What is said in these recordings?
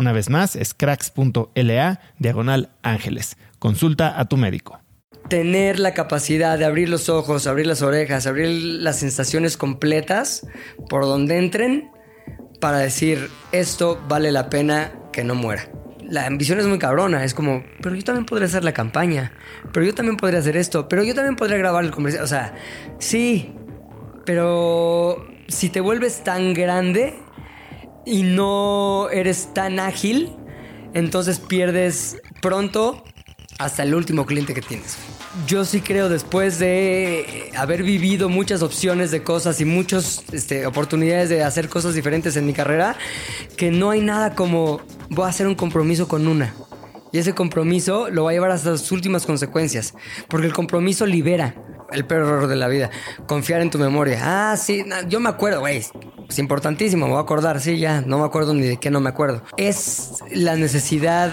Una vez más, es cracks.la diagonal ángeles. Consulta a tu médico. Tener la capacidad de abrir los ojos, abrir las orejas, abrir las sensaciones completas por donde entren para decir esto vale la pena que no muera la ambición es muy cabrona. Es como, pero yo también podría hacer la campaña. Pero yo también podría hacer esto. Pero yo también podría grabar el comercial. O sea, sí. Pero si te vuelves tan grande y no eres tan ágil, entonces pierdes pronto hasta el último cliente que tienes. Yo sí creo, después de haber vivido muchas opciones de cosas y muchas este, oportunidades de hacer cosas diferentes en mi carrera, que no hay nada como voy a hacer un compromiso con una. Y ese compromiso lo va a llevar hasta las últimas consecuencias. Porque el compromiso libera el peor error de la vida. Confiar en tu memoria. Ah, sí, yo me acuerdo, güey. Es importantísimo, me voy a acordar. Sí, ya, no me acuerdo ni de qué no me acuerdo. Es la necesidad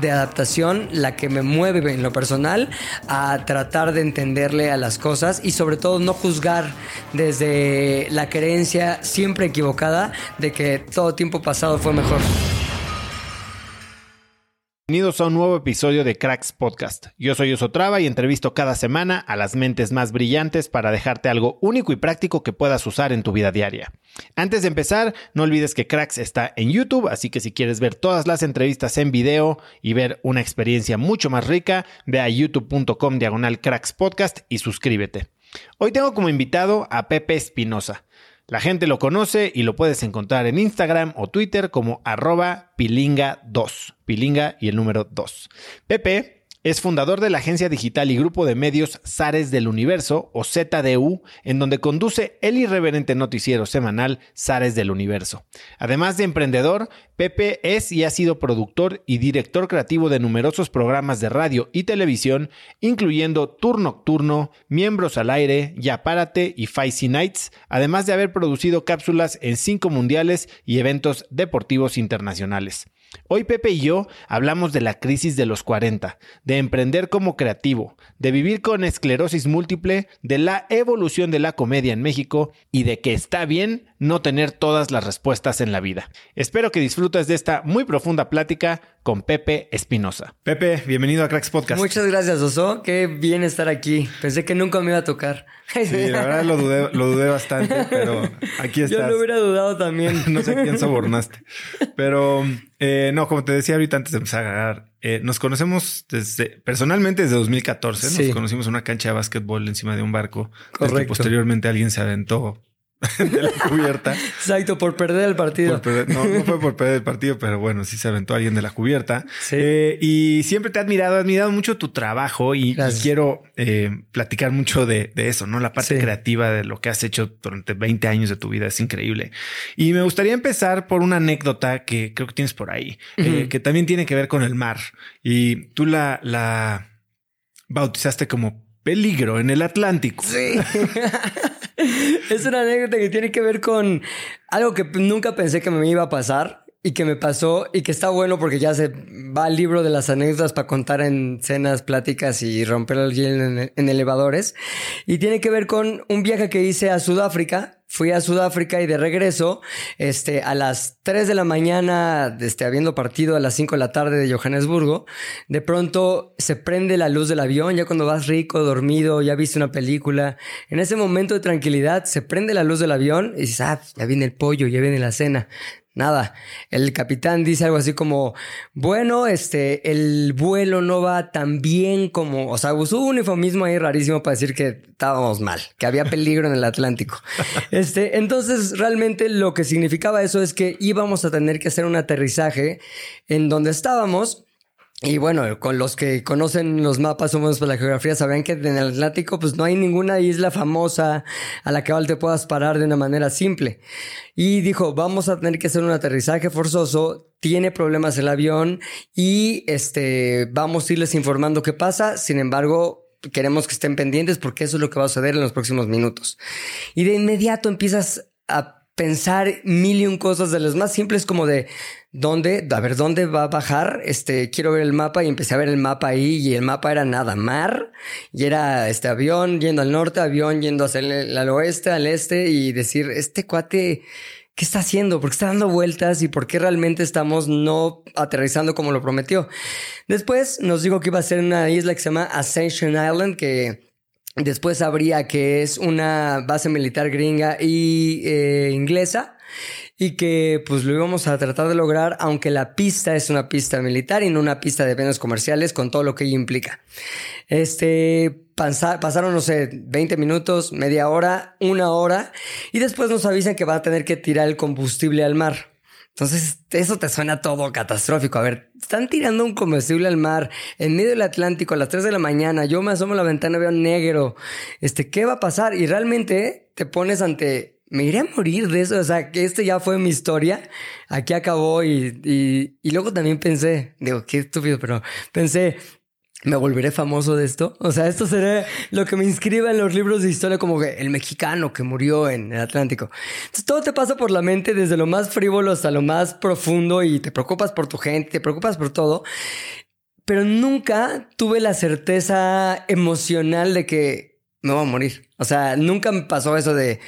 de adaptación la que me mueve en lo personal a tratar de entenderle a las cosas y sobre todo no juzgar desde la creencia siempre equivocada de que todo tiempo pasado fue mejor. Bienvenidos a un nuevo episodio de Cracks Podcast. Yo soy Osotrava y entrevisto cada semana a las mentes más brillantes para dejarte algo único y práctico que puedas usar en tu vida diaria. Antes de empezar, no olvides que Cracks está en YouTube, así que si quieres ver todas las entrevistas en video y ver una experiencia mucho más rica, ve a youtube.com diagonal Cracks Podcast y suscríbete. Hoy tengo como invitado a Pepe Espinosa. La gente lo conoce y lo puedes encontrar en Instagram o Twitter como arroba pilinga2. Pilinga y el número 2. Pepe es fundador de la agencia digital y grupo de medios Zares del Universo, o ZDU, en donde conduce el irreverente noticiero semanal Zares del Universo. Además de emprendedor, Pepe es y ha sido productor y director creativo de numerosos programas de radio y televisión, incluyendo Tour Nocturno, Miembros al Aire, Yapárate y Faisy Nights, además de haber producido cápsulas en cinco mundiales y eventos deportivos internacionales. Hoy Pepe y yo hablamos de la crisis de los 40, de emprender como creativo, de vivir con esclerosis múltiple, de la evolución de la comedia en México y de que está bien no tener todas las respuestas en la vida. Espero que disfrutes de esta muy profunda plática con Pepe Espinosa. Pepe, bienvenido a Cracks Podcast. Muchas gracias, Oso. Qué bien estar aquí. Pensé que nunca me iba a tocar. Sí, la verdad lo dudé, lo dudé bastante, pero aquí estás. Yo lo hubiera dudado también. no sé quién sobornaste. Pero eh, no, como te decía ahorita antes de empezar a grabar, eh, nos conocemos desde, personalmente desde 2014. Nos conocimos en una cancha de básquetbol encima de un barco. Correcto. posteriormente alguien se aventó de la cubierta. Exacto, por perder el partido. no, no fue por perder el partido, pero bueno, sí se aventó alguien de la cubierta. Eh, y siempre te he admirado, he admirado mucho tu trabajo y, quiero eh, platicar mucho de, eso, ¿no? La parte creativa de lo que has hecho durante 20 años de tu vida es increíble. Y me gustaría empezar por una anécdota que creo que tienes por ahí, eh, que también tiene que ver con el mar. Y tú la, la bautizaste como peligro en el Atlántico. Sí. es una anécdota que tiene que ver con algo que nunca pensé que me iba a pasar y que me pasó y que está bueno porque ya se va al libro de las anécdotas para contar en cenas, pláticas y romper el hielo en, elevadores. Y tiene que ver con un viaje que hice a Sudáfrica. Fui a Sudáfrica y de regreso, este, a las 3 de la mañana, este, habiendo partido a las 5 de la tarde de Johannesburgo, de pronto se prende la luz del avión, ya cuando vas rico, dormido, ya viste una película. En ese momento de tranquilidad, se prende la luz del avión y dices, ah, ya viene el pollo, ya viene la cena. Nada, el capitán dice algo así como, bueno, este, el vuelo no va tan bien como, o sea, usó un eufemismo ahí rarísimo para decir que estábamos mal, que había peligro en el Atlántico. Este, entonces realmente lo que significaba eso es que íbamos a tener que hacer un aterrizaje en donde estábamos y bueno, con los que conocen los mapas o menos por la geografía sabrán que en el Atlántico pues no hay ninguna isla famosa a la que te puedas parar de una manera simple. Y dijo, vamos a tener que hacer un aterrizaje forzoso, tiene problemas el avión y este, vamos a irles informando qué pasa. Sin embargo, queremos que estén pendientes porque eso es lo que va a suceder en los próximos minutos. Y de inmediato empiezas a pensar mil y un cosas de las más simples como de dónde, a ver, dónde va a bajar. Este, quiero ver el mapa y empecé a ver el mapa ahí y el mapa era nada mar y era este avión yendo al norte, avión yendo hacia el, al oeste, al este y decir, este cuate, ¿qué está haciendo? ¿Por qué está dando vueltas y por qué realmente estamos no aterrizando como lo prometió? Después nos dijo que iba a ser una isla que se llama Ascension Island, que Después habría que es una base militar gringa y eh, inglesa y que pues lo íbamos a tratar de lograr aunque la pista es una pista militar y no una pista de bienes comerciales con todo lo que ello implica. Este, pasaron, no sé, 20 minutos, media hora, una hora y después nos avisan que va a tener que tirar el combustible al mar. Entonces, eso te suena todo catastrófico. A ver, están tirando un combustible al mar en medio del Atlántico a las 3 de la mañana. Yo me asomo a la ventana, veo negro. Este, ¿qué va a pasar? Y realmente te pones ante, me iré a morir de eso. O sea, que este ya fue mi historia. Aquí acabó y, y, y luego también pensé, digo, qué estúpido, pero pensé, me volveré famoso de esto. O sea, esto será lo que me inscriba en los libros de historia como que el mexicano que murió en el Atlántico. Entonces todo te pasa por la mente desde lo más frívolo hasta lo más profundo y te preocupas por tu gente, te preocupas por todo. Pero nunca tuve la certeza emocional de que me voy a morir. O sea, nunca me pasó eso de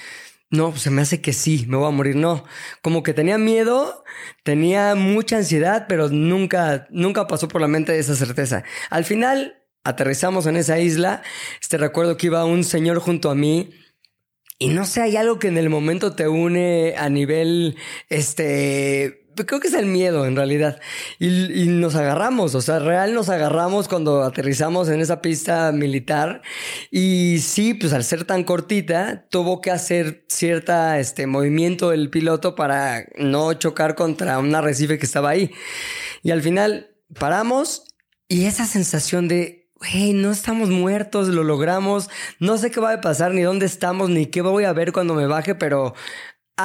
no, se me hace que sí, me voy a morir. No, como que tenía miedo, tenía mucha ansiedad, pero nunca, nunca pasó por la mente esa certeza. Al final, aterrizamos en esa isla. Este recuerdo que iba un señor junto a mí. Y no sé, hay algo que en el momento te une a nivel, este, creo que es el miedo en realidad. Y, nos agarramos, o sea, real nos agarramos cuando aterrizamos en esa pista militar. Y sí, pues al ser tan cortita, tuvo que hacer cierta este movimiento el piloto para no chocar contra un arrecife que estaba ahí. Y al final paramos y esa sensación de hey, no estamos muertos, lo logramos, no sé qué va a pasar, ni dónde estamos, ni qué voy a ver cuando me baje, pero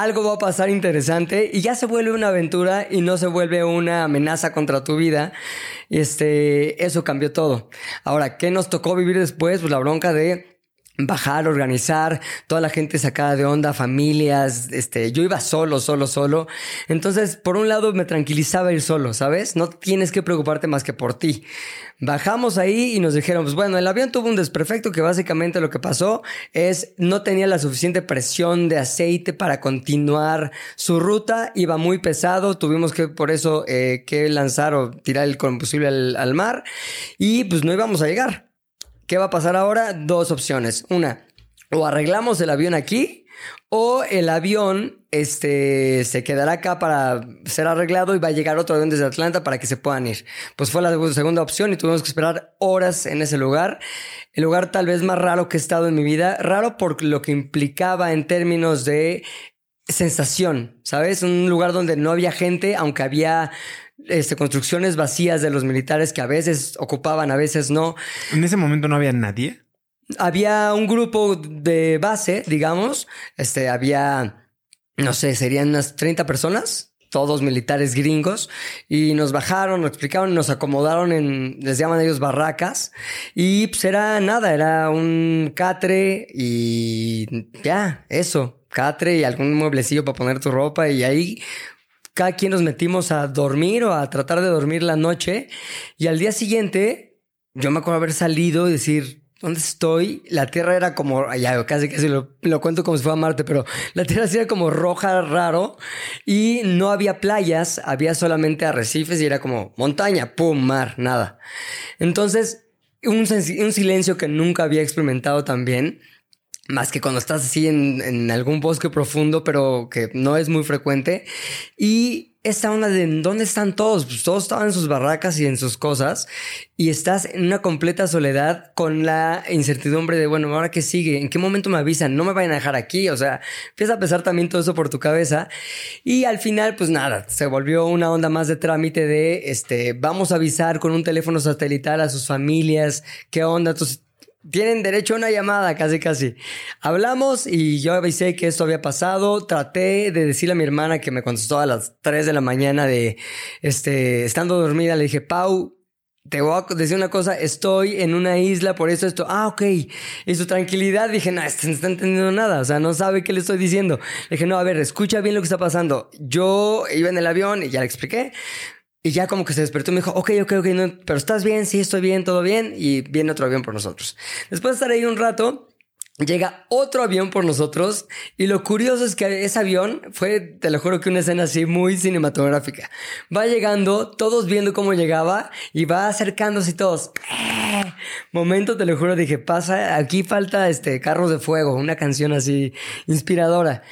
algo va a pasar interesante y ya se vuelve una aventura y no se vuelve una amenaza contra tu vida. Este, eso cambió todo. Ahora, ¿qué nos tocó vivir después? Pues la bronca de bajar, organizar, toda la gente sacada de onda, familias, este, yo iba solo, solo, solo. Entonces, por un lado me tranquilizaba ir solo, ¿sabes? No tienes que preocuparte más que por ti. Bajamos ahí y nos dijeron, pues bueno, el avión tuvo un desperfecto que básicamente lo que pasó es no tenía la suficiente presión de aceite para continuar su ruta, iba muy pesado, tuvimos que por eso eh, que lanzar o tirar el combustible al, al mar y pues no íbamos a llegar. ¿Qué va a pasar ahora? Dos opciones. Una, o arreglamos el avión aquí o el avión este, se quedará acá para ser arreglado y va a llegar otro avión desde Atlanta para que se puedan ir. Pues fue la segunda opción y tuvimos que esperar horas en ese lugar. El lugar tal vez más raro que he estado en mi vida. Raro por lo que implicaba en términos de sensación, ¿sabes? Un lugar donde no había gente, aunque había este, construcciones vacías de los militares que a veces ocupaban, a veces no. ¿En ese momento no había nadie? Había un grupo de base, digamos. Este, había, no sé, serían unas 30 personas, todos militares gringos, y nos bajaron, nos explicaron, nos acomodaron en, les llaman ellos barracas, y pues era nada, era un catre y ya, eso, catre y algún mueblecillo para poner tu ropa, y ahí cada quien nos metimos a dormir o a tratar de dormir la noche. Y al día siguiente, yo me acuerdo haber salido y decir, ¿dónde estoy? La tierra era como, ya casi casi lo, cuento como si fuera Marte, pero la tierra era como roja, raro, y no había playas, había solamente arrecifes y era como montaña, pum, mar, nada. Entonces, un, un silencio que nunca había experimentado también más que cuando estás así en, en, algún bosque profundo, pero que no es muy frecuente. Y esta onda de dónde están todos, pues todos estaban en sus barracas y en sus cosas, y estás en una completa soledad con la incertidumbre de, bueno, ahora qué sigue, en qué momento me avisan, no me vayan a dejar aquí, o sea, empieza a pesar también todo eso por tu cabeza. Y al final, pues nada, se volvió una onda más de trámite de, este, vamos a avisar con un teléfono satelital a sus familias, qué onda, entonces tienen derecho a una llamada, casi casi. Hablamos y yo avisé que esto había pasado. Traté de decirle a mi hermana que me contestó a las 3 de la mañana de, este, estando dormida, le dije, Pau, te voy a decir una cosa, estoy en una isla, por eso esto, ah, ok. Y su tranquilidad, dije, no, este no está entendiendo nada, o sea, no sabe qué le estoy diciendo. Le dije, no, a ver, escucha bien lo que está pasando. Yo iba en el avión y ya le expliqué. Y ya como que se despertó y me dijo, ok, ok, ok, no, pero estás bien, sí, estoy bien, todo bien. Y viene otro avión por nosotros. Después de estar ahí un rato, llega otro avión por nosotros. Y lo curioso es que ese avión fue, te lo juro que una escena así muy cinematográfica. Va llegando, todos viendo cómo llegaba y va acercándose todos. ¡Eh! Momento, te lo juro, dije, pasa, aquí falta este Carros de Fuego, una canción así inspiradora.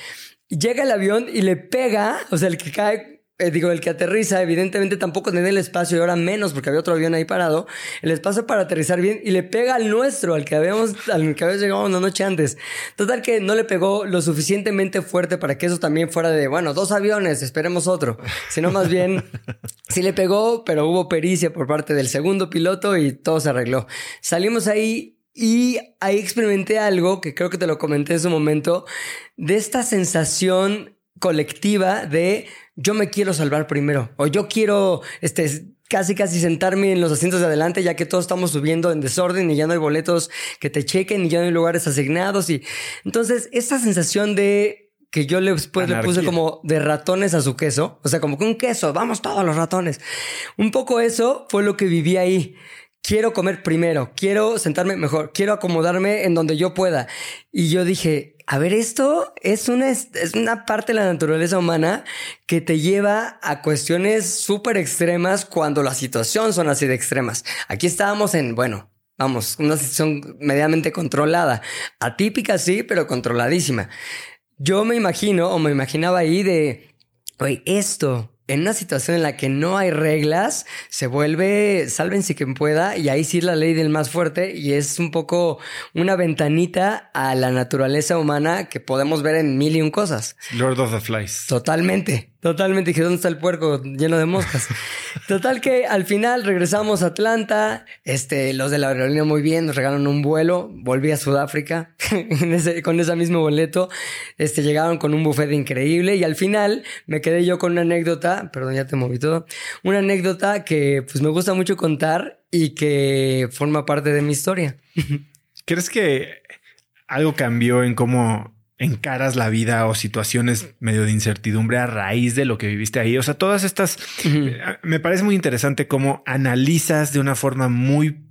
Llega el avión y le pega, o sea, el que cae eh, digo, el que aterriza, evidentemente tampoco tiene el espacio y ahora menos porque había otro avión ahí parado, el espacio para aterrizar bien y le pega al nuestro, al que habíamos, al que habíamos llegado una noche antes. Total que no le pegó lo suficientemente fuerte para que eso también fuera de, bueno, dos aviones, esperemos otro, sino más bien sí le pegó, pero hubo pericia por parte del segundo piloto y todo se arregló. Salimos ahí y ahí experimenté algo que creo que te lo comenté en su momento, de esta sensación colectiva de yo me quiero salvar primero o yo quiero este casi casi sentarme en los asientos de adelante ya que todos estamos subiendo en desorden y ya no hay boletos que te chequen y ya no hay lugares asignados y entonces esta sensación de que yo después le puse como de ratones a su queso, o sea, como que un queso, vamos todos los ratones. Un poco eso fue lo que viví ahí quiero comer primero, quiero sentarme mejor, quiero acomodarme en donde yo pueda. Y yo dije, a ver, esto es una, es una parte de la naturaleza humana que te lleva a cuestiones súper extremas cuando la situación son así de extremas. Aquí estábamos en, bueno, vamos, una situación medianamente controlada. Atípica sí, pero controladísima. Yo me imagino o me imaginaba ahí de, oye, esto en una situación en la que no hay reglas, se vuelve sálvense quien pueda y ahí sí la ley del más fuerte y es un poco una ventanita a la naturaleza humana que podemos ver en mil y un cosas. Lord of the Flies. Totalmente. Totalmente, dije, ¿dónde está el puerco lleno de moscas? Total que al final regresamos a Atlanta, este, los de la aerolínea muy bien, nos regalaron un vuelo, volví a Sudáfrica con ese mismo boleto, este, llegaron con un buffet increíble y al final me quedé yo con una anécdota, perdón, ya te moví todo, una anécdota que pues me gusta mucho contar y que forma parte de mi historia. ¿Crees que algo cambió en cómo encaras la vida o situaciones medio de incertidumbre a raíz de lo que viviste ahí. O sea, todas estas, eh, me parece muy interesante cómo analizas de una forma muy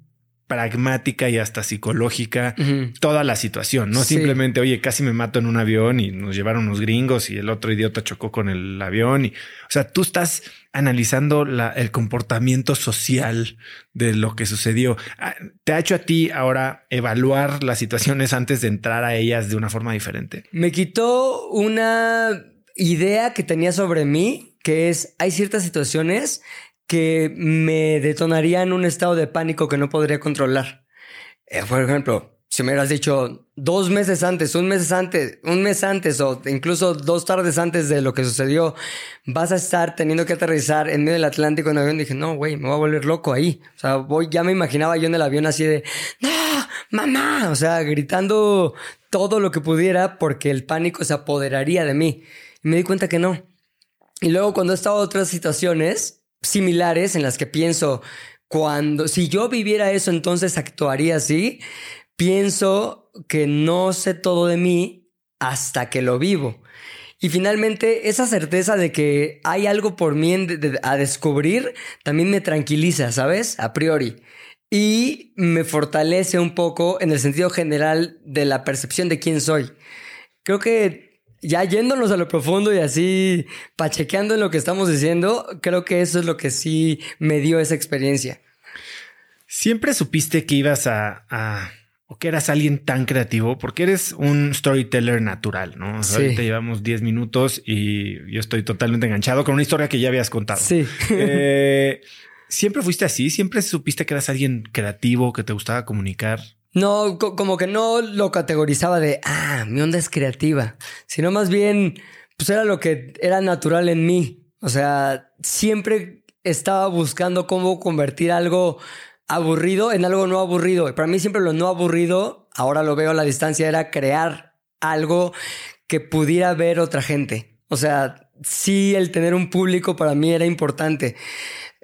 pragmática y hasta psicológica toda la situación, no simplemente, oye, casi me mato en un avión y nos llevaron unos gringos y el otro idiota chocó con el avión y, o sea, tú estás analizando el comportamiento social de lo que sucedió. Ah, ¿Te ha hecho a ti ahora evaluar las situaciones antes de entrar a ellas de una forma diferente? Me quitó una idea que tenía sobre mí, que es, hay ciertas situaciones que me detonarían un estado de pánico que no podría controlar. Eh, por ejemplo, si me hubieras dicho dos meses antes, un mes antes, un mes antes o incluso dos tardes antes de lo que sucedió, vas a estar teniendo que aterrizar en medio del Atlántico en avión, dije, no, güey, me voy a volver loco ahí. O sea, voy, ya me imaginaba yo en el avión así de, no, mamá, o sea, gritando todo lo que pudiera porque el pánico se apoderaría de mí. Y me di cuenta que no. Y luego cuando he estado en otras situaciones, similares en las que pienso, cuando, si yo viviera eso, entonces actuaría así, pienso que no sé todo de mí hasta que lo vivo. Y finalmente, esa certeza de que hay algo por mí a descubrir también me tranquiliza, ¿sabes? A priori. Y me fortalece un poco en el sentido general de la percepción de quién soy. Creo que ya yéndonos a lo profundo y así pachequeando en lo que estamos diciendo, creo que eso es lo que sí me dio esa experiencia. ¿Siempre supiste que ibas a, o que eras alguien tan creativo? Porque eres un storyteller natural, ¿no? sí. Ahorita llevamos 10 minutos y yo estoy totalmente enganchado con una historia que ya habías contado. Sí. Eh, ¿Siempre fuiste así? ¿Siempre supiste que eras alguien creativo, que te gustaba comunicar? No, como que no lo categorizaba de, ah, mi onda es creativa, sino más bien, pues era lo que era natural en mí. O sea, siempre estaba buscando cómo convertir algo aburrido en algo no aburrido. Y para mí siempre lo no aburrido, ahora lo veo a la distancia, era crear algo que pudiera ver otra gente. O sea, sí, el tener un público para mí era importante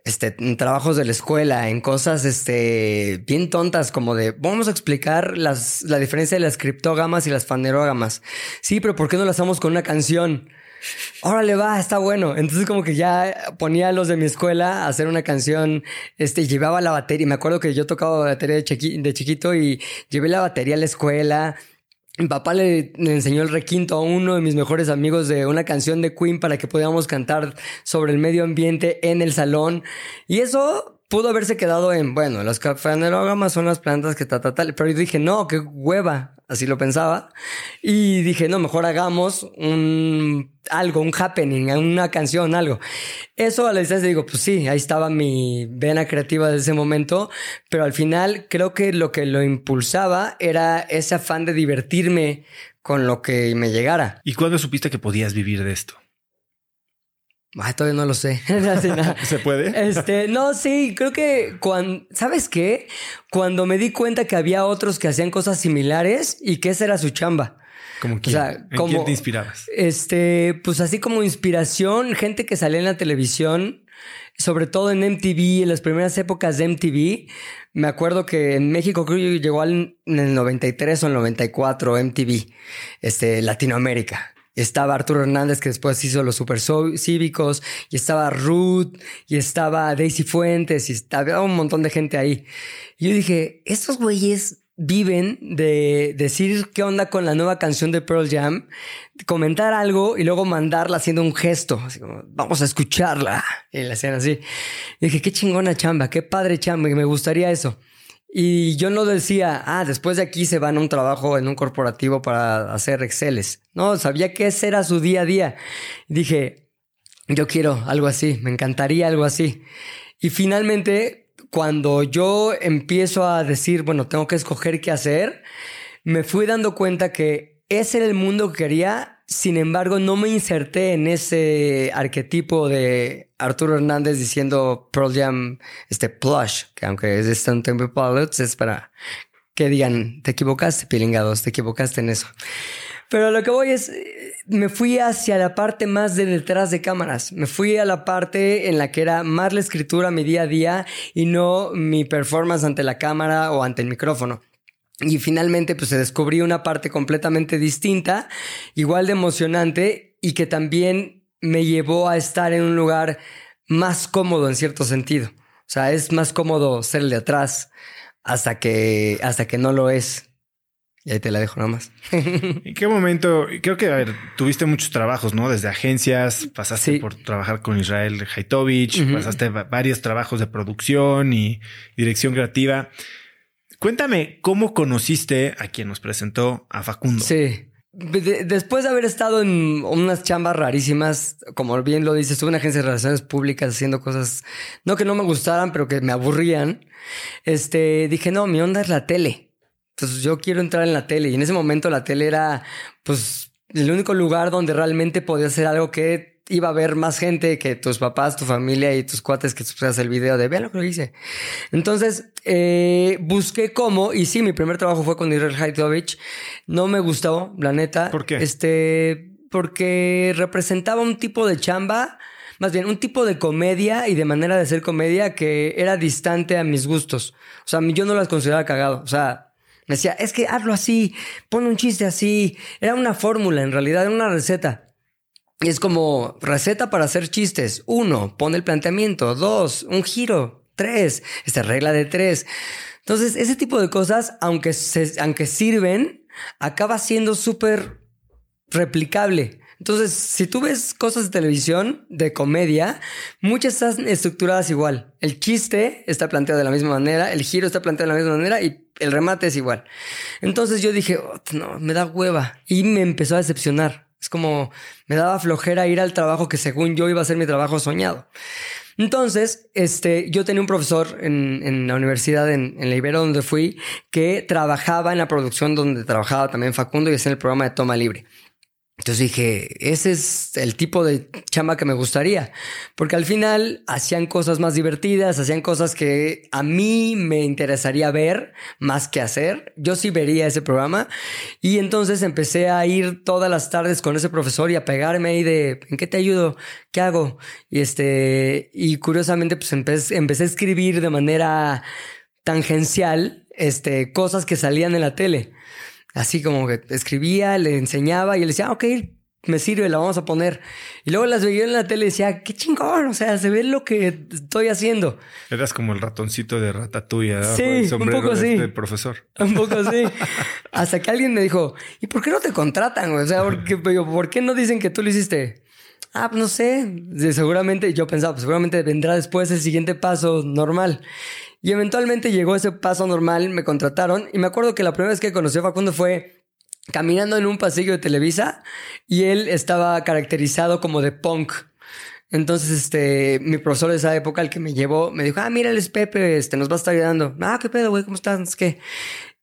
este, en trabajos de la escuela, en cosas este, bien tontas, como de vamos a explicar las, la diferencia de las criptógamas y las fanerógamas. Sí, pero ¿por qué no lo hacemos con una canción? Órale, va, está bueno. Entonces, como que ya ponía a los de mi escuela a hacer una canción, este, llevaba la batería. Me acuerdo que yo tocaba batería de, de chiquito y llevé la batería a la escuela mi papá le, enseñó el requinto a uno de mis mejores amigos de una canción de Queen para que pudiéramos cantar sobre el medio ambiente en el salón. Y eso pudo haberse quedado en, bueno, las fanerógamas son las plantas que ta, ta, tal. Pero yo dije, no, qué hueva así lo pensaba. Y dije, no, mejor hagamos un algo, un happening, una canción, algo. Eso a la distancia digo, pues sí, ahí estaba mi vena creativa de ese momento, pero al final creo que lo que lo impulsaba era ese afán de divertirme con lo que me llegara. ¿Y cuándo supiste que podías vivir de esto? Todavía no lo sé. ¿Se puede? Este, no, sí, creo que cuando, ¿sabes qué? Cuando me di cuenta que había otros que hacían cosas similares y que esa era su chamba. ¿Cómo quién? ¿En quién te inspirabas? Este, pues así como inspiración, gente que salía en la televisión, sobre todo en MTV, en las primeras épocas de MTV. Me acuerdo que en México creo que llegó en el 93 o el 94 MTV, este, Latinoamérica estaba Arturo Hernández, que después hizo los Super Cívicos, y estaba Ruth, y estaba Daisy Fuentes, y estaba un montón de gente ahí. Y yo dije, estos güeyes viven de decir qué onda con la nueva canción de Pearl Jam, comentar algo y luego mandarla haciendo un gesto, así como, vamos a escucharla. Y la hacían así. Y dije, qué chingona chamba, qué padre chamba, y me gustaría eso. Y yo no decía, ah, después de aquí se van a un trabajo en un corporativo para hacer Exceles. No, sabía que ese era su día a día. Dije, yo quiero algo así, me encantaría algo así. Y finalmente, cuando yo empiezo a decir, bueno, tengo que escoger qué hacer, me fui dando cuenta que ese era el mundo que quería sin embargo, no me inserté en ese arquetipo de Arturo Hernández diciendo Pearl Jam, este plush, que aunque es de Stone Temple Pilots, es para que digan, te equivocaste, pilingados, te equivocaste en eso. Pero lo que voy es, me fui hacia la parte más de detrás de cámaras. Me fui a la parte en la que era más la escritura mi día a día y no mi performance ante la cámara o ante el micrófono. Y finalmente, pues se descubrí una parte completamente distinta, igual de emocionante y que también me llevó a estar en un lugar más cómodo en cierto sentido. O sea, es más cómodo ser el de atrás hasta que, hasta que no lo es. Y ahí te la dejo nada más. ¿En qué momento? Creo que, a ver, tuviste muchos trabajos, ¿no? Desde agencias, pasaste por trabajar con Israel Haitovich, pasaste varios trabajos de producción y dirección creativa. Cuéntame, ¿cómo conociste a quien nos presentó a Facundo? Sí. después de haber estado en unas chambas rarísimas, como bien lo dices, estuve en una agencia de relaciones públicas haciendo cosas, no que no me gustaran, pero que me aburrían. Este, dije, no, mi onda es la tele. Entonces yo quiero entrar en la tele. Y en ese momento la tele era, pues, el único lugar donde realmente podía hacer algo que iba a haber más gente que tus papás, tu familia y tus cuates que tú el video de vean lo que hice. Entonces, eh, busqué cómo, y sí, mi primer trabajo fue con Israel Haitovich. No me gustó, la neta. ¿Por qué? Este, porque representaba un tipo de chamba, más bien un tipo de comedia y de manera de ser comedia que era distante a mis gustos. O sea, yo no las consideraba cagado. O sea, me decía, es que hazlo así, pon un chiste así. Era una fórmula, en realidad, era una receta. Y es como receta para hacer chistes. Uno, pone el planteamiento. Dos, un giro. Tres, esta regla de tres. Entonces, ese tipo de cosas, aunque, se, aunque sirven, acaba siendo súper replicable. Entonces, si tú ves cosas de televisión, de comedia, muchas están estructuradas igual. El chiste está planteado de la misma manera, el giro está planteado de la misma manera y el remate es igual. Entonces yo dije, oh, no, me da hueva. Y me empezó a decepcionar. Es como me daba flojera ir al trabajo que según yo iba a ser mi trabajo soñado. Entonces, este, yo tenía un profesor en, en la universidad en, en, la Ibero donde fui que trabajaba en la producción donde trabajaba también Facundo y en el programa de Toma Libre. Entonces dije, ese es el tipo de chamba que me gustaría, porque al final hacían cosas más divertidas, hacían cosas que a mí me interesaría ver más que hacer. Yo sí vería ese programa y entonces empecé a ir todas las tardes con ese profesor y a pegarme ahí de, ¿en qué te ayudo? ¿Qué hago? Y este, y curiosamente pues empecé, empecé a escribir de manera tangencial, este, cosas que salían en la tele. Así como que escribía, le enseñaba y él decía, ah, ok, me sirve, la vamos a poner. Y luego las veía en la tele y decía, qué chingón, o sea, se ve lo que estoy haciendo. Eras como el ratoncito de Ratatouille, Sí, un poco así. Este profesor. Un poco así. Hasta que alguien me dijo, ¿y por qué no te contratan? O sea, ¿por qué, ¿por qué no dicen que tú lo hiciste? Ah, pues no sé. Seguramente, yo pensaba, pues seguramente vendrá después el siguiente paso normal. Y eventualmente llegó ese paso normal, me contrataron y me acuerdo que la primera vez que conocí a Facundo fue caminando en un pasillo de Televisa y él estaba caracterizado como de punk. Entonces, este, mi profesor de esa época, el que me llevó, me dijo, ah, mira, es Pepe, este, nos va a estar ayudando. Ah, qué pedo, güey, ¿cómo estás? ¿Qué?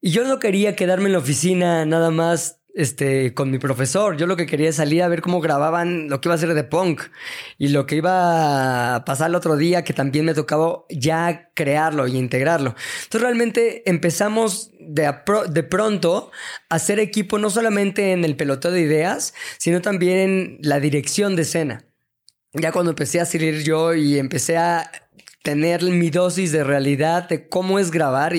Y yo no quería quedarme en la oficina nada más este, con mi profesor. Yo lo que quería salir a ver cómo grababan lo que iba a ser de punk y lo que iba a pasar el otro día, que también me tocaba ya crearlo y integrarlo. Entonces realmente empezamos de, de pronto a hacer equipo no solamente en el peloteo de ideas, sino también en la dirección de escena. Ya cuando empecé a salir yo y empecé a tener mi dosis de realidad de cómo es grabar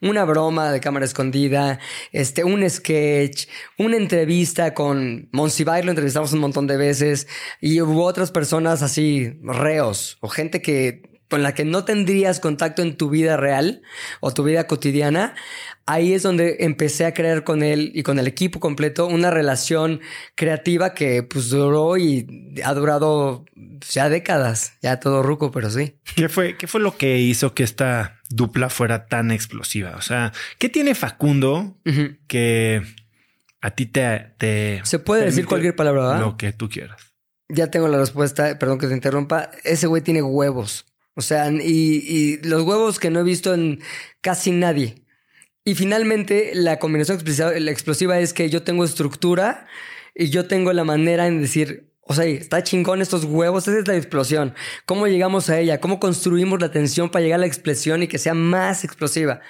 una broma de cámara escondida, este, un sketch, una entrevista con Monsiváis, lo entrevistamos un montón de veces y hubo otras personas así, reos o gente que con la que no tendrías contacto en tu vida real o tu vida cotidiana, ahí es donde empecé a crear con él y con el equipo completo una relación creativa que pues duró y ha durado ya décadas, ya todo ruco, pero sí. ¿Qué fue, qué fue lo que hizo que esta dupla fuera tan explosiva? O sea, ¿qué tiene Facundo que a ti te... te Se puede decir cualquier palabra, ¿verdad? Lo que tú quieras. Ya tengo la respuesta, perdón que te interrumpa. Ese güey tiene huevos. O sea, y, los huevos que no he visto en casi nadie. Y finalmente, la combinación explosiva, es que yo tengo estructura y yo tengo la manera en decir, o sea, está chingón estos huevos, esa es la explosión. ¿Cómo llegamos a ella? ¿Cómo construimos la tensión para llegar a la explosión y que sea más explosiva?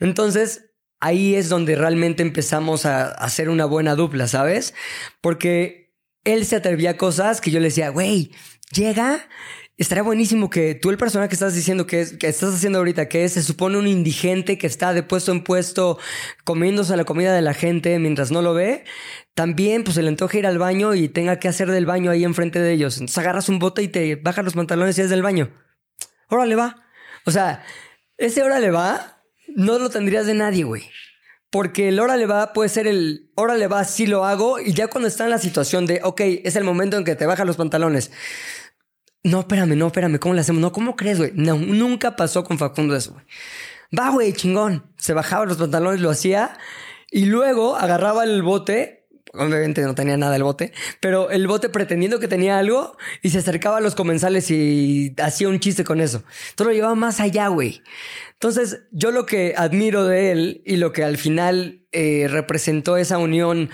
Entonces, ahí es donde realmente empezamos a hacer una buena dupla, ¿sabes? Porque él se atrevía a cosas que yo le decía, güey, llega estaría buenísimo que tú, el personaje que estás diciendo que, es, que estás haciendo ahorita, que se supone un indigente que está de puesto en puesto comiéndose la comida de la gente mientras no lo ve, también pues se le antoja ir al baño y tenga que hacer del baño ahí enfrente de ellos. Entonces agarras un bote y te bajas los pantalones y es del baño. Órale va. O sea, ese órale va no lo tendrías de nadie, güey. Porque el órale va puede ser el órale va, sí lo hago. Y ya cuando está en la situación de, ok, es el momento en que te bajas los pantalones. No, espérame, no, espérame, ¿cómo le hacemos? No, ¿cómo crees, güey? No, nunca pasó con Facundo eso, güey. Va, güey, chingón. Se bajaba los pantalones, lo hacía. Y luego agarraba el bote obviamente no tenía nada el bote, pero el bote pretendiendo que tenía algo y se acercaba a los comensales y hacía un chiste con eso. Todo lo llevaba más allá, güey. Entonces, yo lo que admiro de él y lo que al final eh, representó esa unión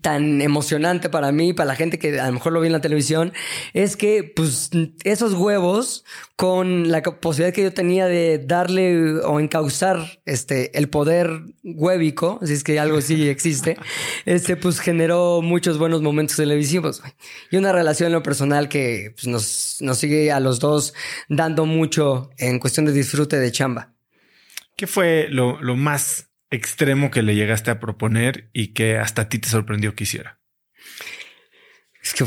tan emocionante para mí, para la gente que a lo mejor lo vi en la televisión, es que pues esos huevos con la posibilidad que yo tenía de darle o encauzar este el poder huevico, si es que algo sí existe, este pues generó muchos buenos momentos televisivos y una relación en lo personal que pues, nos, nos sigue a los dos dando mucho en cuestión de disfrute de chamba. ¿Qué fue lo, lo más extremo que le llegaste a proponer y que hasta a ti te sorprendió que hiciera? Es que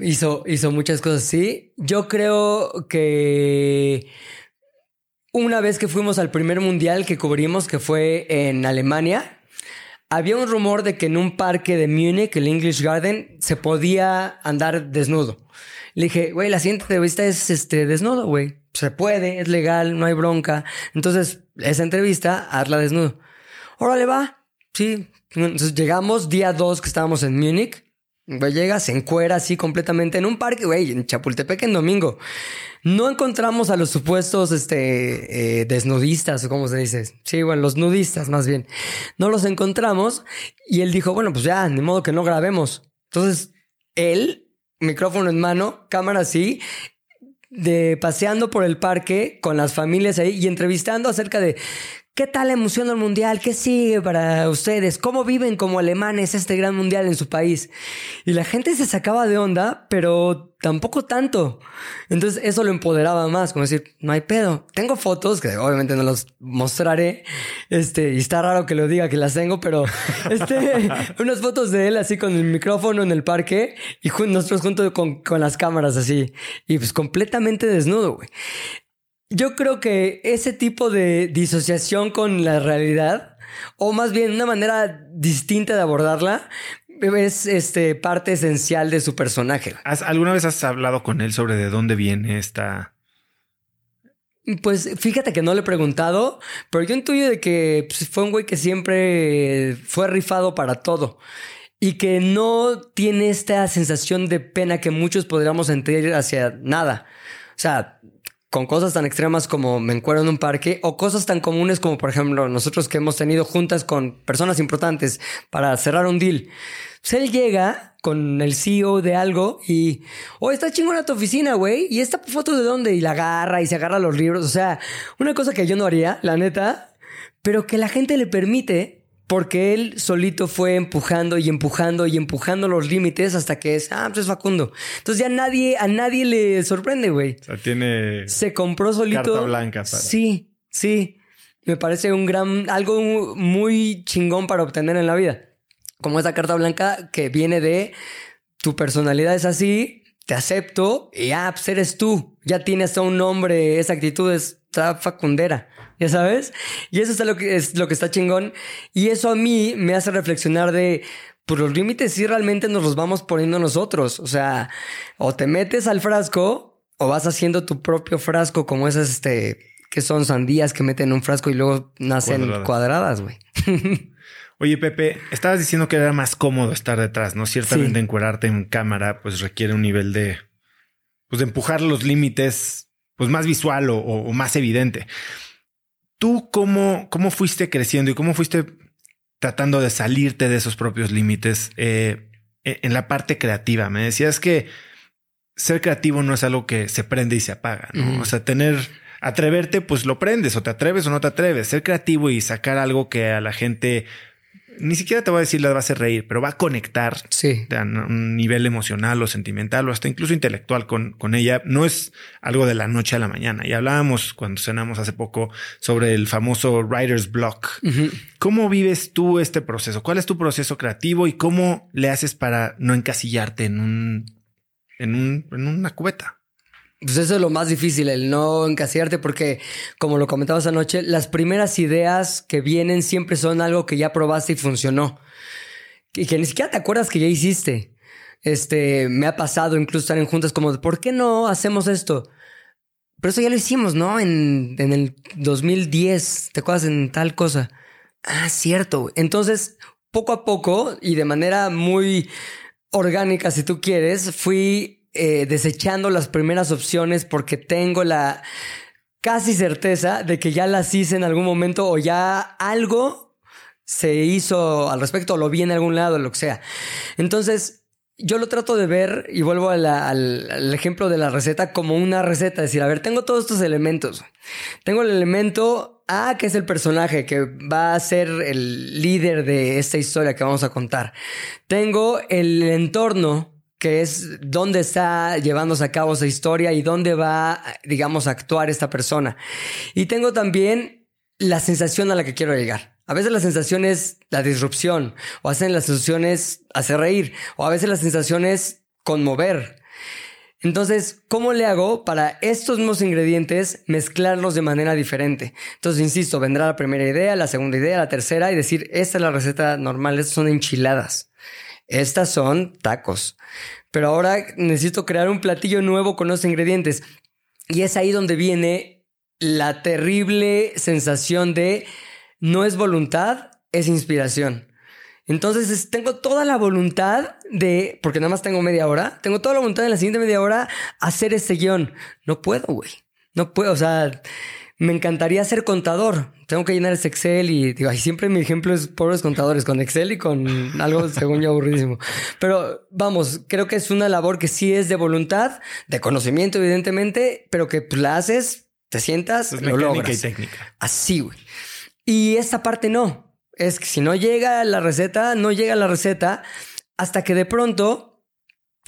hizo, hizo muchas cosas, sí. Yo creo que una vez que fuimos al primer mundial que cubrimos, que fue en Alemania, había un rumor de que en un parque de Múnich, el English Garden, se podía andar desnudo. Le dije, güey, la siguiente entrevista es este desnudo, güey. Se puede, es legal, no hay bronca. Entonces, esa entrevista, hazla desnudo órale, va. Sí. Entonces llegamos día dos que estábamos en Múnich. Güey, llega, se encuera así completamente en un parque, güey, en Chapultepec en domingo. No encontramos a los supuestos este, eh, desnudistas, o como se dice. Sí, bueno, los nudistas más bien. No los encontramos y él dijo, bueno, pues ya, ni modo que no grabemos. Entonces, él, micrófono en mano, cámara así, de paseando por el parque con las familias ahí y entrevistando acerca de ¿Qué tal la emoción del mundial? ¿Qué sigue para ustedes? ¿Cómo viven como alemanes este gran mundial en su país? Y la gente se sacaba de onda, pero tampoco tanto. Entonces eso lo empoderaba más, como decir, no hay pedo. Tengo fotos que obviamente no los mostraré. Este, y está raro que lo diga que las tengo, pero este, unas fotos de él así con el micrófono en el parque y nosotros juntos con, con las cámaras así. Y pues completamente desnudo, güey. Yo creo que ese tipo de disociación con la realidad, o más bien una manera distinta de abordarla, es este, parte esencial de su personaje. ¿Alguna vez has hablado con él sobre de dónde viene esta... Pues fíjate que no le he preguntado, pero yo intuyo de que pues, fue un güey que siempre fue rifado para todo y que no tiene esta sensación de pena que muchos podríamos sentir hacia nada. O sea, con cosas tan extremas como me encuentro en un parque o cosas tan comunes como, por ejemplo, nosotros que hemos tenido juntas con personas importantes para cerrar un deal. Pues él llega con el CEO de algo y, oh, está chingona tu oficina, güey. ¿Y esta foto de dónde? Y la agarra y se agarra los libros. O sea, una cosa que yo no haría, la neta, pero que la gente le permite porque él solito fue empujando y empujando y empujando los límites hasta que es, ah, pues es Facundo. Entonces ya nadie, a nadie le sorprende, güey. O sea, tiene. Se compró solito. Carta blanca. Sí, sí. Me parece un gran, algo muy chingón para obtener en la vida. Como esa carta blanca que viene de tu personalidad es así, te acepto y ah, pues eres tú. Ya tienes un nombre, esa actitud está facundera ya sabes. Y eso es lo que, es lo que está chingón. Y eso a mí me hace reflexionar de, pues los límites sí realmente nos los vamos poniendo nosotros. O sea, o te metes al frasco o vas haciendo tu propio frasco como esas, este, que son sandías que meten en un frasco y luego nacen cuadradas, güey. Oye, Pepe, estabas diciendo que era más cómodo estar detrás, ¿no? Ciertamente encuerarte en cámara, pues requiere un nivel de, pues de empujar los límites, pues más visual o más evidente. ¿Tú cómo, cómo fuiste creciendo y cómo fuiste tratando de salirte de esos propios límites eh, e, en la parte creativa? Me decías que ser creativo no es algo que se prende y se apaga, ¿no? O sea, tener, atreverte, pues lo prendes o te atreves o no te atreves. Ser creativo y sacar algo que a la gente ni siquiera te voy a decir las va a hacer reír, pero va a conectar Sí. a un nivel emocional o sentimental o hasta incluso intelectual con, con ella. No es algo de la noche a la mañana. Y hablábamos cuando cenamos hace poco sobre el famoso writer's block. ¿Cómo vives tú este proceso? ¿Cuál es tu proceso creativo y cómo le haces para no encasillarte en un, en un, en una cubeta? Pues eso es lo más difícil, el no encasillarte, porque como lo comentabas anoche, las primeras ideas que vienen siempre son algo que ya probaste y funcionó. Y que ni siquiera te acuerdas que ya hiciste. Este, me ha pasado incluso estar en juntas como, ¿por qué no hacemos esto? Pero eso ya lo hicimos, ¿no? En, en el 2010, ¿te acuerdas en tal cosa? Ah, cierto. Entonces, poco a poco y de manera muy orgánica, si tú quieres, fui eh, desechando las primeras opciones porque tengo la casi certeza de que ya las hice en algún momento o ya algo se hizo al respecto o lo vi en algún lado, lo que sea. Entonces, yo lo trato de ver y vuelvo al, al ejemplo de la receta como una receta. Decir, a ver, tengo todos estos elementos. Tengo el elemento A, que es el personaje que va a ser el líder de esta historia que vamos a contar. Tengo el entorno que es dónde está llevándose a cabo esa historia y dónde va, digamos, a actuar esta persona. Y tengo también la sensación a la que quiero llegar. A veces la sensación es la disrupción, o a veces la sensación es hacer reír, o a veces la sensación es conmover. Entonces, ¿cómo le hago para estos mismos ingredientes mezclarlos de manera diferente? Entonces, insisto, vendrá la primera idea, la segunda idea, la tercera y decir, esta es la receta normal, estas son enchiladas. Estas son tacos. Pero ahora necesito crear un platillo nuevo con los ingredientes. Y es ahí donde viene la terrible sensación de no es voluntad, es inspiración. Entonces es- tengo toda la voluntad de, porque nada más tengo media hora, tengo toda la voluntad en la siguiente media hora hacer este guion. No puedo, güey. No puedo, o sea, me encantaría ser contador. Tengo que llenar ese Excel y digo, ay, siempre mi ejemplo es pobres contadores con Excel y con algo según yo aburridísimo. Pero vamos, creo que es una labor que sí es de voluntad, de conocimiento evidentemente, pero que pues, la haces, te sientas, Es lo logras. y técnica. Así, güey. Y esta parte no. Es que si no llega la receta, no llega la receta hasta que de pronto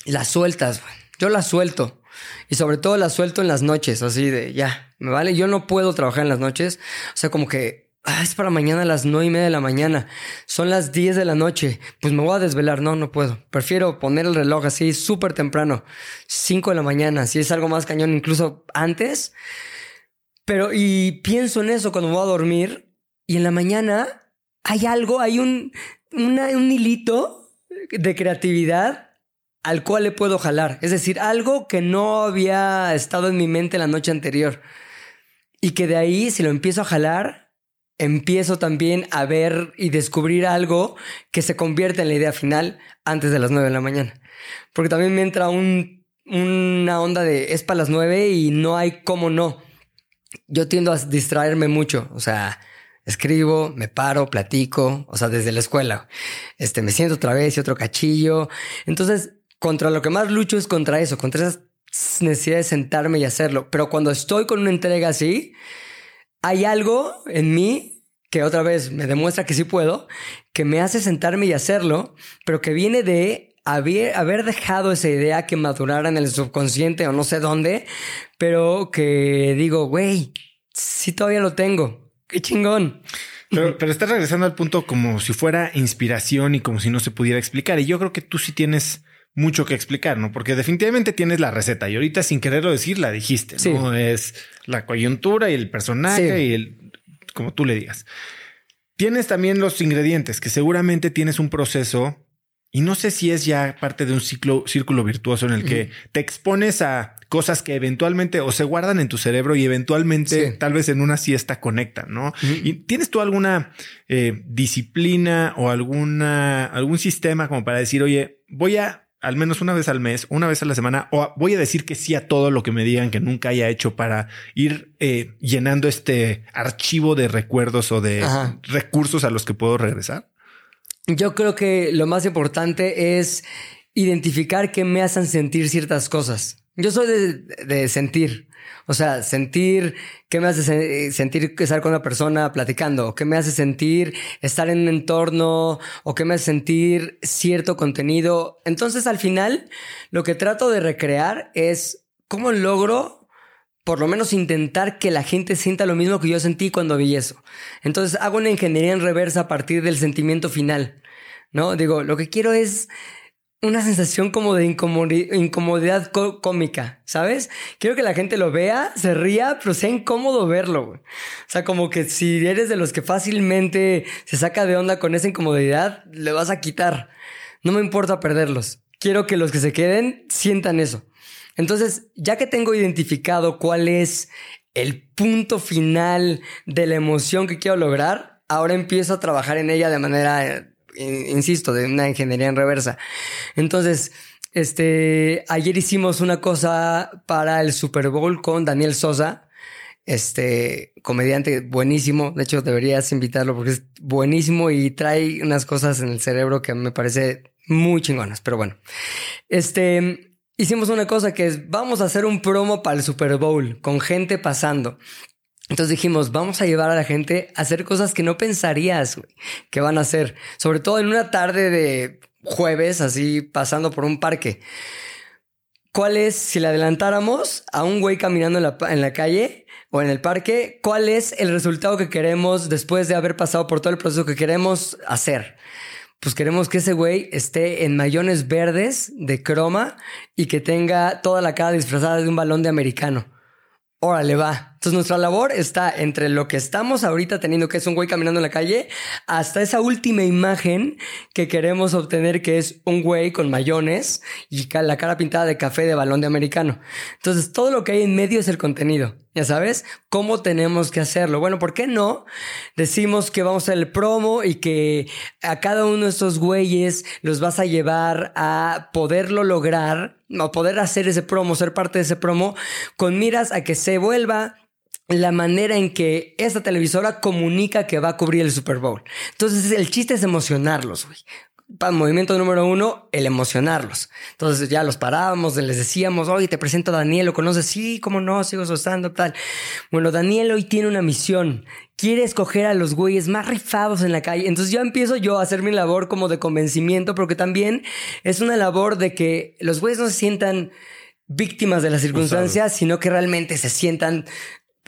la sueltas, güey. Yo la suelto. Y sobre todo la suelto en las noches, así de ya, me vale. Yo no puedo trabajar en las noches. O sea, como que ah, es para mañana a las nueve y media de la mañana. Son las 10 de la noche. Pues me voy a desvelar. No, no puedo. Prefiero poner el reloj así súper temprano. 5 de la mañana. Si es algo más cañón, incluso antes. Pero, y pienso en eso cuando voy a dormir. Y en la mañana hay algo, hay un, un hilito de creatividad al cual le puedo jalar. Es decir, algo que no había estado en mi mente la noche anterior. Y que de ahí, si lo empiezo a jalar, empiezo también a ver y descubrir algo que se convierte en la idea final antes de las 9 de la mañana. Porque también me entra un, una onda de es para las 9 y no hay cómo no. Yo tiendo a distraerme mucho. O sea, escribo, me paro, platico, o sea, desde la escuela. Este, me siento otra vez y otro cachillo. Entonces, contra lo que más lucho es contra eso, contra esa necesidad de sentarme y hacerlo. Pero cuando estoy con una entrega así, hay algo en mí que otra vez me demuestra que sí puedo, que me hace sentarme y hacerlo, pero que viene de haber, haber dejado esa idea que madurara en el subconsciente o no sé dónde, pero que digo, güey, sí todavía lo tengo. Qué chingón. Pero, pero estás regresando al punto como si fuera inspiración y como si no se pudiera explicar. Y yo creo que tú sí tienes mucho que explicar, ¿no? Porque definitivamente tienes la receta y ahorita sin quererlo decir la dijiste, Sí. ¿no? Es la coyuntura y el personaje Sí. y el, como tú le digas. Tienes también los ingredientes que seguramente tienes un proceso y no sé si es ya parte de un ciclo, círculo virtuoso en el que te expones a cosas que eventualmente o se guardan en tu cerebro y eventualmente Sí. tal vez en una siesta conectan, ¿no? ¿Y tienes tú alguna eh, disciplina o alguna, algún sistema como para decir, oye, voy a al menos una vez al mes, una vez a la semana, o voy a decir que sí a todo lo que me digan que nunca haya hecho para ir eh, llenando este archivo de recuerdos o de Ajá. recursos a los que puedo regresar? Yo creo que lo más importante es identificar qué me hacen sentir ciertas cosas. Yo soy de, sentir. O sea, sentir qué me hace sentir estar con una persona platicando, qué me hace sentir estar en un entorno, o qué me hace sentir cierto contenido. Entonces, al final, lo que trato de recrear es cómo logro por lo menos intentar que la gente sienta lo mismo que yo sentí cuando vi eso. Entonces hago una ingeniería en reversa a partir del sentimiento final, ¿no? Digo, lo que quiero es una sensación como de incomodidad, cómica, ¿sabes? Quiero que la gente lo vea, se ría, pero sea incómodo verlo. O sea, como que si eres de los que fácilmente se saca de onda con esa incomodidad, le vas a quitar. No me importa perderlos. Quiero que los que se queden sientan eso. Entonces, ya que tengo identificado cuál es el punto final de la emoción que quiero lograr, ahora empiezo a trabajar en ella de manera insisto, de una ingeniería en reversa. Entonces, este, ayer hicimos una cosa para el Super Bowl con Daniel Sosa, este comediante buenísimo. De hecho, deberías invitarlo porque es buenísimo y trae unas cosas en el cerebro que me parece muy chingonas. Pero bueno, este hicimos una cosa que es vamos a hacer un promo para el Super Bowl con gente pasando. Entonces dijimos, vamos a llevar a la gente a hacer cosas que no pensarías que van a hacer, sobre todo en una tarde de jueves, así pasando por un parque. ¿Cuál es, si le adelantáramos a un güey caminando en la, en la calle o en el parque, cuál es el resultado que queremos después de haber pasado por todo el proceso que queremos hacer? pues queremos que ese güey esté en mayones verdes de croma y que tenga toda la cara disfrazada de un balón de americano. Órale, va. Entonces nuestra labor está entre lo que estamos ahorita teniendo, que es un güey caminando en la calle, hasta esa última imagen que queremos obtener, que es un güey con mayones y la cara pintada de café de balón de americano. Entonces todo lo que hay en medio es el contenido. Ya sabes, ¿cómo tenemos que hacerlo? Bueno, ¿por qué no? Decimos que vamos a hacer el promo y que a cada uno de estos güeyes los vas a llevar a poderlo lograr, o poder hacer ese promo, ser parte de ese promo, con miras a que se vuelva la manera en que esta televisora comunica que va a cubrir el Super Bowl. Entonces el chiste es emocionarlos, güey. Movimiento número uno, el emocionarlos. Entonces ya los parábamos, les decíamos, oye, te presento a Daniel, ¿lo conoces? Sí, cómo no, sigo usando tal. Bueno, Daniel hoy tiene una misión. Quiere escoger a los güeyes más rifados en la calle. Entonces ya empiezo yo a hacer mi labor como de convencimiento, porque también es una labor de que los güeyes no se sientan víctimas de las circunstancias, sino que realmente se sientan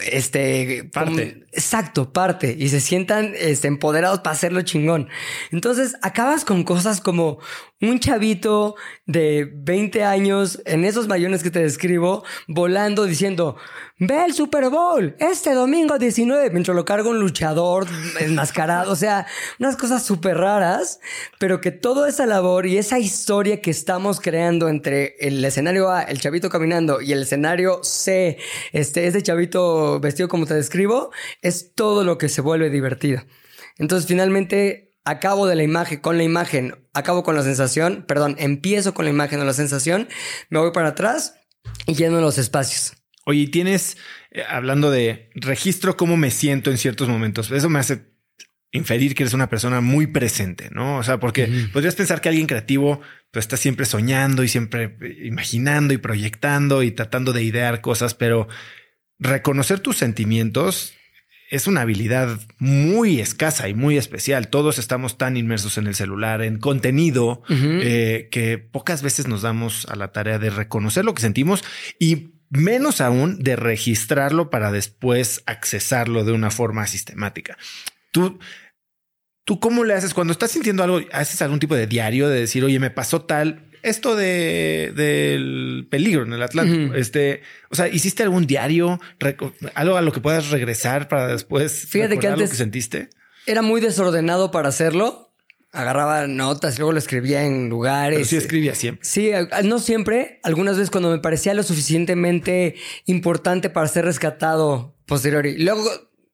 este parte. exacto, parte y se sientan este, empoderados para hacerlo chingón. Entonces acabas con cosas como un chavito de 20 años en esos mayones que te describo volando diciendo Ve el Super Bowl este domingo 19 mientras lo carga un luchador enmascarado. O sea, unas cosas súper raras, pero que toda esa labor y esa historia que estamos creando entre el escenario A, el chavito caminando, y el escenario C, este, ese chavito vestido como te describo, es todo lo que se vuelve divertido. Entonces, finalmente, acabo de la imagen, con la imagen, acabo con la sensación, perdón, empiezo con la imagen o la sensación, me voy para atrás y lleno los espacios. Oye, tienes, eh, hablando de registro, cómo me siento en ciertos momentos. Eso me hace inferir que eres una persona muy presente, ¿no? O sea, porque podrías pensar que alguien creativo pues, está siempre soñando y siempre eh, imaginando y proyectando y tratando de idear cosas, pero reconocer tus sentimientos es una habilidad muy escasa y muy especial. Todos estamos tan inmersos en el celular, en contenido, eh, que pocas veces nos damos a la tarea de reconocer lo que sentimos y menos aún de registrarlo para después accesarlo de una forma sistemática. Tú, tú cómo le haces cuando estás sintiendo algo, haces algún tipo de diario de decir, oye, me pasó tal, esto de del peligro en el Atlántico. Este, o sea, ¿hiciste algún diario, algo a lo que puedas regresar para después Fíjate que antes lo que sentiste? Era muy desordenado para hacerlo agarraba notas y luego lo escribía en lugares. Pero sí escribía siempre. Sí, no siempre. Algunas veces cuando me parecía lo suficientemente importante para ser rescatado posteriori. Luego,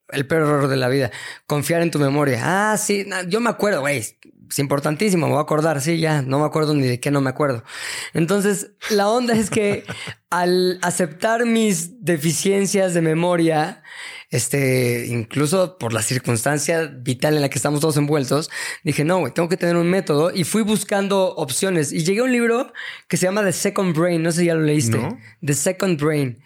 el peor error de la vida, confiar en tu memoria. Ah, sí, yo me acuerdo, güey. Es importantísimo, me voy a acordar, sí, ya, no me acuerdo ni de qué no me acuerdo. Entonces, la onda es que al aceptar mis deficiencias de memoria, este, incluso por la circunstancia vital en la que estamos todos envueltos, dije, no, güey, tengo que tener un método y fui buscando opciones y llegué a un libro que se llama The Second Brain, no sé si ya lo leíste, The Second Brain.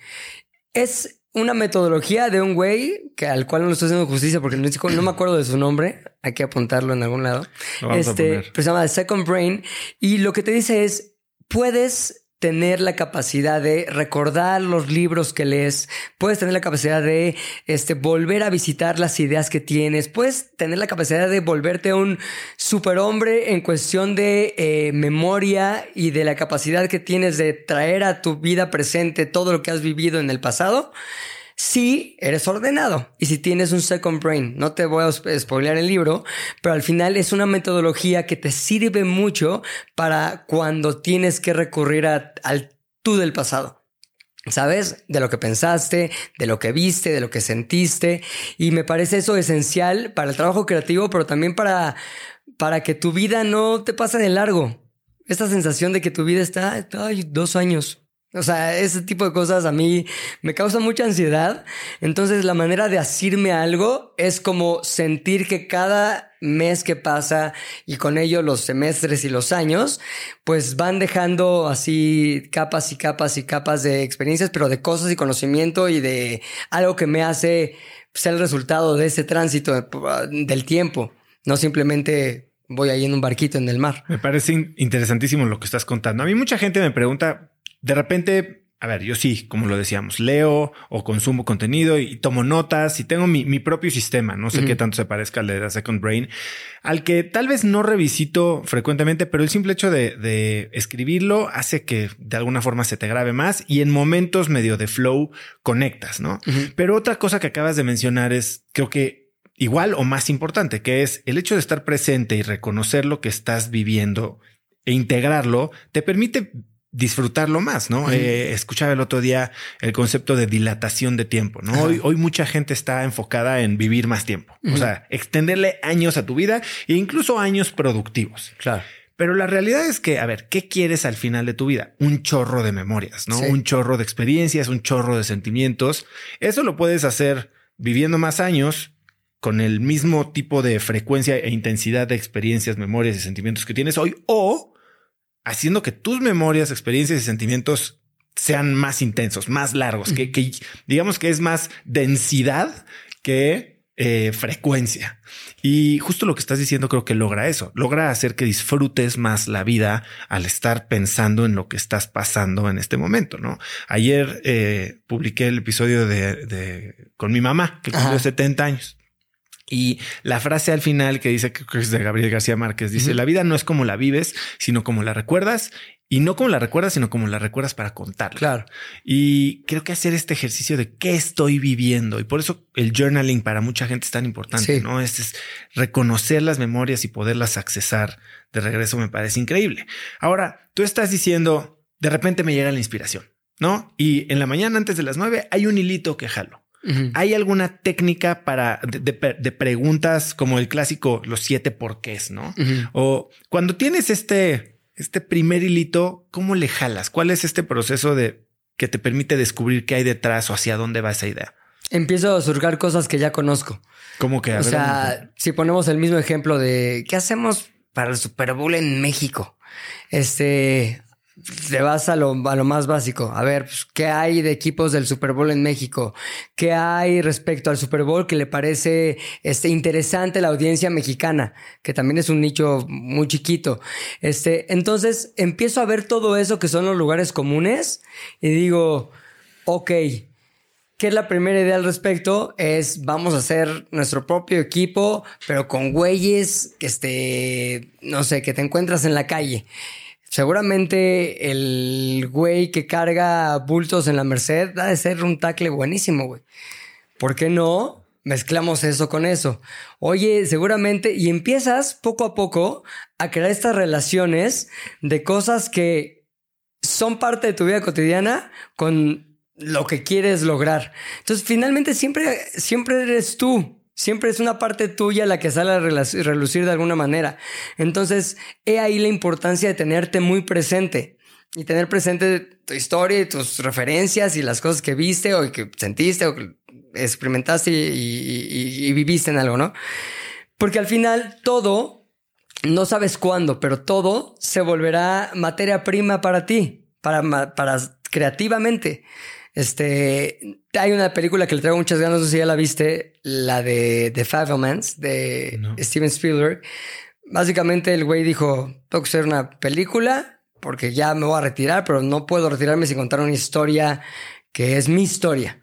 Es una metodología de un güey que al cual no lo estoy haciendo justicia porque no, me acuerdo de su nombre. Hay que apuntarlo en algún lado. este, pero se llama The Second Brain y lo que te dice es puedes tener la capacidad de recordar los libros que lees, puedes tener la capacidad de este, volver a visitar las ideas que tienes, puedes tener la capacidad de volverte un superhombre en cuestión de eh, memoria y de la capacidad que tienes de traer a tu vida presente todo lo que has vivido en el pasado si eres ordenado y si tienes un second brain. No te voy a spoilear el libro, pero al final es una metodología que te sirve mucho para cuando tienes que recurrir al tú del pasado. ¿Sabes? De lo que pensaste, de lo que viste, de lo que sentiste. Y me parece eso esencial para el trabajo creativo, pero también para, para que tu vida no te pase de largo. Esta sensación de que tu vida está, ay, dos años, o sea, ese tipo de cosas a mí me causa mucha ansiedad. Entonces, la manera de asirme algo es como sentir que cada mes que pasa y con ello los semestres y los años, pues van dejando así capas y capas y capas de experiencias, pero de cosas y conocimiento y de algo que me hace ser el resultado de ese tránsito del tiempo. No simplemente voy ahí en un barquito en el mar. Me parece interesantísimo lo que estás contando. A mí mucha gente me pregunta de repente, a ver, yo sí, como lo decíamos, leo o consumo contenido y tomo notas y tengo mi, propio sistema. No sé qué tanto se parezca al de The Second Brain, al que tal vez no revisito frecuentemente, pero el simple hecho de, escribirlo hace que de alguna forma se te grabe más y en momentos medio de flow conectas, ¿no? Pero otra cosa que acabas de mencionar es, creo que igual o más importante, que es el hecho de estar presente y reconocer lo que estás viviendo e integrarlo, te permite disfrutarlo más, ¿no? Eh, escuchaba el otro día el concepto de dilatación de tiempo, ¿no? Hoy, hoy mucha gente está enfocada en vivir más tiempo, o sea, extenderle años a tu vida e incluso años productivos. Claro. Pero la realidad es que, a ver, ¿qué quieres al final de tu vida? Un chorro de memorias, ¿no? Un chorro de experiencias, un chorro de sentimientos. Eso lo puedes hacer viviendo más años, con el mismo tipo de frecuencia e intensidad de experiencias, memorias y sentimientos que tienes hoy, o haciendo que tus memorias, experiencias y sentimientos sean más intensos, más largos, que, digamos que es más densidad que eh, frecuencia. Y justo lo que estás diciendo creo que logra eso, logra hacer que disfrutes más la vida al estar pensando en lo que estás pasando en este momento, ¿no? Ayer eh, publiqué el episodio de, con mi mamá, que cumplió 70 años. Y la frase al final que dice que es de Gabriel García Márquez dice: La vida no es como la vives, sino como la recuerdas. Y no como la recuerdas, sino como la recuerdas para contarla. Claro. Y creo que hacer este ejercicio de qué estoy viviendo. Y por eso el journaling para mucha gente es tan importante, ¿no? Es, es reconocer las memorias y poderlas accesar de regreso me parece increíble. Ahora, tú estás diciendo, de repente me llega la inspiración, ¿no? Y en la mañana antes de las nueve hay un hilito que jalo. ¿Hay alguna técnica para de, preguntas como el clásico los siete porqués, no? O cuando tienes este, este primer hilito, ¿cómo le jalas? ¿Cuál es este proceso de que te permite descubrir qué hay detrás o hacia dónde va esa idea? Empiezo a surcar cosas que ya conozco. ¿Cómo que? o sea, si ponemos el mismo ejemplo de qué hacemos para el Super Bowl en México. Este, te vas a lo, más básico. A ver, pues, ¿qué hay de equipos del Super Bowl en México? ¿Qué hay respecto al Super Bowl que le parece este, interesante a la audiencia mexicana? Que también es un nicho muy chiquito. Este, entonces empiezo a ver todo eso que son los lugares comunes y digo, ok, ¿Qué es la primera idea al respecto? Es vamos a hacer nuestro propio equipo, pero con güeyes que este, no sé, que te encuentras en la calle. Seguramente el güey que carga bultos en la Merced ha de ser un tackle buenísimo, güey. ¿Por qué no? Mezclamos eso con eso. Oye, seguramente, y empiezas poco a poco a crear estas relaciones de cosas que son parte de tu vida cotidiana con lo que quieres lograr. Entonces, finalmente siempre, siempre eres tú. Siempre es una parte tuya la que sale a relucir de alguna manera. Entonces, he ahí la importancia de tenerte muy presente y tener presente tu historia y tus referencias y las cosas que viste o que sentiste o experimentaste y, viviste en algo, ¿no? Porque al final todo, no sabes cuándo, pero todo se volverá materia prima para ti, para, para creativamente. Este, hay una película que le traigo muchas ganas, no sé si ya la viste, la de The Fablemans de Steven Spielberg. Básicamente el güey dijo, tengo que hacer una película porque ya me voy a retirar, pero no puedo retirarme sin contar una historia que es mi historia.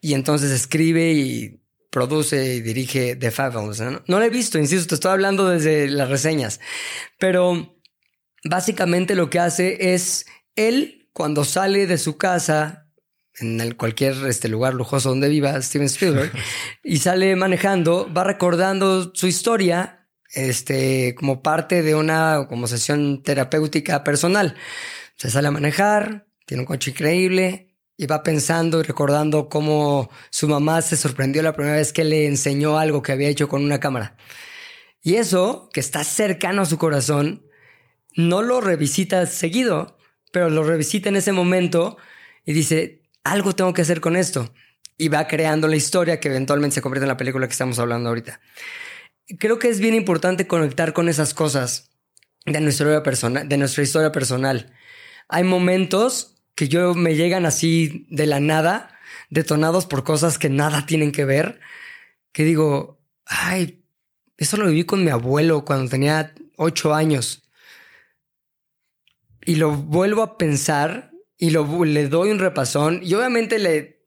Y entonces escribe y produce y dirige The Fablemans. ¿no? no la he visto, insisto, te estoy hablando desde las reseñas. Pero básicamente lo que hace es él, cuando sale de su casa en cualquier este, lugar lujoso donde viva Steven Spielberg y sale manejando, va recordando su historia este, como parte de una como sesión terapéutica personal. Se sale a manejar, tiene un coche increíble y va pensando y recordando cómo su mamá se sorprendió la primera vez que le enseñó algo que había hecho con una cámara. Y eso, que está cercano a su corazón, no lo revisita seguido, pero lo revisita en ese momento y dice, algo tengo que hacer con esto. Y va creando la historia que eventualmente se convierte en la película que estamos hablando ahorita. Creo que es bien importante conectar con esas cosas de nuestra historia personal. De nuestra historia personal. Hay momentos que yo me llegan así de la nada, detonados por cosas que nada tienen que ver, que digo, ay, eso lo viví con mi abuelo cuando tenía ocho años. Y lo vuelvo a pensar y le doy un repasón y obviamente le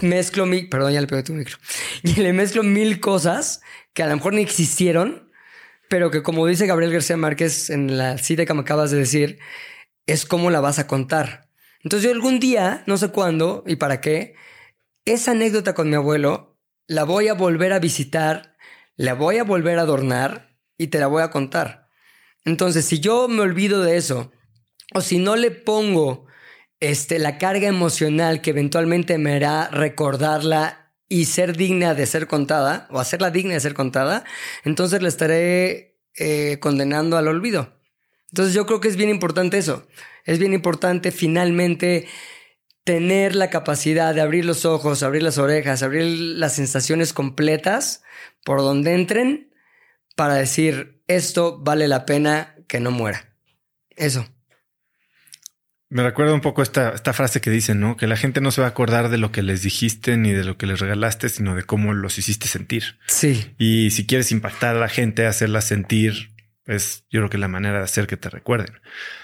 mezclo mi, perdón, ya le pegué tu micro, y le mezclo mil cosas que a lo mejor ni existieron, pero que como dice Gabriel García Márquez en la cita que me acabas de decir, es cómo la vas a contar. Entonces yo algún día, no sé cuándo y para qué, esa anécdota con mi abuelo la voy a volver a visitar, la voy a volver a adornar y te la voy a contar. Entonces, si yo me olvido de eso, o si no le pongo este, la carga emocional que eventualmente me hará recordarla y ser digna de ser contada, o hacerla digna de ser contada, entonces la estaré eh, condenando al olvido. Entonces yo creo que es bien importante eso. Es bien importante finalmente tener la capacidad de abrir los ojos, abrir las orejas, abrir las sensaciones completas por donde entren para decir, esto vale la pena que no muera. Eso. Me recuerda un poco esta, esta frase que dicen, ¿no? Que la gente no se va a acordar de lo que les dijiste ni de lo que les regalaste, sino de cómo los hiciste sentir. Sí. Y si quieres impactar a la gente, hacerla sentir, es yo creo que la manera de hacer que te recuerden.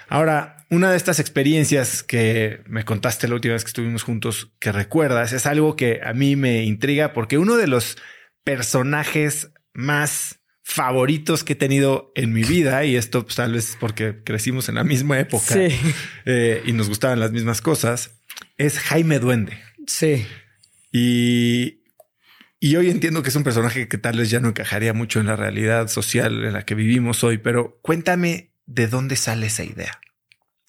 Ahora, una de estas experiencias que me contaste la última vez que estuvimos juntos, que recuerdas, es algo que a mí me intriga porque uno de los personajes más favoritos que he tenido en mi vida y esto pues, tal vez porque crecimos en la misma época eh, y nos gustaban las mismas cosas, es Jaime Duende. Sí. Y, y hoy entiendo que es un personaje que tal vez ya no encajaría mucho en la realidad social en la que vivimos hoy, pero cuéntame de dónde sale esa idea.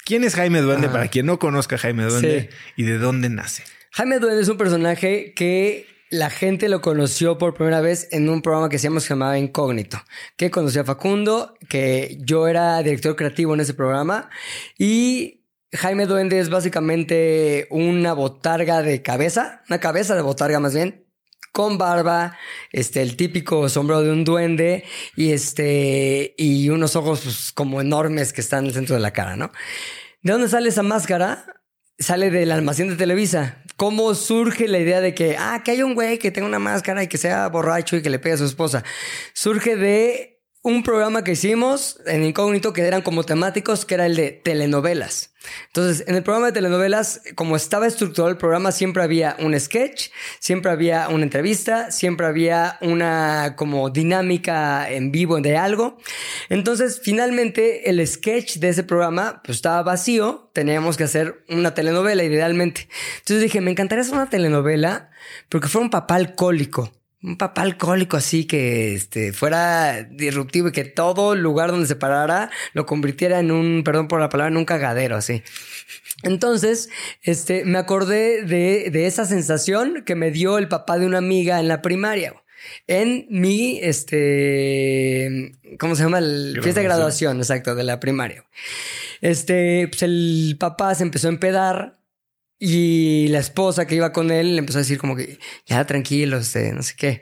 ¿Quién es Jaime Duende para quien no conozca Jaime Duende y de dónde nace? Jaime Duende es un personaje que la gente lo conoció por primera vez en un programa que se llamaba Incógnito, que conocía a Facundo, que yo era director creativo en ese programa y Jaime Duende es básicamente una botarga de cabeza, una cabeza de botarga más bien, con barba, este, el típico sombrero de un duende y este, y unos ojos pues, como enormes que están en el centro de la cara, ¿no? ¿De dónde sale esa máscara? sale del almacén de Televisa. ¿Cómo surge la idea de que, ah, que hay un güey que tenga una máscara y que sea borracho y que le pegue a su esposa? Surge de un programa que hicimos en incógnito que eran como temáticos, que era el de telenovelas. Entonces, en el programa de telenovelas, como estaba estructurado el programa, siempre había un sketch, siempre había una entrevista, siempre había una como dinámica en vivo de algo. Entonces, finalmente, el sketch de ese programa pues, estaba vacío, teníamos que hacer una telenovela idealmente. Entonces dije, me encantaría hacer una telenovela porque fuera un papá alcohólico un papá alcohólico así que este, fuera disruptivo y que todo lugar donde se parara lo convirtiera en un, perdón por la palabra, en un cagadero así. Entonces, este, me acordé de, de esa sensación que me dio el papá de una amiga en la primaria. En mi, este, ¿cómo se llama? El fiesta de graduación, exacto, de la primaria. Este, pues el papá se empezó a empedar Y la esposa que iba con él le empezó a decir como que, ya tranquilo, este, no sé qué.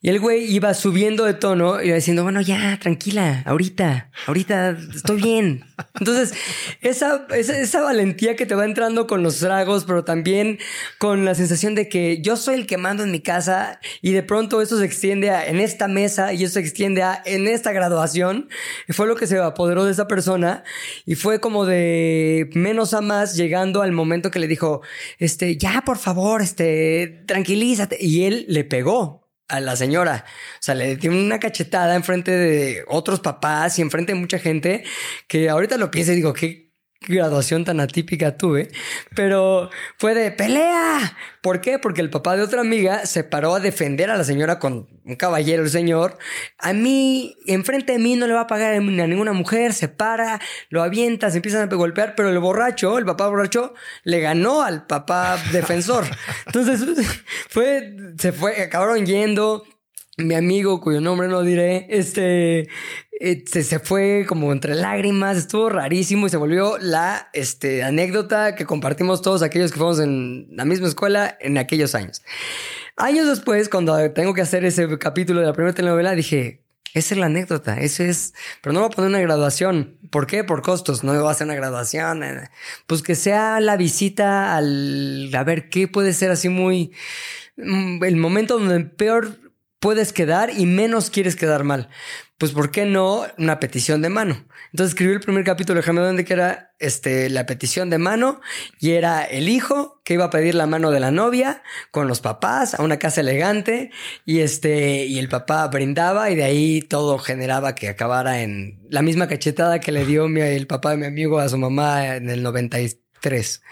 Y el güey iba subiendo de tono y iba diciendo, bueno, ya, tranquila, ahorita, ahorita estoy bien. Entonces, esa, esa, valentía que te va entrando con los tragos, pero también con la sensación de que yo soy el que mando en mi casa y de pronto eso se extiende a en esta mesa y eso se extiende a en esta graduación, fue lo que se apoderó de esa persona y fue como de menos a más llegando al momento que le dijo, este, ya, por favor, este, tranquilízate. Y él le pegó a la señora. O sea, le dio una cachetada enfrente de otros papás y enfrente de mucha gente que ahorita lo pienso y digo, qué graduación tan atípica tuve, pero fue de pelea. ¿Por qué? Porque el papá de otra amiga se paró a defender a la señora con un caballero, el señor. A mí, enfrente de mí no le va a pagar a ninguna mujer, se para, lo avienta, se empiezan a golpear, pero el borracho, el papá borracho, le ganó al papá defensor. Entonces, fue, se fue, acabaron yendo mi amigo, cuyo nombre no diré, este, eh, se, fue como entre lágrimas, estuvo rarísimo y se volvió la este, anécdota que compartimos todos aquellos que fuimos en la misma escuela en aquellos años. Años después, cuando tengo que hacer ese capítulo de la primera telenovela, dije, esa es la anécdota, eso es, pero no voy a poner una graduación. ¿Por qué? Por costos, no voy a hacer una graduación. Eh, pues que sea la visita al, a ver qué puede ser así muy, mm, el momento donde peor puedes quedar y menos quieres quedar mal. Pues, ¿por qué no una petición de mano? Entonces escribí el primer capítulo de Jaime que era este, la petición de mano y era el hijo que iba a pedir la mano de la novia con los papás a una casa elegante y este, y el papá brindaba y de ahí todo generaba que acabara en la misma cachetada que le dio mi, el papá de mi amigo a su mamá en el 93.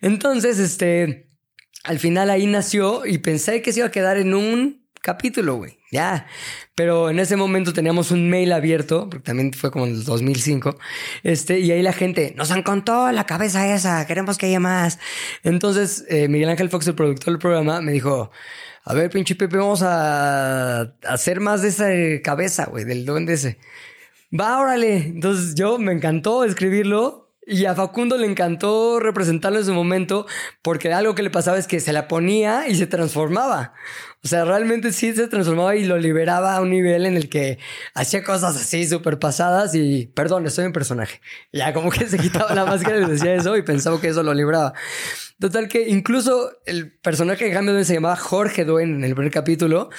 Entonces, este, al final ahí nació y pensé que se iba a quedar en un capítulo, güey. Ya. Pero en ese momento teníamos un mail abierto, porque también fue como en el 2005. Este, y ahí la gente nos contado la cabeza esa, queremos que haya más. Entonces, eh, Miguel Ángel Fox, el productor del programa, me dijo, a ver, pinche Pepe, vamos a, hacer más de esa cabeza, güey, del duende ese. Va, órale. Entonces yo me encantó escribirlo. Y a Facundo le encantó representarlo en su momento porque algo que le pasaba es que se la ponía y se transformaba. O sea, realmente sí se transformaba y lo liberaba a un nivel en el que hacía cosas así súper pasadas y, perdón, estoy en personaje. Ya como que se quitaba la máscara y decía eso y pensaba que eso lo libraba. Total que incluso el personaje de Jaime se llamaba Jorge Duen en el primer capítulo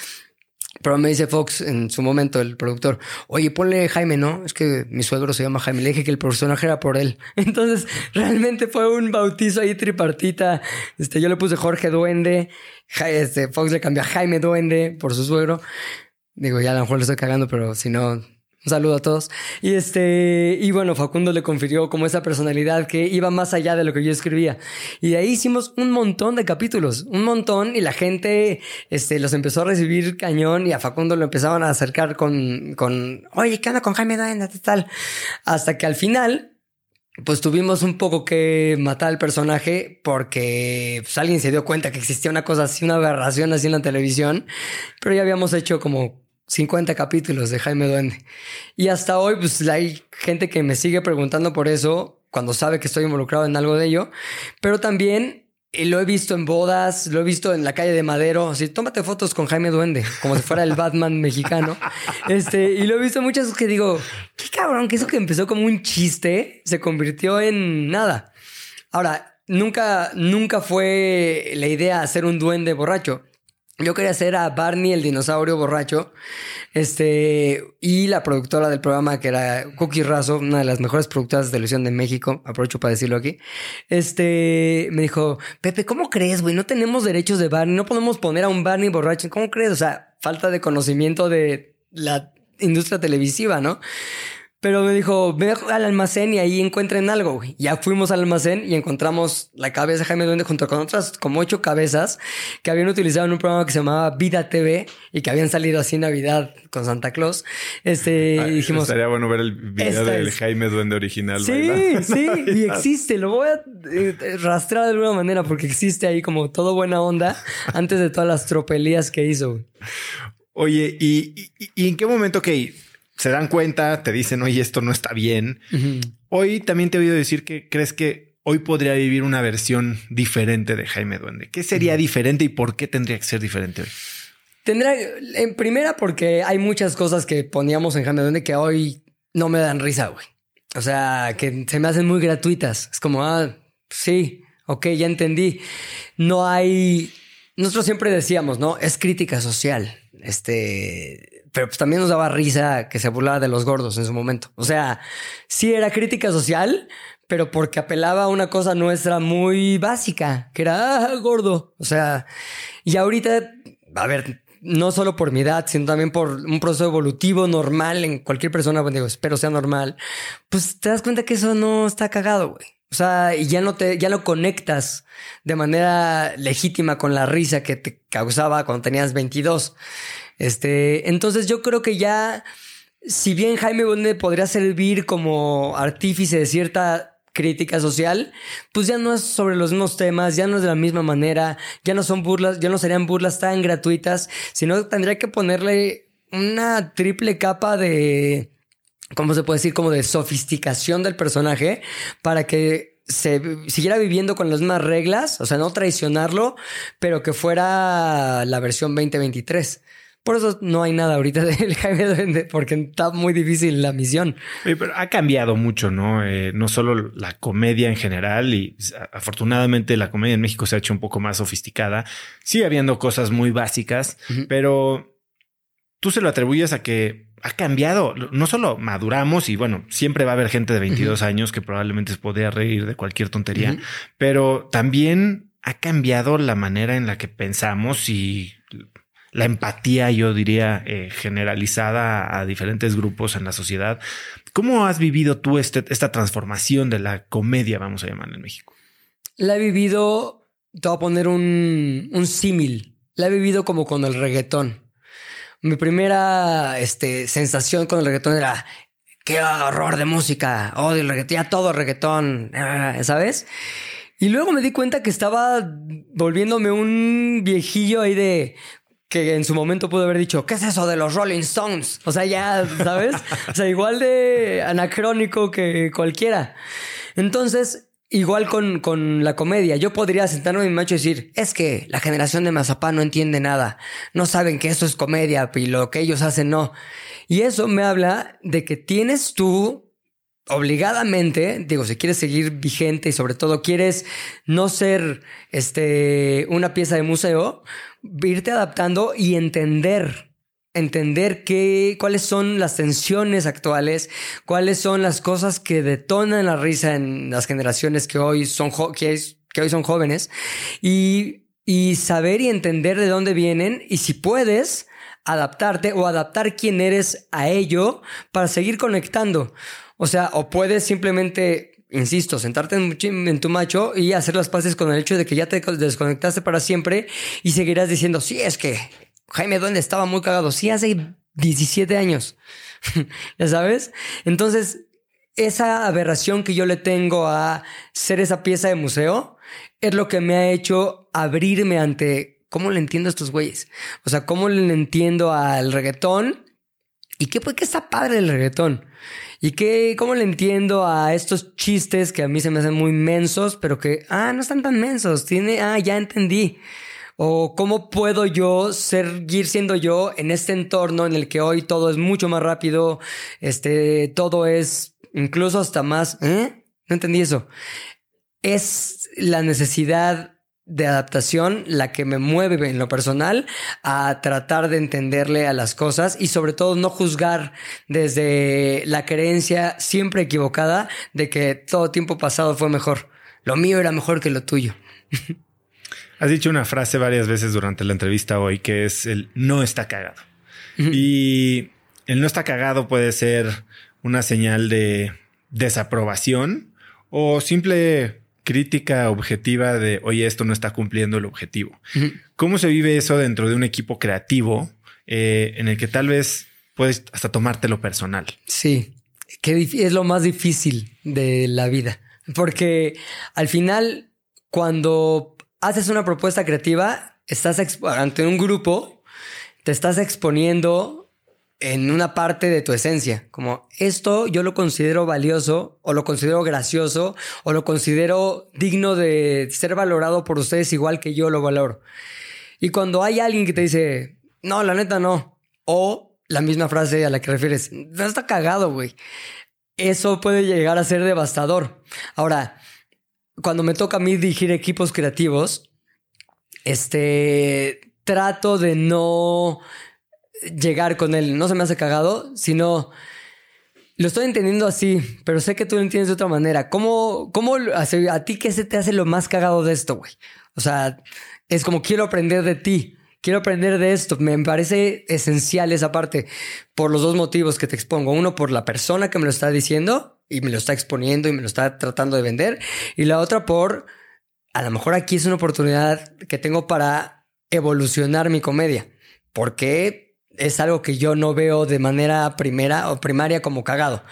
pero me dice Fox en su momento, el productor, oye, ponle Jaime, ¿no? Es que mi suegro se llama Jaime. Le dije que el personaje era por él. Entonces, realmente fue un bautizo ahí tripartita. Este, yo le puse Jorge Duende. Este, Fox le cambió a Jaime Duende por su suegro. Digo, ya a lo mejor le estoy cagando, pero si no, un saludo a todos. Y este, y bueno, Facundo le confirió como esa personalidad que iba más allá de lo que yo escribía. Y de ahí hicimos un montón de capítulos, un montón, y la gente, este, los empezó a recibir cañón y a Facundo lo empezaban a acercar con, con, oye, ¿qué onda con Jaime Duenda? Tal. Hasta que al final, pues tuvimos un poco que matar al personaje porque pues, alguien se dio cuenta que existía una cosa así, una aberración así en la televisión, pero ya habíamos hecho como 50 capítulos de Jaime Duende. Y hasta hoy, pues hay gente que me sigue preguntando por eso cuando sabe que estoy involucrado en algo de ello. Pero también eh, lo he visto en bodas, lo he visto en la calle de Madero. Así, tómate fotos con Jaime Duende, como si fuera el Batman mexicano. Este, y lo he visto muchas que digo, qué cabrón, que eso que empezó como un chiste se convirtió en nada. Ahora, nunca, nunca fue la idea hacer un duende borracho. Yo quería hacer a Barney el dinosaurio borracho. Este, y la productora del programa, que era Cookie Razo, una de las mejores productoras de televisión de México, aprovecho para decirlo aquí. Este, me dijo, Pepe, ¿cómo crees, güey? No tenemos derechos de Barney, no podemos poner a un Barney borracho. ¿Cómo crees? O sea, falta de conocimiento de la industria televisiva, ¿no? Pero me dijo, ve al almacén y ahí encuentren algo. Ya fuimos al almacén y encontramos la cabeza de Jaime Duende junto con otras como ocho cabezas que habían utilizado en un programa que se llamaba Vida TV y que habían salido así en Navidad con Santa Claus. Este, ah, dijimos. Estaría bueno ver el video del Jaime Duende original. Sí, sí, y existe. Lo voy a eh, rastrear de alguna manera porque existe ahí como todo buena onda antes de todas las tropelías que hizo. Oye, ¿y, y, en qué momento que se dan cuenta, te dicen, oye, esto no está bien. Hoy también te he oído decir que crees que hoy podría vivir una versión diferente de Jaime Duende? ¿Qué sería diferente y por qué tendría que ser diferente hoy? Tendrá, en primera, porque hay muchas cosas que poníamos en Jaime Duende que hoy no me dan risa, güey. O sea, que se me hacen muy gratuitas. Es como, ah, sí, ok, ya entendí. No hay. Nosotros siempre decíamos, ¿no? Es crítica social. Este. Pero pues también nos daba risa que se burlaba de los gordos en su momento. O sea, sí era crítica social, pero porque apelaba a una cosa nuestra muy básica, que era ah, gordo. O sea, y ahorita, a ver, no solo por mi edad, sino también por un proceso evolutivo normal en cualquier persona, bueno, digo, espero sea normal, pues te das cuenta que eso no está cagado, güey. O sea, y ya no te, ya lo conectas de manera legítima con la risa que te causaba cuando tenías 22. Este, entonces yo creo que ya, si bien Jaime Bonde podría servir como artífice de cierta crítica social, pues ya no es sobre los mismos temas, ya no es de la misma manera, ya no son burlas, ya no serían burlas tan gratuitas, sino tendría que ponerle una triple capa de, ¿cómo se puede decir? Como de sofisticación del personaje para que se siguiera viviendo con las mismas reglas, o sea, no traicionarlo, pero que fuera la versión 2023. Por eso no hay nada ahorita del Jaime Duende, porque está muy difícil la misión. pero ha cambiado mucho, ¿no? Eh, no solo la comedia en general, y afortunadamente la comedia en México se ha hecho un poco más sofisticada. Sigue habiendo cosas muy básicas, pero tú se lo atribuyes a que ha cambiado. No solo maduramos y bueno, siempre va a haber gente de 22 años que probablemente se podría reír de cualquier tontería, pero también ha cambiado la manera en la que pensamos y la empatía, yo diría, eh, generalizada a diferentes grupos en la sociedad. ¿Cómo has vivido tú este, esta transformación de la comedia, vamos a llamar en México? La he vivido, te voy a poner un, un símil, la he vivido como con el reggaetón. Mi primera este, sensación con el reggaetón era, qué horror de música, odio el reggaetón, ya todo reggaetón, ¿sabes? Y luego me di cuenta que estaba volviéndome un viejillo ahí de que en su momento pudo haber dicho, ¿qué es eso de los Rolling Stones? O sea, ya, ¿sabes? o sea, igual de anacrónico que cualquiera. Entonces, igual con, con la comedia, yo podría sentarme en mi macho y decir, es que la generación de Mazapán no entiende nada, no saben que eso es comedia y lo que ellos hacen no. Y eso me habla de que tienes tú obligadamente, digo, si quieres seguir vigente y sobre todo quieres no ser este, una pieza de museo, irte adaptando y entender, entender qué, cuáles son las tensiones actuales, cuáles son las cosas que detonan la risa en las generaciones que hoy son, que, hoy son jóvenes y, y saber y entender de dónde vienen y si puedes adaptarte o adaptar quién eres a ello para seguir conectando. O sea, o puedes simplemente, insisto, sentarte en, tu macho y hacer las paces con el hecho de que ya te desconectaste para siempre y seguirás diciendo, sí, es que Jaime Duende estaba muy cagado. Sí, hace 17 años. ¿Ya sabes? Entonces, esa aberración que yo le tengo a ser esa pieza de museo es lo que me ha hecho abrirme ante cómo le entiendo a estos güeyes. O sea, cómo le entiendo al reggaetón y qué, qué está padre el reggaetón. ¿Y qué, cómo le entiendo a estos chistes que a mí se me hacen muy mensos, pero que, ah, no están tan mensos, tiene, ah, ya entendí. O cómo puedo yo seguir siendo yo en este entorno en el que hoy todo es mucho más rápido, este, todo es incluso hasta más, ¿eh? No entendí eso. Es la necesidad de adaptación la que me mueve en lo personal a tratar de entenderle a las cosas y sobre todo no juzgar desde la creencia siempre equivocada de que todo tiempo pasado fue mejor. Lo mío era mejor que lo tuyo. Has dicho una frase varias veces durante la entrevista hoy que es el no está cagado. Y el no está cagado puede ser una señal de desaprobación o simple crítica objetiva de, oye, esto no está cumpliendo el objetivo. ¿Cómo se vive eso dentro de un equipo creativo eh, en el que tal vez puedes hasta tomártelo personal? Sí, que es lo más difícil de la vida, porque al final, cuando haces una propuesta creativa, estás ante un grupo, te estás exponiendo en una parte de tu esencia, como esto yo lo considero valioso o lo considero gracioso o lo considero digno de ser valorado por ustedes igual que yo lo valoro. Y cuando hay alguien que te dice, no, la neta no, o la misma frase a la que refieres, no está cagado, güey. Eso puede llegar a ser devastador. Ahora, cuando me toca a mí dirigir equipos creativos, este, trato de no llegar con él, no se me hace cagado, sino lo estoy entendiendo así, pero sé que tú lo entiendes de otra manera. ¿Cómo, cómo a ti qué se te hace lo más cagado de esto, güey? O sea, es como quiero aprender de ti, quiero aprender de esto. Me parece esencial esa parte por los dos motivos que te expongo. Uno, por la persona que me lo está diciendo y me lo está exponiendo y me lo está tratando de vender. Y la otra, por a lo mejor aquí es una oportunidad que tengo para evolucionar mi comedia. Porque es algo que yo no veo de manera primera o primaria como cagado.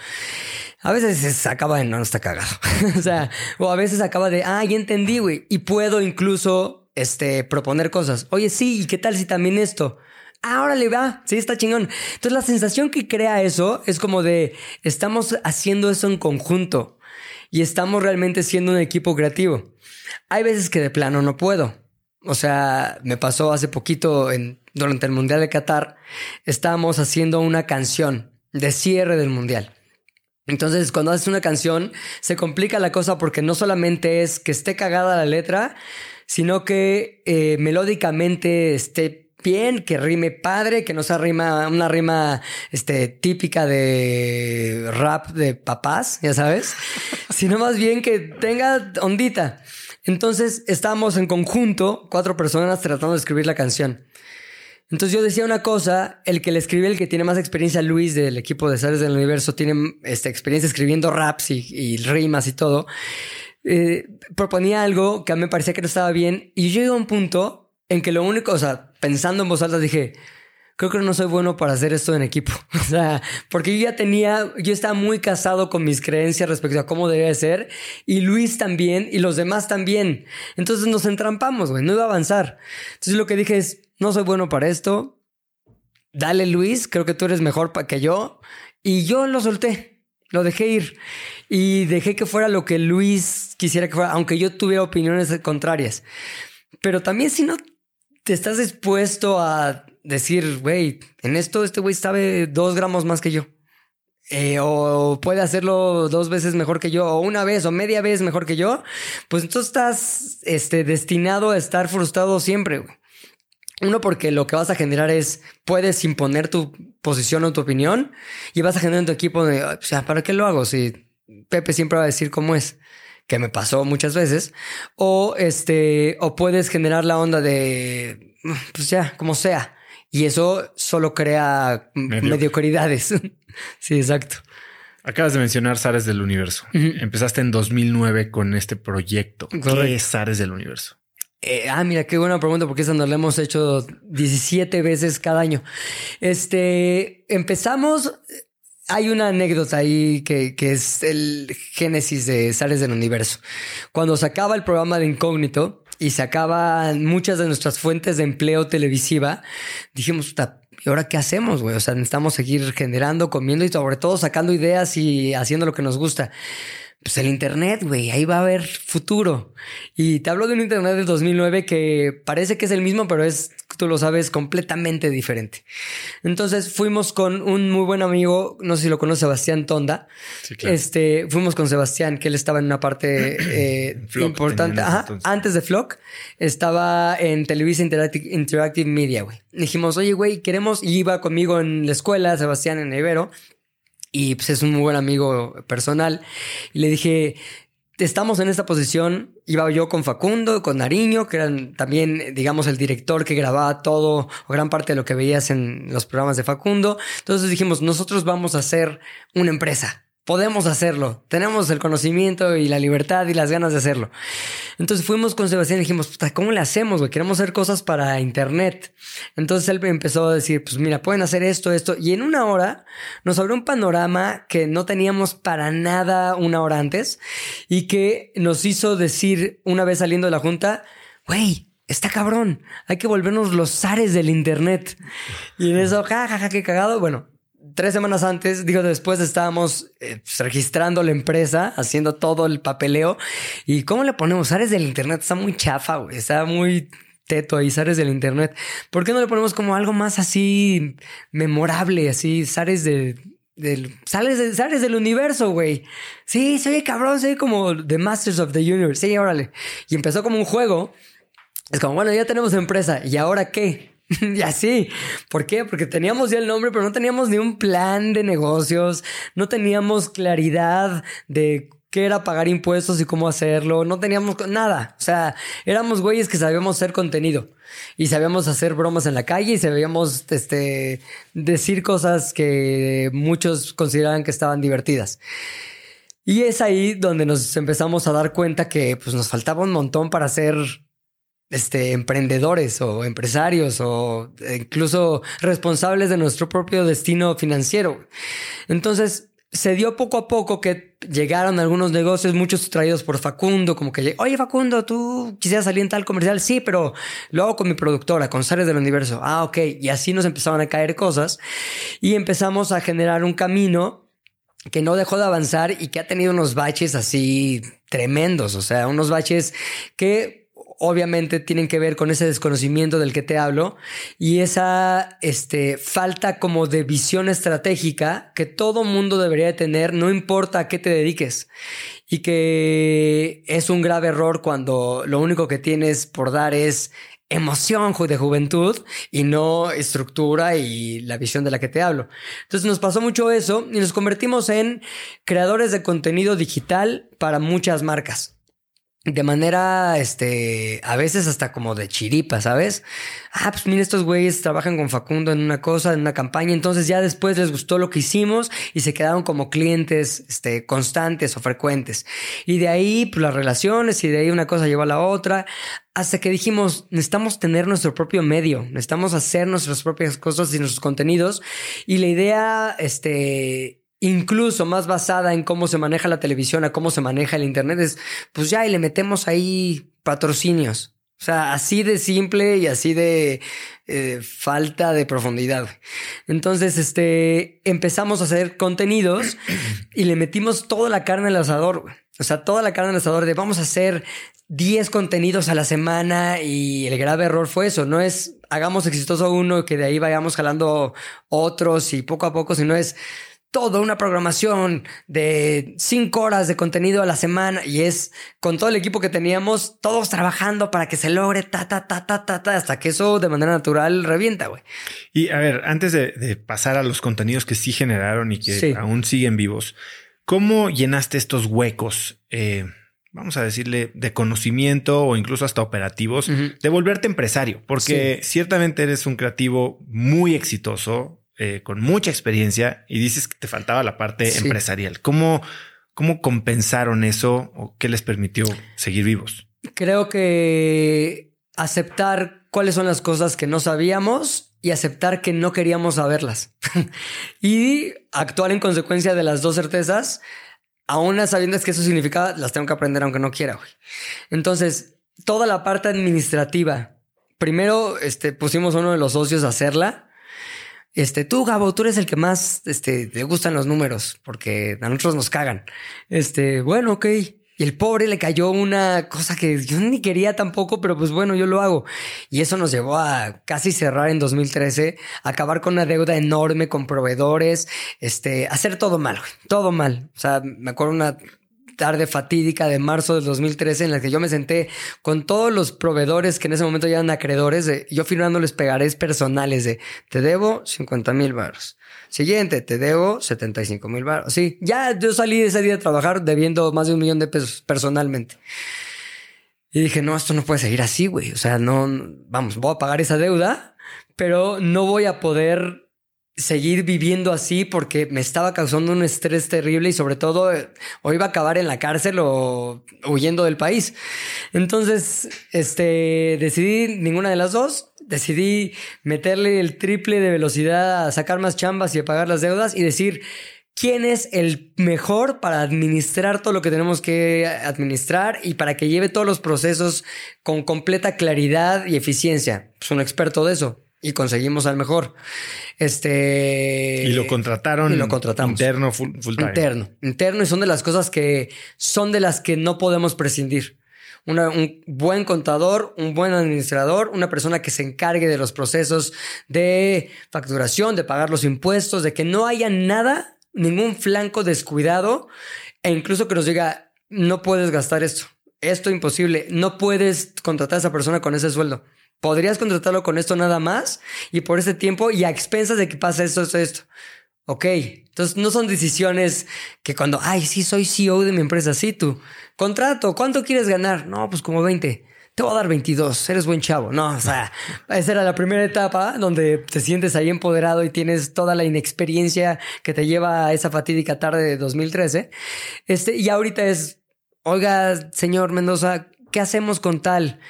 A veces se acaba de no, está cagado. o sea, o a veces acaba de, ah, ya entendí, güey. Y puedo incluso, este, proponer cosas. Oye, sí, ¿y qué tal si también esto? Ahora le va, sí, está chingón. Entonces la sensación que crea eso es como de, estamos haciendo eso en conjunto y estamos realmente siendo un equipo creativo. Hay veces que de plano no puedo. O sea, me pasó hace poquito en, durante el Mundial de Qatar, estábamos haciendo una canción de cierre del Mundial. Entonces, cuando haces una canción, se complica la cosa porque no solamente es que esté cagada la letra, sino que eh, melódicamente esté bien, que rime padre, que no sea rima, una rima este, típica de rap de papás, ya sabes, sino más bien que tenga ondita. Entonces estábamos en conjunto, cuatro personas tratando de escribir la canción. Entonces yo decía una cosa, el que le escribe, el que tiene más experiencia, Luis, del equipo de Sales del Universo, tiene esta experiencia escribiendo raps y, rimas y todo. Eh, proponía algo que a mí me parecía que no estaba bien y yo llegué a un punto en que lo único, o sea, pensando en voz alta dije, creo que no soy bueno para hacer esto en equipo. O sea, porque yo ya tenía, yo estaba muy casado con mis creencias respecto a cómo debía ser y Luis también y los demás también. Entonces nos entrampamos, güey, no iba a avanzar. Entonces lo que dije es, no soy bueno para esto. Dale Luis, creo que tú eres mejor que yo. Y yo lo solté, lo dejé ir y dejé que fuera lo que Luis quisiera que fuera, aunque yo tuviera opiniones contrarias. Pero también si no te estás dispuesto a decir, güey, en esto este güey sabe dos gramos más que yo. Eh, o puede hacerlo dos veces mejor que yo, o una vez, o media vez mejor que yo, pues entonces estás este, destinado a estar frustrado siempre. Uno, porque lo que vas a generar es, puedes imponer tu posición o tu opinión y vas a generar en tu equipo de, o sea, ¿para qué lo hago? Si Pepe siempre va a decir cómo es, que me pasó muchas veces. O este, o puedes generar la onda de, pues ya, como sea. Y eso solo crea mediocridades. sí, exacto. Acabas de mencionar Sares del Universo. Empezaste en 2009 con este proyecto. ¿Qué es Sares del Universo? Eh, ah, mira, qué buena pregunta, porque esa nos la hemos hecho 17 veces cada año. Este, empezamos, hay una anécdota ahí que, que es el génesis de Sales del Universo. Cuando se acaba el programa de Incógnito, y se acaban muchas de nuestras fuentes de empleo televisiva, dijimos, ¿y ahora qué hacemos, güey? O sea, necesitamos seguir generando, comiendo y sobre todo sacando ideas y haciendo lo que nos gusta pues el Internet, güey, ahí va a haber futuro. Y te hablo de un Internet del 2009 que parece que es el mismo, pero es, tú lo sabes, completamente diferente. Entonces fuimos con un muy buen amigo, no sé si lo conoce, Sebastián Tonda. Sí, claro. Este, fuimos con Sebastián, que él estaba en una parte eh, importante. antes de Flock, estaba en Televisa Interactive, Media, güey. Dijimos, oye, güey, queremos, y iba conmigo en la escuela, Sebastián en Ibero y pues es un muy buen amigo personal. Y le dije, estamos en esta posición. Iba yo con Facundo, con Nariño, que eran también, digamos, el director que grababa todo o gran parte de lo que veías en los programas de Facundo. Entonces dijimos, nosotros vamos a hacer una empresa podemos hacerlo, tenemos el conocimiento y la libertad y las ganas de hacerlo. Entonces fuimos con Sebastián y dijimos, ¿cómo le hacemos, güey? Queremos hacer cosas para internet. Entonces él empezó a decir, pues mira, pueden hacer esto, esto. Y en una hora nos abrió un panorama que no teníamos para nada una hora antes y que nos hizo decir una vez saliendo de la junta, güey, está cabrón, hay que volvernos los zares del internet. Y en eso, jajaja, ja, ja, qué cagado. Bueno, tres semanas antes, digo, después estábamos eh, pues, registrando la empresa, haciendo todo el papeleo. ¿Y cómo le ponemos? Ares del Internet está muy chafa, güey. Está muy teto ahí, Sares del Internet. ¿Por qué no le ponemos como algo más así memorable, así, Sares de, del, sales, sales del universo, güey. Sí, soy cabrón, soy como The Masters of the Universe. Sí, órale. Y empezó como un juego. Es como, bueno, ya tenemos empresa. ¿Y ahora qué? y así. ¿Por qué? Porque teníamos ya el nombre, pero no teníamos ni un plan de negocios. No teníamos claridad de qué era pagar impuestos y cómo hacerlo. No teníamos nada. O sea, éramos güeyes que sabíamos hacer contenido y sabíamos hacer bromas en la calle y sabíamos este, decir cosas que muchos consideraban que estaban divertidas. Y es ahí donde nos empezamos a dar cuenta que pues, nos faltaba un montón para ser este, emprendedores o empresarios o incluso responsables de nuestro propio destino financiero. Entonces, se dio poco a poco que llegaron algunos negocios, muchos traídos por Facundo, como que, oye Facundo, tú quisieras salir en tal comercial, sí, pero lo hago con mi productora, con Sales del Universo. Ah, ok. Y así nos empezaban a caer cosas y empezamos a generar un camino que no dejó de avanzar y que ha tenido unos baches así tremendos, o sea, unos baches que obviamente tienen que ver con ese desconocimiento del que te hablo y esa este, falta como de visión estratégica que todo mundo debería tener, no importa a qué te dediques. Y que es un grave error cuando lo único que tienes por dar es emoción de juventud y no estructura y la visión de la que te hablo. Entonces nos pasó mucho eso y nos convertimos en creadores de contenido digital para muchas marcas de manera, este, a veces hasta como de chiripa, ¿sabes? Ah, pues mira, estos güeyes trabajan con Facundo en una cosa, en una campaña, entonces ya después les gustó lo que hicimos y se quedaron como clientes, este, constantes o frecuentes. Y de ahí, pues las relaciones y de ahí una cosa llevó a la otra, hasta que dijimos, necesitamos tener nuestro propio medio, necesitamos hacer nuestras propias cosas y nuestros contenidos. Y la idea, este, incluso más basada en cómo se maneja la televisión, a cómo se maneja el Internet, es pues ya y le metemos ahí patrocinios. O sea, así de simple y así de eh, falta de profundidad. Entonces, este, empezamos a hacer contenidos y le metimos toda la carne al asador. O sea, toda la carne al asador de vamos a hacer 10 contenidos a la semana y el grave error fue eso. No es hagamos exitoso uno que de ahí vayamos jalando otros y poco a poco, sino es toda una programación de cinco horas de contenido a la semana y es con todo el equipo que teníamos, todos trabajando para que se logre ta, ta, ta, ta, ta, ta hasta que eso de manera natural revienta, güey. Y a ver, antes de, pasar a los contenidos que sí generaron y que aún siguen vivos, ¿cómo llenaste estos huecos? Eh, vamos a decirle, de conocimiento o incluso hasta operativos, de volverte empresario, porque ciertamente eres un creativo muy exitoso, eh, con mucha experiencia y dices que te faltaba la parte empresarial. ¿Cómo, ¿Cómo compensaron eso o qué les permitió seguir vivos? Creo que aceptar cuáles son las cosas que no sabíamos y aceptar que no queríamos saberlas. y actuar en consecuencia de las dos certezas, aún sabiendo que eso significaba, las tengo que aprender aunque no quiera. Entonces, toda la parte administrativa, primero este, pusimos a uno de los socios a hacerla este, tú, Gabo, tú eres el que más, este, te gustan los números, porque a nosotros nos cagan. Este, bueno, ok. Y el pobre le cayó una cosa que yo ni quería tampoco, pero pues bueno, yo lo hago. Y eso nos llevó a casi cerrar en 2013, acabar con una deuda enorme con proveedores, este, hacer todo mal, todo mal. O sea, me acuerdo una tarde fatídica de marzo del 2013 en la que yo me senté con todos los proveedores que en ese momento ya eran acreedores, de, yo firmándoles pegarés personales de te debo 50 mil baros. Siguiente, te debo 75 mil baros. Sí, ya yo salí ese día de trabajar debiendo más de un millón de pesos personalmente. Y dije, no, esto no puede seguir así, güey. O sea, no, vamos, voy a pagar esa deuda, pero no voy a poder seguir viviendo así porque me estaba causando un estrés terrible y sobre todo eh, o iba a acabar en la cárcel o huyendo del país. Entonces, este, decidí ninguna de las dos. Decidí meterle el triple de velocidad a sacar más chambas y a pagar las deudas y decir, quién es el mejor para administrar todo lo que tenemos que administrar y para que lleve todos los procesos con completa claridad y eficiencia. Pues un experto de eso. Y conseguimos al mejor. Este. Y lo contrataron. Y lo contratamos. Interno, full, full time. Interno. Interno y son de las cosas que son de las que no podemos prescindir. Una- un buen contador, un buen administrador, una persona que se encargue de los procesos de facturación, de pagar los impuestos, de que no haya nada, ningún flanco descuidado e incluso que nos diga, no puedes gastar esto, esto imposible, no puedes contratar a esa persona con ese sueldo. Podrías contratarlo con esto nada más y por ese tiempo y a expensas de que pase esto, esto, esto. Ok, entonces no son decisiones que cuando, ay, sí, soy CEO de mi empresa, sí, tú. Contrato, ¿cuánto quieres ganar? No, pues como 20. Te voy a dar 22, eres buen chavo. No, o sea, esa era la primera etapa donde te sientes ahí empoderado y tienes toda la inexperiencia que te lleva a esa fatídica tarde de 2013. Este, y ahorita es, oiga, señor Mendoza, ¿qué hacemos con tal?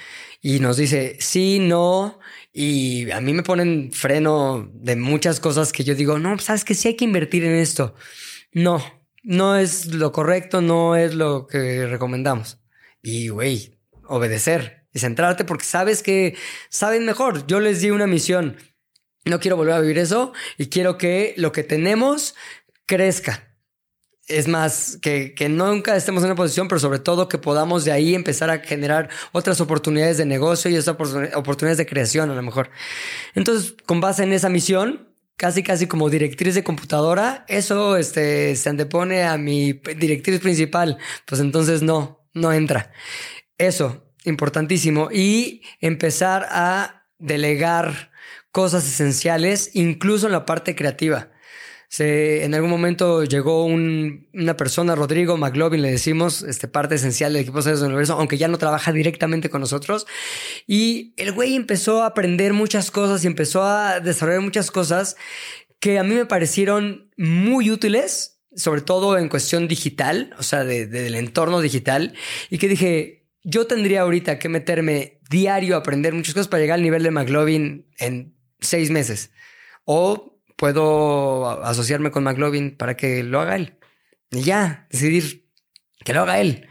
Y nos dice, sí, no. Y a mí me ponen freno de muchas cosas que yo digo, no, pues, sabes que sí hay que invertir en esto. No, no es lo correcto, no es lo que recomendamos. Y, güey, obedecer y centrarte porque sabes que saben mejor. Yo les di una misión. No quiero volver a vivir eso y quiero que lo que tenemos crezca. Es más, que, que nunca estemos en una posición, pero sobre todo que podamos de ahí empezar a generar otras oportunidades de negocio y oportun- oportunidades de creación a lo mejor. Entonces, con base en esa misión, casi casi como directriz de computadora, eso este, se antepone a mi directriz principal. Pues entonces no, no entra. Eso, importantísimo. Y empezar a delegar cosas esenciales, incluso en la parte creativa. Se, en algún momento llegó un- una persona, Rodrigo McLovin, le decimos, este, parte esencial del equipo de Seres del Universo, aunque ya no trabaja directamente con nosotros. Y el güey empezó a aprender muchas cosas y empezó a desarrollar muchas cosas que a mí me parecieron muy útiles, sobre todo en cuestión digital, o sea, de- del entorno digital, y que dije, yo tendría ahorita que meterme diario a aprender muchas cosas para llegar al nivel de McLovin en seis meses. O puedo asociarme con McLovin para que lo haga él. Y ya, decidir que lo haga él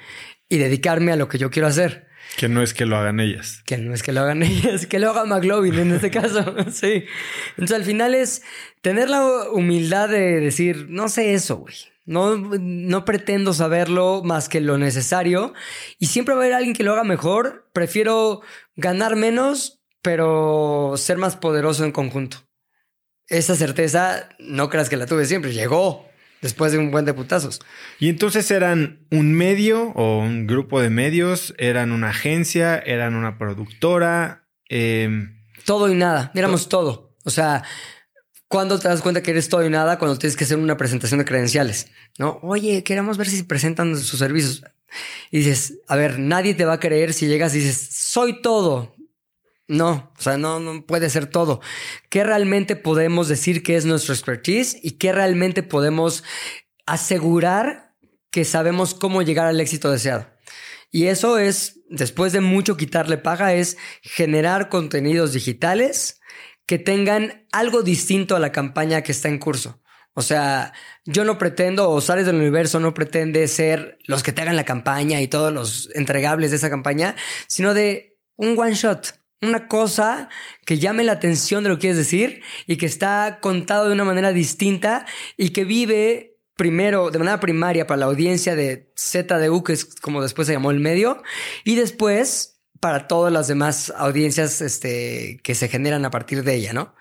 y dedicarme a lo que yo quiero hacer. Que no es que lo hagan ellas. Que no es que lo hagan ellas, que lo haga McLovin en este caso. sí. Entonces al final es tener la humildad de decir, no sé eso, güey. No, no pretendo saberlo más que lo necesario. Y siempre va a haber alguien que lo haga mejor. Prefiero ganar menos, pero ser más poderoso en conjunto. Esa certeza, no creas que la tuve siempre. Llegó después de un buen de putazos. Y entonces eran un medio o un grupo de medios, eran una agencia, eran una productora. eh, Todo y nada. Éramos todo. O sea, ¿cuándo te das cuenta que eres todo y nada? Cuando tienes que hacer una presentación de credenciales. ¿No? Oye, queremos ver si presentan sus servicios. Y dices, a ver, nadie te va a creer si llegas y dices, soy todo. No, o sea, no, no puede ser todo. ¿Qué realmente podemos decir que es nuestro expertise y qué realmente podemos asegurar que sabemos cómo llegar al éxito deseado? Y eso es, después de mucho quitarle paga, es generar contenidos digitales que tengan algo distinto a la campaña que está en curso. O sea, yo no pretendo, o Sales del Universo no pretende ser los que te hagan la campaña y todos los entregables de esa campaña, sino de un one shot, una cosa que llame la atención de lo que quieres decir y que está contado de una manera distinta y que vive primero de manera primaria para la audiencia de ZDU, que es como después se llamó el medio, y después para todas las demás audiencias este, que se generan a partir de ella, ¿no?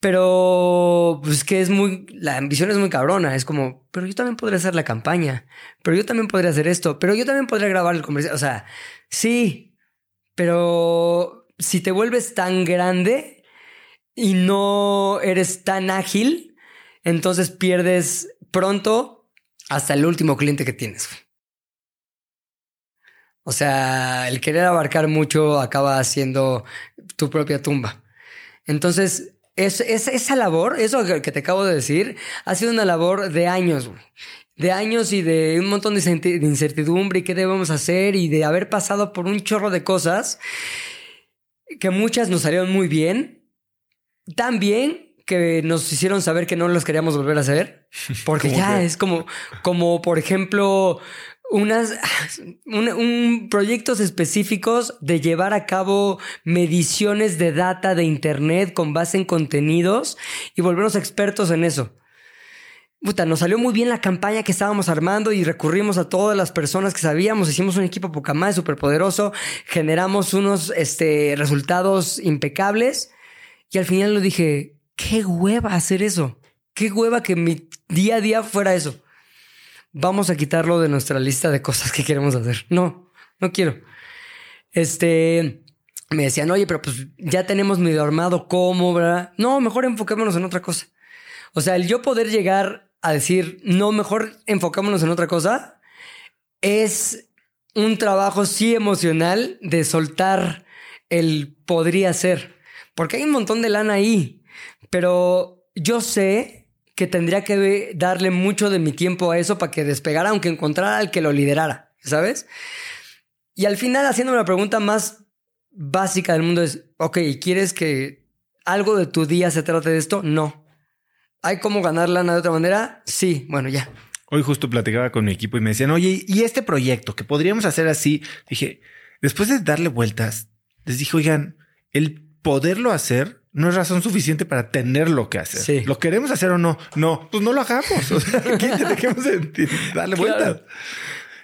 Pero, pues que es muy, la ambición es muy cabrona. Es como, pero yo también podría hacer la campaña, pero yo también podría hacer esto, pero yo también podría grabar el comercial. O sea, sí, pero si te vuelves tan grande y no eres tan ágil, entonces pierdes pronto hasta el último cliente que tienes. O sea, el querer abarcar mucho acaba siendo tu propia tumba. Entonces, es, es- esa labor, eso que te acabo de decir, ha sido una labor de años. De años y de un montón de incertidumbre y qué debemos hacer y de haber pasado por un chorro de cosas que muchas nos salieron muy bien, tan bien que nos hicieron saber que no las queríamos volver a hacer, porque ¿Cómo ya es como, como por ejemplo, unas un, un proyectos específicos de llevar a cabo mediciones de data de internet con base en contenidos y volvernos expertos en eso. Puta, nos salió muy bien la campaña que estábamos armando y recurrimos a todas las personas que sabíamos, hicimos un equipo poca más súper poderoso, generamos unos este, resultados impecables y al final lo dije, qué hueva hacer eso, qué hueva que mi día a día fuera eso. Vamos a quitarlo de nuestra lista de cosas que queremos hacer. No, no quiero. Este, me decían, oye, pero pues ya tenemos medio armado cómo, ¿verdad? No, mejor enfoquémonos en otra cosa. O sea, el yo poder llegar a decir, no, mejor enfocémonos en otra cosa, es un trabajo sí emocional de soltar el podría ser. Porque hay un montón de lana ahí. Pero yo sé que tendría que darle mucho de mi tiempo a eso para que despegara, aunque encontrara al que lo liderara, ¿sabes? Y al final, haciendo la pregunta más básica del mundo es, ok, ¿quieres que algo de tu día se trate de esto? No. ¿Hay cómo ganar lana de otra manera? Sí, bueno, ya. Hoy justo platicaba con mi equipo y me decían, oye, ¿y este proyecto que podríamos hacer así? Dije, después de darle vueltas, les dije, oigan, el poderlo hacer no es razón suficiente para tener lo que hacer. Sí. ¿Lo queremos hacer o no? No, pues no lo hagamos. O sea, dejemos de darle vueltas.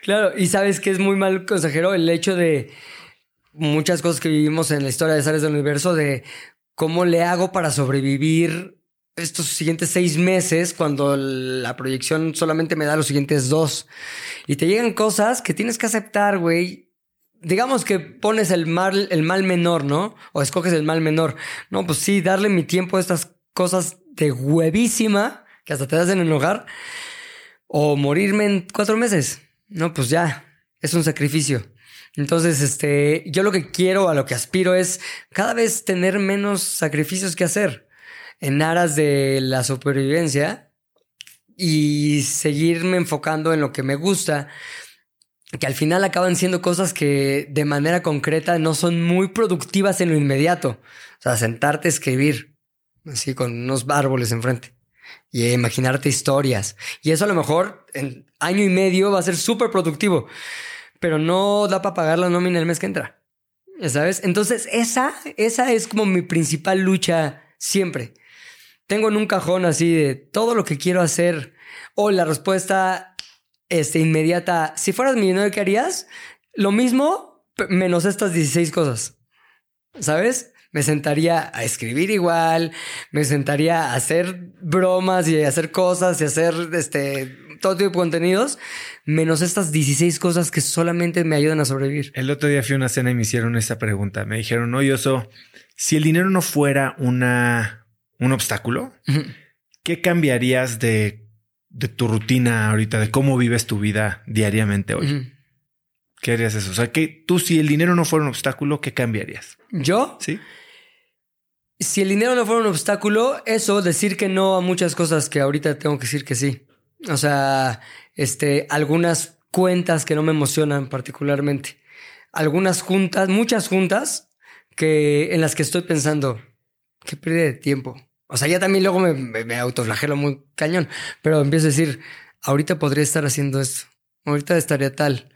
Claro, y sabes que es muy mal consejero el hecho de muchas cosas que vivimos en la historia de Sales del Universo, de cómo le hago para sobrevivir estos siguientes seis meses cuando la proyección solamente me da los siguientes dos. Y te llegan cosas que tienes que aceptar, güey, digamos que pones el mal, el mal menor, ¿no? O escoges el mal menor. No, pues sí, darle mi tiempo a estas cosas de huevísima que hasta te hacen enojar. O morirme en cuatro meses. No, pues ya, es un sacrificio. Entonces, este, yo lo que quiero, a lo que aspiro es cada vez tener menos sacrificios que hacer en aras de la supervivencia y seguirme enfocando en lo que me gusta que al final acaban siendo cosas que de manera concreta no son muy productivas en lo inmediato. O sea, sentarte a escribir, así con unos árboles enfrente y imaginarte historias. Y eso a lo mejor en año y medio va a ser súper productivo, pero no da para pagar la nómina el mes que entra. ¿Sabes? Entonces, esa, esa es como mi principal lucha siempre. Tengo en un cajón así de todo lo que quiero hacer o la respuesta este, inmediata, si fueras millonario, ¿qué harías? Lo mismo, menos estas 16 cosas. ¿Sabes? Me sentaría a escribir igual, me sentaría a hacer bromas y hacer cosas y hacer este, todo tipo de contenidos, menos estas 16 cosas que solamente me ayudan a sobrevivir. El otro día fui a una cena y me hicieron esta pregunta. Me dijeron, no, Yoso, si el dinero no fuera una, un obstáculo, ¿qué cambiarías de de tu rutina ahorita, de cómo vives tu vida diariamente hoy. ¿Qué harías eso? O sea, que tú si el dinero no fuera un obstáculo, ¿qué cambiarías? ¿Yo? Sí. Si el dinero no fuera un obstáculo, eso, decir que no a muchas cosas que ahorita tengo que decir que sí. O sea, este, algunas cuentas que no me emocionan particularmente. Algunas juntas, muchas juntas que en las que estoy pensando, qué pérdida de tiempo. O sea, ya también luego me, me, autoflagelo muy cañón, pero empiezo a decir, ahorita podría estar haciendo esto, ahorita estaría tal.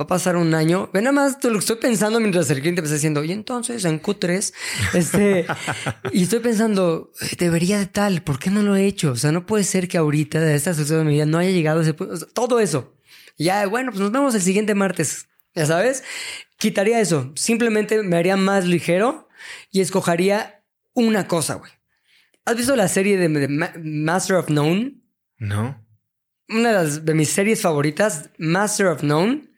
Va a pasar un año. Ve nada más lo que estoy pensando mientras el cliente me está diciendo, y entonces en Q3, este, y estoy pensando, debería de tal, ¿por qué no lo he hecho? O sea, no puede ser que ahorita, de esta situación de mi vida, no haya llegado ese punto. todo eso. ya, bueno, pues nos vemos el siguiente martes. Ya sabes, quitaría eso. Simplemente me haría más ligero y escogería una cosa, güey. ¿Has visto la serie de, Master of None? No. Una de, mis series favoritas, Master of None.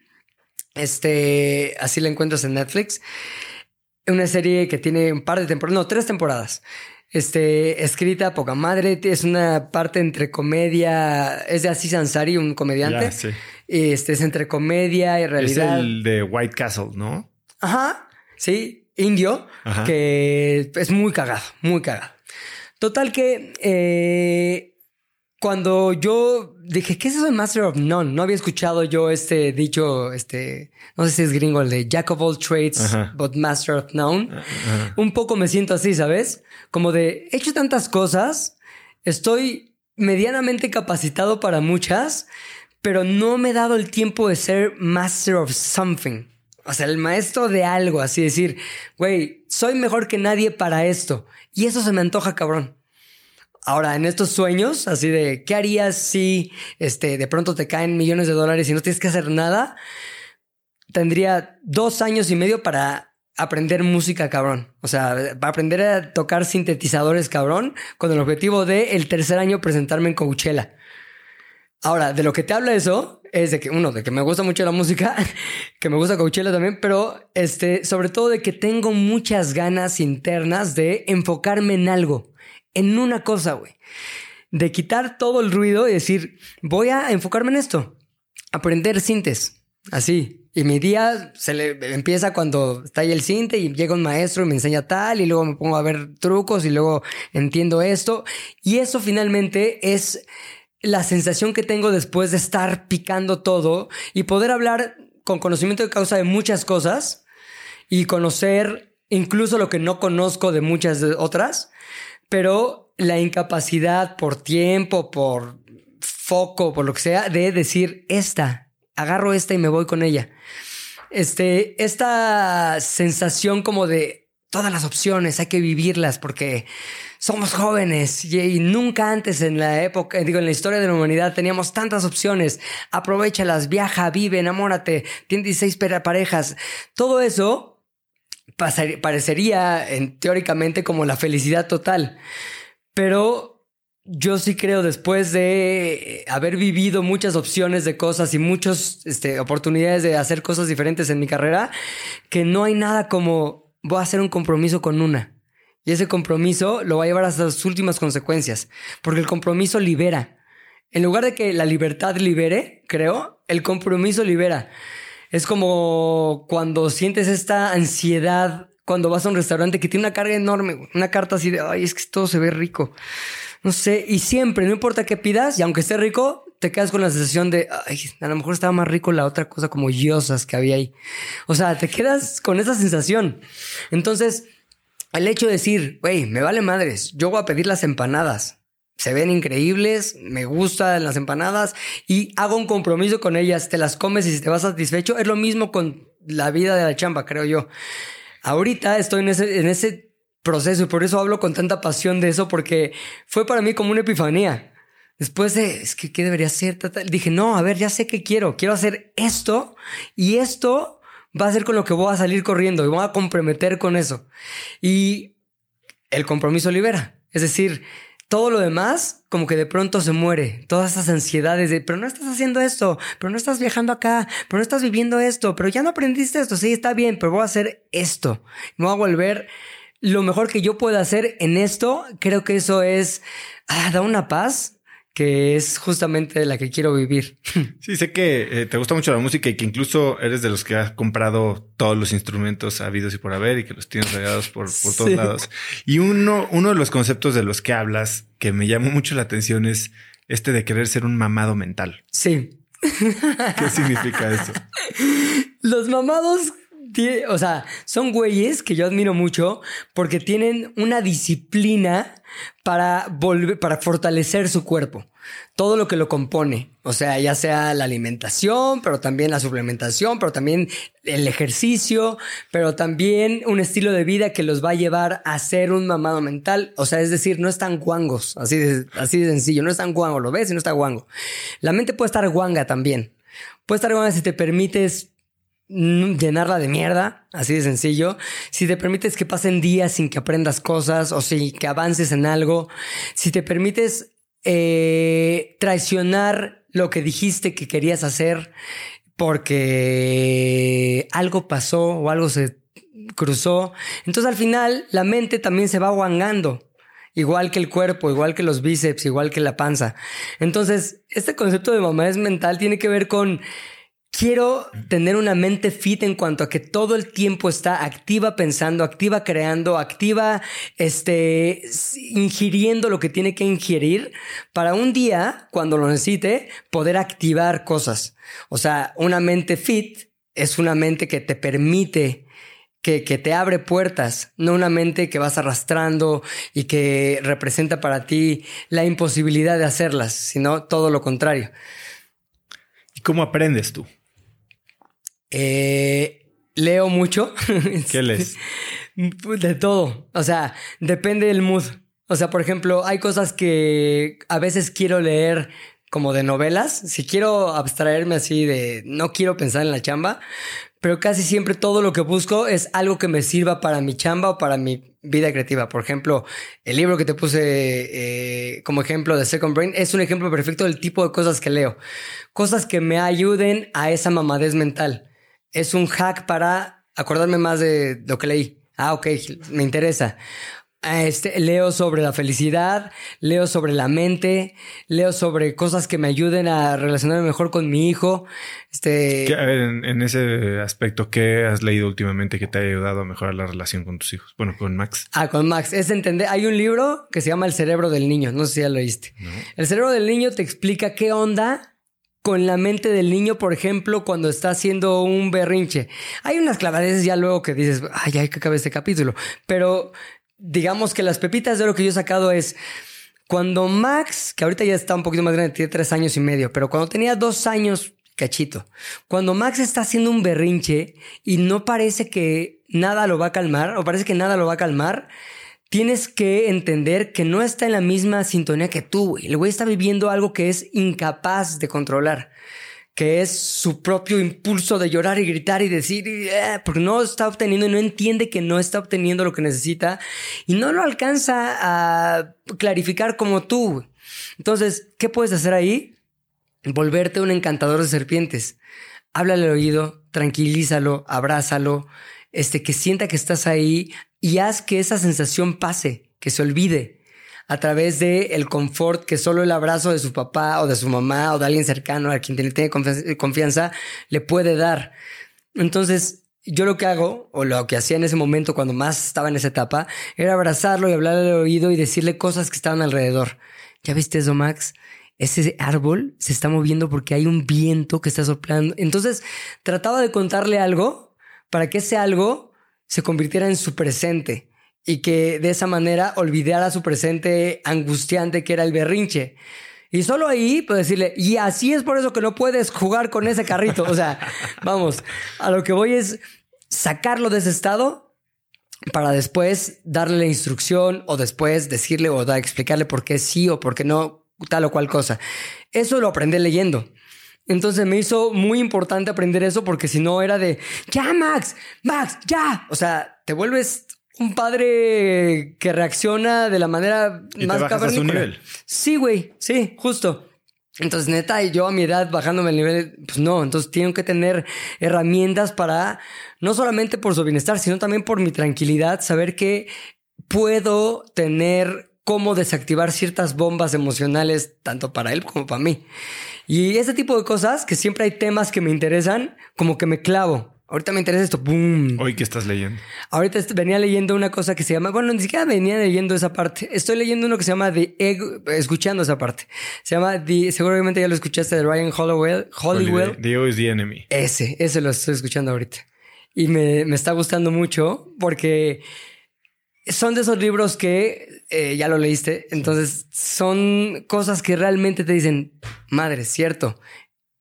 Este, así la encuentras en Netflix. Una serie que tiene un par de temporadas, no, tres temporadas. Este, escrita poca madre, es una parte entre comedia, es de Aziz Ansari, un comediante. sí. Este, es entre comedia y realidad. Es el de White Castle, ¿no? Ajá, sí, indio, que es muy cagado, muy cagado. Total que eh, cuando yo dije, ¿qué es eso de Master of None? No había escuchado yo este dicho, este, no sé si es gringo, el de Jack of all trades, but Master of None. Un poco me siento así, ¿sabes? Como de, he hecho tantas cosas, estoy medianamente capacitado para muchas, pero no me he dado el tiempo de ser master of something. O sea, el maestro de algo, así decir, güey, soy mejor que nadie para esto. Y eso se me antoja, cabrón. Ahora, en estos sueños, así de, ¿qué harías si este, de pronto te caen millones de dólares y no tienes que hacer nada? Tendría dos años y medio para aprender música, cabrón. O sea, para aprender a tocar sintetizadores, cabrón, con el objetivo de el tercer año presentarme en Coachella. Ahora, de lo que te habla eso es de que, uno, de que me gusta mucho la música, que me gusta Coachella también, pero este, sobre todo de que tengo muchas ganas internas de enfocarme en algo, en una cosa, güey. De quitar todo el ruido y decir, voy a enfocarme en esto, aprender sintes, así, y mi día se le empieza cuando está ahí el cinte y llega un maestro y me enseña tal y luego me pongo a ver trucos y luego entiendo esto. Y eso finalmente es la sensación que tengo después de estar picando todo y poder hablar con conocimiento de causa de muchas cosas y conocer incluso lo que no conozco de muchas otras, pero la incapacidad por tiempo, por foco, por lo que sea, de decir esta agarro esta y me voy con ella. Este, esta sensación como de todas las opciones, hay que vivirlas porque somos jóvenes y, nunca antes en la época, digo, en la historia de la humanidad teníamos tantas opciones. Aprovechalas, viaja, vive, enamórate, tiene 16 parejas. Todo eso parecería en, teóricamente como la felicidad total. Pero yo sí creo, después de haber vivido muchas opciones de cosas y muchas este, oportunidades de hacer cosas diferentes en mi carrera, que no hay nada como voy a hacer un compromiso con una. Y ese compromiso lo va a llevar hasta las últimas consecuencias, porque el compromiso libera. En lugar de que la libertad libere, creo, el compromiso libera. Es como cuando sientes esta ansiedad cuando vas a un restaurante que tiene una carga enorme, una carta así de, ay, es que todo se ve rico no sé, y siempre, no importa qué pidas, y aunque esté rico, te quedas con la sensación de, ay, a lo mejor estaba más rico la otra cosa como yosas que había ahí. O sea, te quedas con esa sensación. Entonces, el hecho de decir, güey, me vale madres, yo voy a pedir las empanadas. Se ven increíbles, me gustan las empanadas y hago un compromiso con ellas, te las comes y si te vas satisfecho, es lo mismo con la vida de la chamba, creo yo. Ahorita estoy en ese, en ese proceso y por eso hablo con tanta pasión de eso porque fue para mí como una epifanía. Después de, es que, ¿qué debería ser? Dije, no, a ver, ya sé qué quiero. Quiero hacer esto y esto va a ser con lo que voy a salir corriendo y voy a comprometer con eso. Y el compromiso libera. Es decir, todo lo demás como que de pronto se muere. Todas esas ansiedades de, pero no estás haciendo esto, pero no estás viajando acá, pero no estás viviendo esto, pero ya no aprendiste esto. Sí, está bien, pero voy a hacer esto. Me voy a volver lo mejor que yo pueda hacer en esto, creo que eso es, ah, da una paz que es justamente la que quiero vivir. Sí, sé que eh, te gusta mucho la música y que incluso eres de los que has comprado todos los instrumentos habidos y por haber y que los tienes regados por, por todos lados. Y uno, uno de los conceptos de los que hablas que me llamó mucho la atención es este de querer ser un mamado mental. Sí. ¿Qué significa eso? Los mamados o sea, son güeyes que yo admiro mucho porque tienen una disciplina para volver, para fortalecer su cuerpo. Todo lo que lo compone. O sea, ya sea la alimentación, pero también la suplementación, pero también el ejercicio, pero también un estilo de vida que los va a llevar a ser un mamado mental. O sea, es decir, no están guangos. Así de, así sencillo. No están guangos. Lo ves y no está guango. La mente puede estar guanga también. Puede estar guanga si te permites llenarla de mierda, así de sencillo. Si te permites que pasen días sin que aprendas cosas o sin que avances en algo, si te permites eh, traicionar lo que dijiste que querías hacer porque algo pasó o algo se cruzó, entonces al final la mente también se va guangando. Igual que el cuerpo, igual que los bíceps, igual que la panza. Entonces, este concepto de mamá es mental tiene que ver con Quiero tener una mente fit en cuanto a que todo el tiempo está activa pensando, activa creando, activa este, ingiriendo lo que tiene que ingerir para un día, cuando lo necesite, poder activar cosas. O sea, una mente fit es una mente que te permite que, que, te abre puertas, no una mente que vas arrastrando y que representa para ti la imposibilidad de hacerlas, sino todo lo contrario. cómo aprendes tú? Eh, leo mucho. ¿Qué lees? De todo. O sea, depende del mood. O sea, por ejemplo, hay cosas que a veces quiero leer como de novelas. Si quiero abstraerme así de no quiero pensar en la chamba, pero casi siempre todo lo que busco es algo que me sirva para mi chamba o para mi vida creativa. Por ejemplo, el libro que te puse eh, como ejemplo de Second Brain es un ejemplo perfecto del tipo de cosas que leo. Cosas que me ayuden a esa mamadez mental. Es un hack para acordarme más de lo que leí. Ah, ok, me interesa. Este, leo sobre la felicidad, leo sobre la mente, leo sobre cosas que me ayuden a relacionarme mejor con mi hijo. Este, a ver, en, ese aspecto, ¿qué has leído últimamente que te haya ayudado a mejorar la relación con tus hijos? Bueno, con Max. Ah, con Max. Es entender. Hay un libro que se llama El cerebro del niño. No sé si ya lo leíste. El cerebro del niño te explica qué onda con la mente del niño, por ejemplo, cuando está haciendo un berrinche. Hay unas clavadeces ya luego que dices, ay, hay que acabar este capítulo. Pero digamos que las pepitas de lo que yo he sacado es cuando Max, que ahorita ya está un poquito más grande, tiene tres años y medio, pero cuando tenía dos años, cachito, cuando Max está haciendo un berrinche y no parece que nada lo va a calmar, o parece que nada lo va a calmar, tienes que entender que no está en la misma sintonía que tú. El güey está viviendo algo que es incapaz de controlar, que es su propio impulso de llorar y gritar y decir, eh", porque no está obteniendo y no entiende que no está obteniendo lo que necesita y no lo alcanza a clarificar como tú. Entonces, ¿qué puedes hacer ahí? Volverte un encantador de serpientes. Háblale al oído, tranquilízalo, abrázalo, este, que sienta que estás ahí, y haz que esa sensación pase, que se olvide a través de el confort que solo el abrazo de su papá o de su mamá o de alguien cercano a quien tiene confianza le puede dar. Entonces, yo lo que hago, o lo que hacía en ese momento cuando más estaba en esa etapa, era abrazarlo y hablarle al oído y decirle cosas que estaban alrededor. ¿Ya viste eso, Max? Ese árbol se está moviendo porque hay un viento que está soplando. Entonces, trataba de contarle algo para que ese algo se convirtiera en su presente y que de esa manera olvidara su presente angustiante que era el berrinche. Y solo ahí puedo decirle, y así es por eso que no puedes jugar con ese carrito. O sea, vamos, a lo que voy es sacarlo de ese estado para después darle la instrucción o después decirle o da, explicarle por qué sí o por qué no, tal o cual cosa. Eso lo aprendí leyendo. Entonces me hizo muy importante aprender eso porque si no era de, ya Max, Max, ya. O sea, te vuelves un padre que reacciona de la manera más cavernícola. Sí, güey, sí, justo. Entonces, neta, yo a mi edad bajándome el nivel, pues no, entonces tengo que tener herramientas para, no solamente por su bienestar, sino también por mi tranquilidad, saber que puedo tener cómo desactivar ciertas bombas emocionales, tanto para él como para mí. Y ese tipo de cosas, que siempre hay temas que me interesan, como que me clavo. Ahorita me interesa esto, ¡boom! Hoy, ¿qué estás leyendo? Ahorita venía leyendo una cosa que se llama, bueno, ni siquiera venía leyendo esa parte. Estoy leyendo uno que se llama The Ego, escuchando esa parte. Se llama The, seguramente ya lo escuchaste de Ryan Hollowell. Hollywell. The Ego is the Enemy. Ese, ese lo estoy escuchando ahorita. Y me, me está gustando mucho porque son de esos libros que eh, ya lo leíste, entonces son cosas que realmente te dicen, madre, cierto.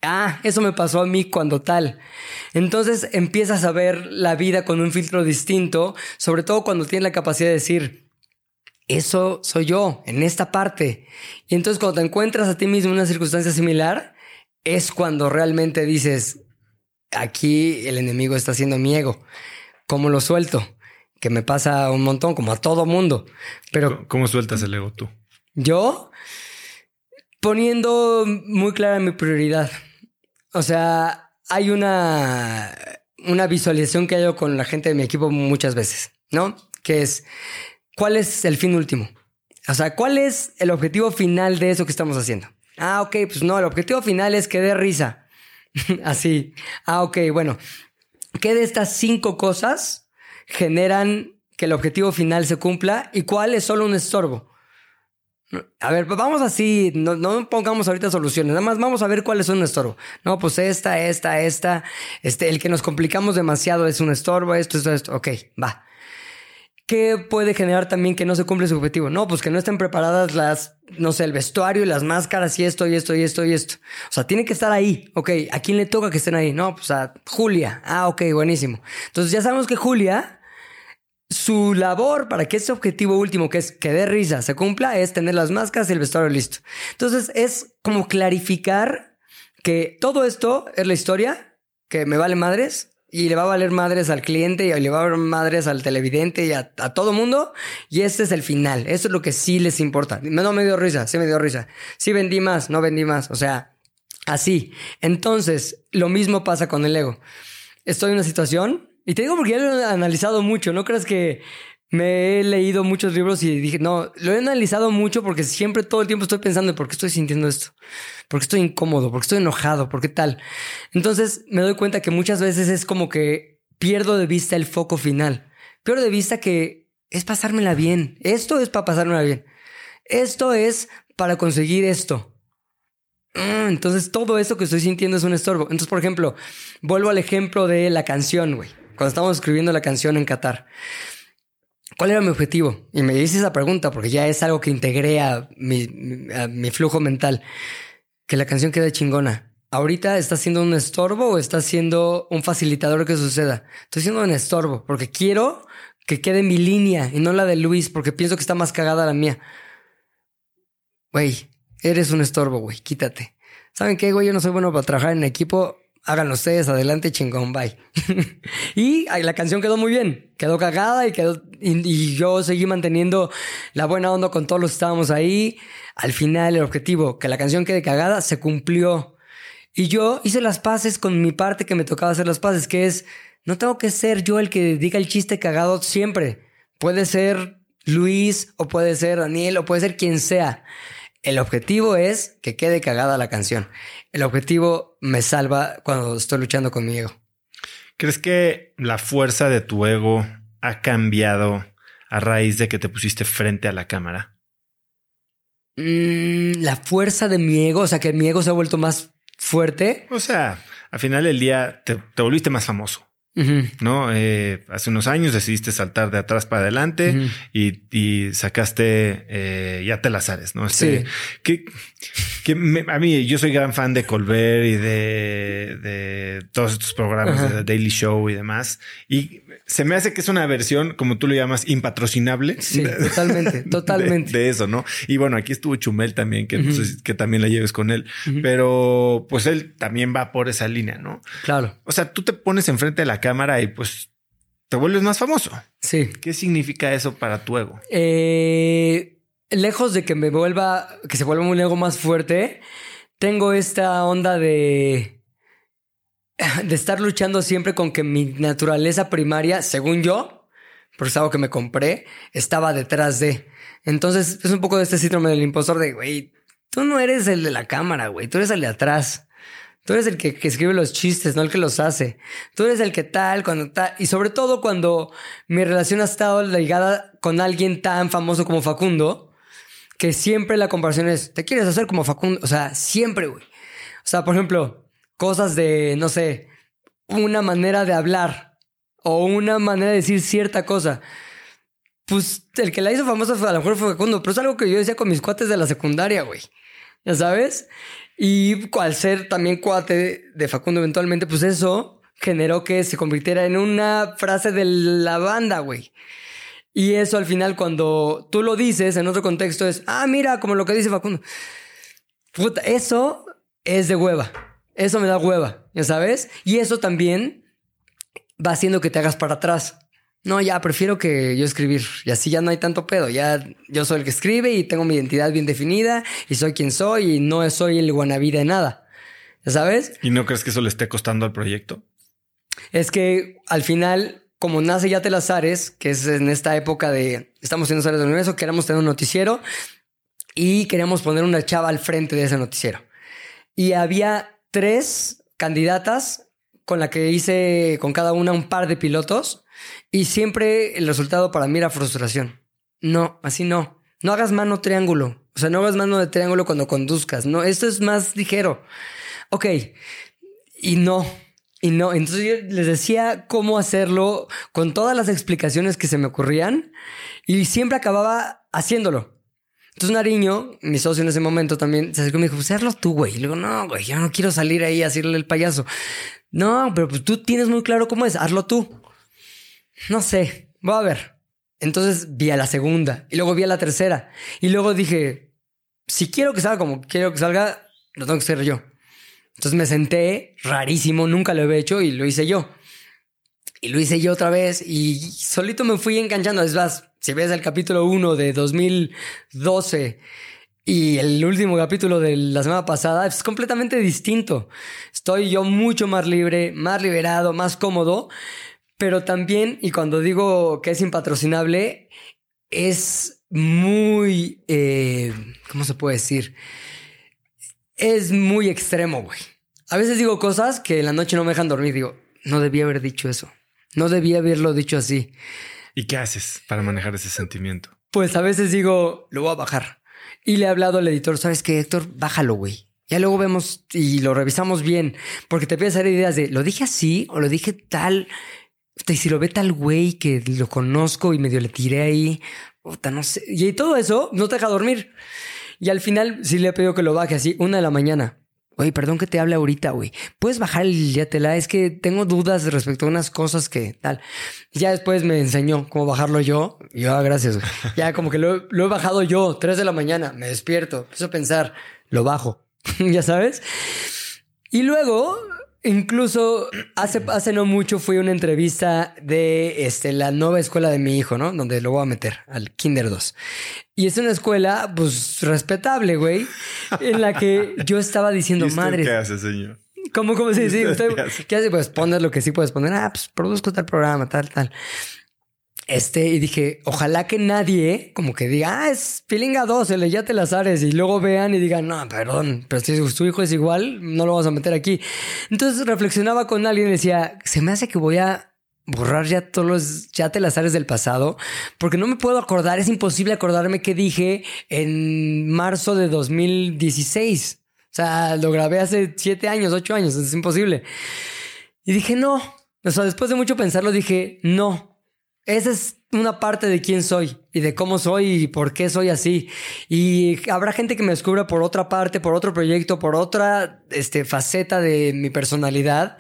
Ah, eso me pasó a mí cuando tal. Entonces empiezas a ver la vida con un filtro distinto, sobre todo cuando tienes la capacidad de decir, eso soy yo, en esta parte. Y entonces cuando te encuentras a ti mismo en una circunstancia similar, es cuando realmente dices, aquí el enemigo está haciendo mi ego. ¿Cómo lo suelto? Que me pasa un montón, como a todo mundo. Pero. ¿Cómo sueltas el ego tú? Yo poniendo muy clara mi prioridad. O sea, hay una, una visualización que hago con la gente de mi equipo muchas veces, ¿no? Que es, ¿cuál es el fin último? O sea, ¿cuál es el objetivo final de eso que estamos haciendo? Ah, ok, pues no, el objetivo final es que dé risa. Así. Ah, ok, bueno. ¿Qué de estas cinco cosas generan que el objetivo final se cumpla y cuál es solo un estorbo. A ver, vamos así, no, pongamos ahorita soluciones, nada más vamos a ver cuál es un estorbo. No, pues esta, esta, esta, este, el que nos complicamos demasiado es un estorbo, esto, esto, esto, ok, va. ¿qué puede generar también que no se cumple su objetivo? No, pues que no estén preparadas las, no sé, el vestuario y las máscaras y esto y esto y esto y esto. O sea, tiene que estar ahí. Ok, ¿a quién le toca que estén ahí? No, pues a Julia. Ah, ok, buenísimo. Entonces ya sabemos que Julia, su labor para que ese objetivo último, que es que dé risa, se cumpla, es tener las máscaras y el vestuario listo. Entonces es como clarificar que todo esto es la historia, que me vale madres, y le va a valer madres al cliente y le va a valer madres al televidente y a, todo mundo. Y este es el final. Eso es lo que sí les importa. No me dio risa, sí me dio risa. Sí vendí más, no vendí más. O sea, así. Entonces, lo mismo pasa con el ego. Estoy en una situación y te digo porque ya lo he analizado mucho. No creas que me he leído muchos libros y dije, no, lo he analizado mucho porque siempre todo el tiempo estoy pensando por qué estoy sintiendo esto, por qué estoy incómodo, por qué estoy enojado, por qué tal. Entonces me doy cuenta que muchas veces es como que pierdo de vista el foco final. Pierdo de vista que es pasármela bien. Esto es para pasármela bien. Esto es para conseguir esto. Mm, entonces todo eso que estoy sintiendo es un estorbo. Entonces, por ejemplo, vuelvo al ejemplo de la canción, güey. Cuando estábamos escribiendo la canción en Qatar. ¿Cuál era mi objetivo? Y me hice esa pregunta porque ya es algo que integré a mi, flujo mental. Que la canción quede chingona. ¿Ahorita está siendo un estorbo o está siendo un facilitador que suceda? Estoy siendo un estorbo porque quiero que quede mi línea y no la de Luis porque pienso que está más cagada la mía. Güey, eres un estorbo, güey, quítate. ¿Saben qué, güey? Yo no soy bueno para trabajar en equipo háganlo ustedes, adelante, chingón, bye. y la canción quedó muy bien, quedó cagada y, quedó, y, yo seguí manteniendo la buena onda con todos los que estábamos ahí. Al final, el objetivo, que la canción quede cagada, se cumplió. Y yo hice las paces con mi parte que me tocaba hacer las paces, que es, no tengo que ser yo el que diga el chiste cagado siempre. Puede ser Luis, o puede ser Daniel, o puede ser quien sea. El objetivo es que quede cagada la canción. El objetivo me salva cuando estoy luchando con mi ego. ¿Crees que la fuerza de tu ego ha cambiado a raíz de que te pusiste frente a la cámara? Mm, la fuerza de mi ego, o sea, que mi ego se ha vuelto más fuerte. O sea, al final del día te volviste más famoso. ¿No? Eh, hace unos años decidiste saltar de atrás para adelante y, sacaste eh, ya te las ares, ¿no? Este, Que, que a mí, yo soy gran fan de Colbert y de, de todos estos programas de The Daily Show y demás. Y se me hace que es una versión, como tú lo llamas, impatrocinable. Sí, totalmente, totalmente. De, eso, ¿no? Y bueno, aquí estuvo Chumel también, que, que también la lleves con él, pero pues él también va por esa línea, ¿no? Claro. O sea, tú te pones enfrente de la cámara y pues te vuelves más famoso. Sí. ¿Qué significa eso para tu ego? Eh, lejos de que me vuelva, que se vuelva un ego más fuerte, tengo esta onda de de estar luchando siempre con que mi naturaleza primaria, según yo, por es algo que me compré, estaba detrás de. Entonces es un poco de este síndrome del impostor de, güey, tú no eres el de la cámara, güey, tú eres el de atrás. Tú eres el que, escribe los chistes, no el que los hace. Tú eres el que tal, cuando tal. Y sobre todo cuando mi relación ha estado ligada con alguien tan famoso como Facundo, que siempre la comparación es, ¿te quieres hacer como Facundo? O sea, siempre, güey. O sea, por ejemplo, cosas de, no sé, una manera de hablar o una manera de decir cierta cosa. Pues el que la hizo famosa fue, a lo mejor fue Facundo, pero es algo que yo decía con mis cuates de la secundaria, güey. ¿Ya sabes? Y al ser también cuate de Facundo eventualmente, pues eso generó que se convirtiera en una frase de la banda, güey. Y eso al final cuando tú lo dices en otro contexto es, ah, mira, como lo que dice Facundo. Puta, eso es de hueva. Eso me da hueva, ¿ya sabes? Y eso también va haciendo que te hagas para atrás. No, ya prefiero que yo escribir y así ya no hay tanto pedo. Ya yo soy el que escribe y tengo mi identidad bien definida y soy quien soy y no soy el guanabí de nada. ¿Ya sabes? ¿Y no crees que eso le esté costando al proyecto? Es que al final, como nace ya Telazares, que es en esta época de estamos en Ares del Universo, queremos tener un noticiero y queríamos poner una chava al frente de ese noticiero. Y había tres candidatas con la que hice con cada una un par de pilotos y siempre el resultado para mí era frustración. No, así no. No hagas mano triángulo. O sea, no hagas mano de triángulo cuando conduzcas. No, esto es más ligero. Ok. Y no. Y no, entonces yo les decía cómo hacerlo con todas las explicaciones que se me ocurrían y siempre acababa haciéndolo. Entonces Nariño, mi socio en ese momento también, se acercó y me dijo, pues hazlo tú, güey. Y le digo, no, güey, yo no quiero salir ahí a decirle el payaso. No, pero pues tú tienes muy claro cómo es, hazlo tú. No sé, voy a ver. Entonces vi a la segunda y luego vi a la tercera. Y luego dije, si quiero que salga como quiero que salga, lo tengo que hacer yo. Entonces me senté, rarísimo, nunca lo había hecho y lo hice yo. Y lo hice yo otra vez y solito me fui enganchando. Es más, si ves el capítulo 1 de 2012 y el último capítulo de la semana pasada, es completamente distinto. Estoy yo mucho más libre, más liberado, más cómodo, pero también, y cuando digo que es impatrocinable, es muy, eh, ¿cómo se puede decir? Es muy extremo, güey. A veces digo cosas que en la noche no me dejan dormir. Digo, no debía haber dicho eso. No debía haberlo dicho así. ¿Y qué haces para manejar ese sentimiento? Pues a veces digo, lo voy a bajar. Y le he hablado al editor, ¿sabes qué, Héctor? Bájalo, güey. Ya luego vemos y lo revisamos bien, porque te empiezas a hacer ideas de, ¿lo dije así o lo dije tal? Y si lo ve tal güey que lo conozco y medio le tiré ahí, no sé. Y todo eso no te deja dormir. Y al final sí le he pedido que lo baje así, una de la mañana. Oye, perdón que te hable ahorita, güey. ¿Puedes bajar el la Es que tengo dudas respecto a unas cosas que tal. Ya después me enseñó cómo bajarlo yo. Y yo, ah, gracias. Ya como que lo, lo, he bajado yo, tres de la mañana. Me despierto, empiezo a pensar, lo bajo. ya sabes. Y luego Incluso hace, hace no mucho fui a una entrevista de este, la nueva escuela de mi hijo, ¿no? Donde lo voy a meter, al Kinder 2. Y es una escuela, pues, respetable, güey, en la que yo estaba diciendo, madre. ¿Qué hace, señor? ¿Cómo, cómo se dice? ¿Usted qué hace? Pues pones lo que sí puedes poner. Ah, pues produzco tal programa, tal, tal. Este, y dije, ojalá que nadie como que diga, ah, es Pilinga 2, el ya te las ares, y luego vean y digan, no, perdón, pero si su hijo es igual, no lo vamos a meter aquí. Entonces reflexionaba con alguien y decía, se me hace que voy a borrar ya todos los ya te las ares del pasado, porque no me puedo acordar, es imposible acordarme qué dije en marzo de 2016. O sea, lo grabé hace siete años, ocho años, es imposible. Y dije, no. O sea, después de mucho pensarlo, dije, no, esa es una parte de quién soy y de cómo soy y por qué soy así. Y habrá gente que me descubra por otra parte, por otro proyecto, por otra este, faceta de mi personalidad.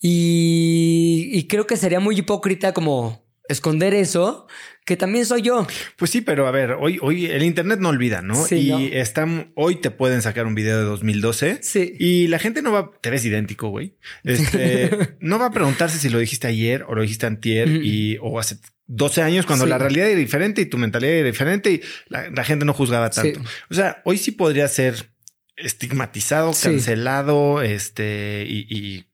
Y, y creo que sería muy hipócrita como esconder eso, que también soy yo. Pues sí, pero a ver, hoy, hoy el internet no olvida, ¿no? Sí, y están, hoy te pueden sacar un video de 2012. Sí. Y la gente no va, te ves idéntico, güey. Este, no va a preguntarse si lo dijiste ayer o lo dijiste antier y, o hace 12 años cuando la realidad era diferente y tu mentalidad era diferente y la, gente no juzgaba tanto. O sea, hoy sí podría ser estigmatizado, cancelado, este, y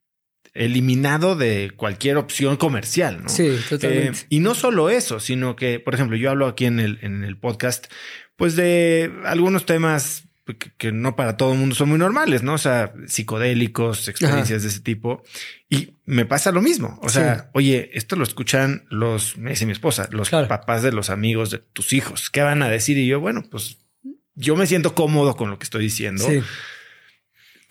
eliminado de cualquier opción comercial, ¿no? Sí, totalmente. Eh, y no solo eso, sino que, por ejemplo, yo hablo aquí en el, en el podcast, pues de algunos temas que, no para todo el mundo son muy normales, ¿no? O sea, psicodélicos, experiencias de ese tipo. Y me pasa lo mismo. O sea, oye, esto lo escuchan los, me dice mi esposa, los papás de los amigos de tus hijos. ¿Qué van a decir? Y yo, bueno, pues yo me siento cómodo con lo que estoy diciendo. Sí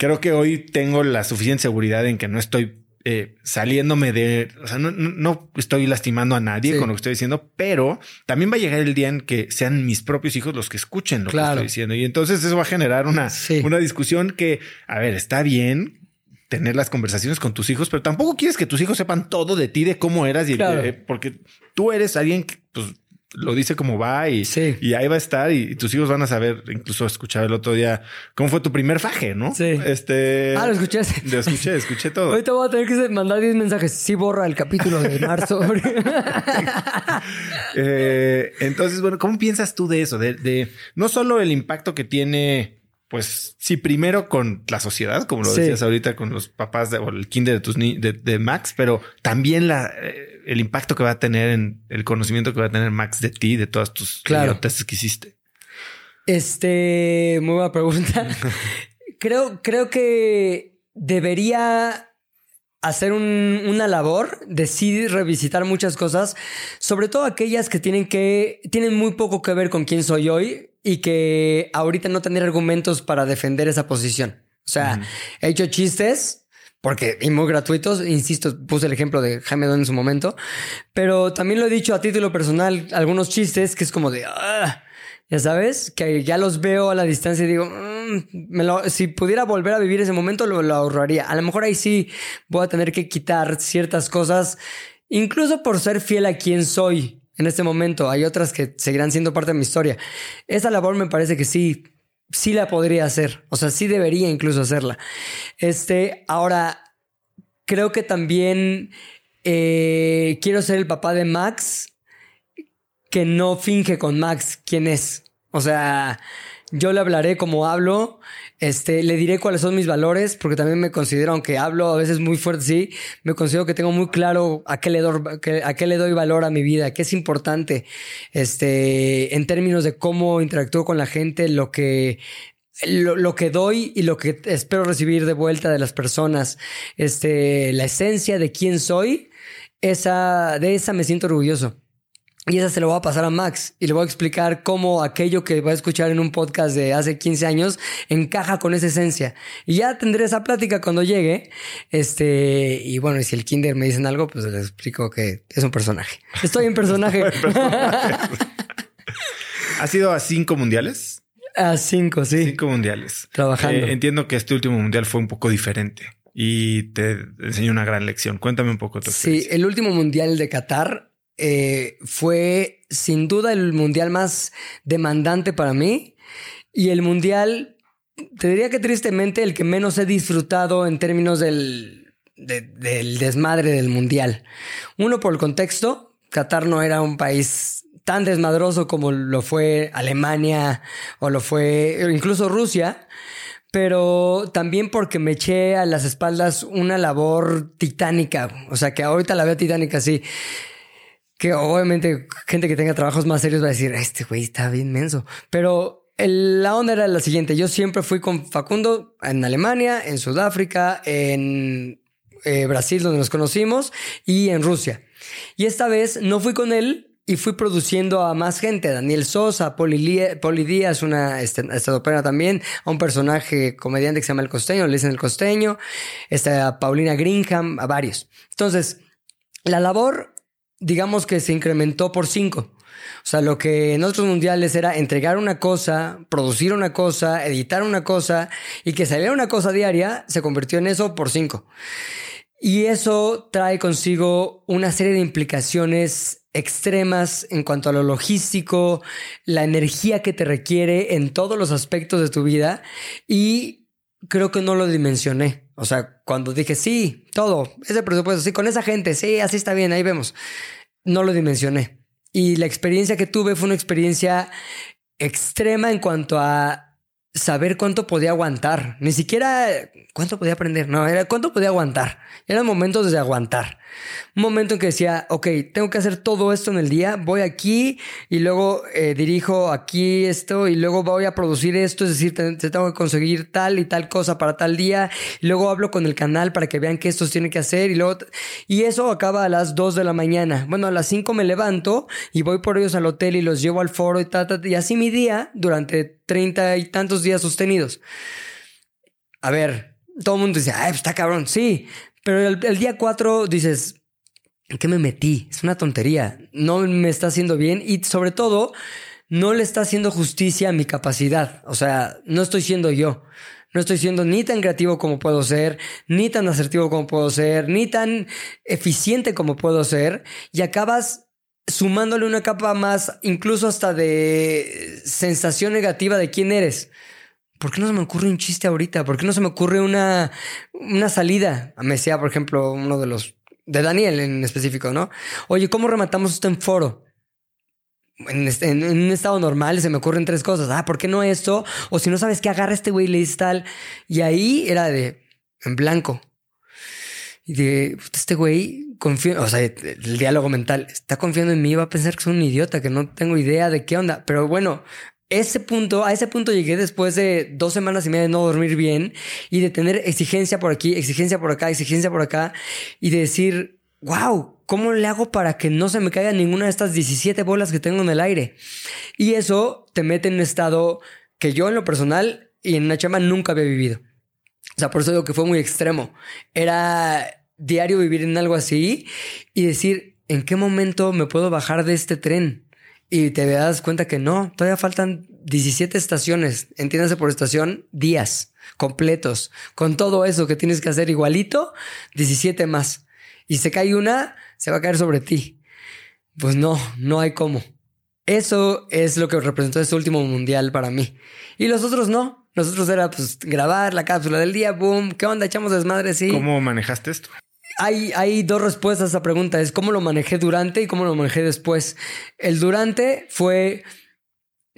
creo que hoy tengo la suficiente seguridad en que no estoy eh, saliéndome de, o sea, no, estoy lastimando a nadie con lo que estoy diciendo, pero también va a llegar el día en que sean mis propios hijos los que escuchen lo que estoy diciendo. Y entonces eso va a generar una, una discusión que, a ver, está bien tener las conversaciones con tus hijos, pero tampoco quieres que tus hijos sepan todo de ti, de cómo eras y eh, porque tú eres alguien que pues, lo dice como va y, y ahí va a estar y, tus hijos van a saber, incluso escuchar el otro día cómo fue tu primer faje, ¿no? Sí. Este. Ah, lo escuchaste. Lo escuché, escuché todo. Ahorita voy a tener que mandar 10 mensajes. Sí, borra el capítulo de marzo. Eh, entonces, bueno, ¿cómo piensas tú de eso? De, de no solo el impacto que tiene pues sí, primero con la sociedad, como lo decías ahorita con los papás de, o el kinder de tus de, de Max, pero también la, eh, el impacto que va a tener en el conocimiento que va a tener Max de ti, de todas tus claro. que hiciste. Este, muy buena pregunta. creo, creo que debería hacer una labor de sí revisitar muchas cosas, sobre todo aquellas que tienen que, tienen muy poco que ver con quién soy hoy y que ahorita no tener argumentos para defender esa posición. O sea, he hecho chistes, porque y muy gratuitos, insisto, puse el ejemplo de Jaime Don en su momento, pero también lo he dicho a título personal, algunos chistes que es como de, ah, ya sabes, que ya los veo a la distancia y digo, mm, si pudiera volver a vivir ese momento lo, lo ahorraría. A lo mejor ahí sí voy a tener que quitar ciertas cosas, incluso por ser fiel a quien soy en este momento. Hay otras que seguirán siendo parte de mi historia. Esa labor me parece que sí sí la podría hacer. O sea, sí debería incluso hacerla. Este, ahora, creo que también eh, quiero ser el papá de Max que no finge con Max quién es. O sea, yo le hablaré como hablo, este, le diré cuáles son mis valores, porque también me considero, aunque hablo a veces muy fuerte, sí, me considero que tengo muy claro a qué le a qué le doy valor a mi vida, qué es importante, este, en términos de cómo interactúo con la gente, lo que, lo, lo, que doy y lo que espero recibir de vuelta de las personas, este, la esencia de quién soy, esa, de esa me siento orgulloso. Y esa se lo voy a pasar a Max y le voy a explicar cómo aquello que va a escuchar en un podcast de hace 15 años encaja con esa esencia. Y ya tendré esa plática cuando llegue. Este, y bueno, y si el Kinder me dicen algo, pues les explico que es un personaje. Estoy en personaje. ¿Has ido a cinco mundiales? A cinco, sí. Cinco mundiales. Trabajando. Eh, entiendo que este último mundial fue un poco diferente y te enseñó una gran lección. Cuéntame un poco tu Sí, el último mundial de Qatar eh, fue sin duda el mundial más demandante para mí y el mundial, te diría que tristemente, el que menos he disfrutado en términos del, del desmadre del mundial. Uno, por el contexto, Qatar no era un país tan desmadroso como lo fue Alemania o lo fue incluso Rusia pero también porque me eché a las espaldas una labor titánica. O sea, que ahorita la veo titánica así que obviamente gente que tenga trabajos más serios va a decir, este güey está bien menso. Pero la onda era la siguiente. Yo siempre fui con Facundo en Alemania, en Sudáfrica, en eh, Brasil, donde nos conocimos, y en Rusia. Y esta vez no fui con él y fui produciendo a más gente, Daniel Sosa, Poli, Poli Díaz, una este, estadopera también, a un personaje comediante que se llama El Costeño, le dicen El Costeño, está Paulina Greenham, a varios. Entonces, la labor digamos que se incrementó por cinco. O sea, lo que en otros mundiales era entregar una cosa, producir una cosa, editar una cosa y que saliera una cosa diaria, se convirtió en eso por cinco. Y eso trae consigo una serie de implicaciones extremas en cuanto a lo logístico, la energía que te requiere en todos los aspectos de tu vida y creo que no lo dimensioné. O sea, cuando dije, sí, todo, ese presupuesto, sí, con esa gente, sí, así está bien, ahí vemos. No lo dimensioné. Y la experiencia que tuve fue una experiencia extrema en cuanto a saber cuánto podía aguantar. Ni siquiera cuánto podía aprender. No, era cuánto podía aguantar. Eran momentos de aguantar. Un momento en que decía, ok, tengo que hacer todo esto en el día. Voy aquí y luego eh, dirijo aquí esto y luego voy a producir esto. Es decir, te, tengo que conseguir tal y tal cosa para tal día. Y luego hablo con el canal para que vean que esto se tiene que hacer. Y luego, y eso acaba a las 2 de la mañana. Bueno, a las 5 me levanto y voy por ellos al hotel y los llevo al foro y tal, Y así mi día durante treinta y tantos días sostenidos. A ver, todo el mundo dice, ay, pues, está cabrón, sí, pero el, día cuatro dices, ¿en qué me metí? Es una tontería, no me está haciendo bien y sobre todo no le está haciendo justicia a mi capacidad, o sea, no estoy siendo yo. No estoy siendo ni tan creativo como puedo ser, ni tan asertivo como puedo ser, ni tan eficiente como puedo ser, y acabas sumándole una capa más, incluso hasta de sensación negativa de quién eres. ¿Por qué no se me ocurre un chiste ahorita? ¿Por qué no se me ocurre una, una salida? Me decía, por ejemplo, uno de los, de Daniel en específico, ¿no? Oye, ¿cómo rematamos esto en foro? En, este, en, un estado normal se me ocurren tres cosas. Ah, ¿por qué no esto? O si no sabes qué, agarra este güey y le dices tal. Y ahí era de, en blanco. Y de, este güey confío, o sea, el diálogo mental, está confiando en mí, va a pensar que soy un idiota, que no tengo idea de qué onda. Pero bueno, ese punto, a ese punto llegué después de dos semanas y media de no dormir bien y de tener exigencia por aquí, exigencia por acá, exigencia por acá y de decir, wow, ¿cómo le hago para que no se me caiga ninguna de estas 17 bolas que tengo en el aire? Y eso te mete en un estado que yo en lo personal y en una chama nunca había vivido. O sea, por eso digo que fue muy extremo. Era diario vivir en algo así y decir, ¿en qué momento me puedo bajar de este tren? Y te das cuenta que no, todavía faltan 17 estaciones, entiéndase por estación, días completos, con todo eso que tienes que hacer igualito, 17 más. Y se cae una, se va a caer sobre ti. Pues no, no hay cómo. Eso es lo que representó este último mundial para mí. Y los otros no. Nosotros era pues grabar la cápsula del día, boom, ¿qué onda? Echamos desmadre, sí. ¿Cómo manejaste esto? Hay, dos respuestas a esa pregunta. Es cómo lo manejé durante y cómo lo manejé después. El durante fue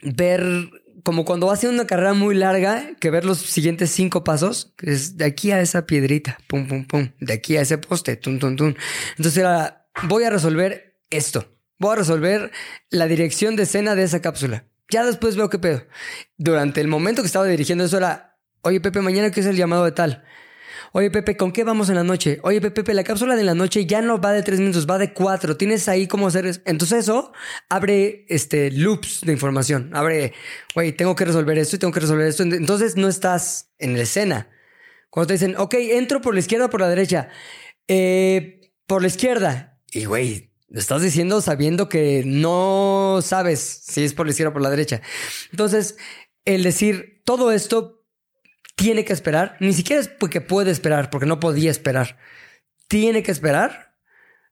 ver como cuando vas haciendo una carrera muy larga, que ver los siguientes cinco pasos, que es de aquí a esa piedrita, pum, pum, pum, de aquí a ese poste, tum, tum, tum. Entonces era, voy a resolver esto. Voy a resolver la dirección de escena de esa cápsula. Ya después veo qué pedo. Durante el momento que estaba dirigiendo eso era, oye Pepe, mañana qué es el llamado de tal. Oye, Pepe, ¿con qué vamos en la noche? Oye, Pepe, la cápsula de la noche ya no va de tres minutos, va de cuatro. Tienes ahí cómo hacer eso. Entonces eso abre este, loops de información. Abre, oye, tengo que resolver esto y tengo que resolver esto. Entonces no estás en la escena. Cuando te dicen, ok, entro por la izquierda o por la derecha. Eh, por la izquierda. Y, güey, estás diciendo sabiendo que no sabes si es por la izquierda o por la derecha. Entonces, el decir todo esto tiene que esperar, ni siquiera es porque puede esperar, porque no podía esperar. Tiene que esperar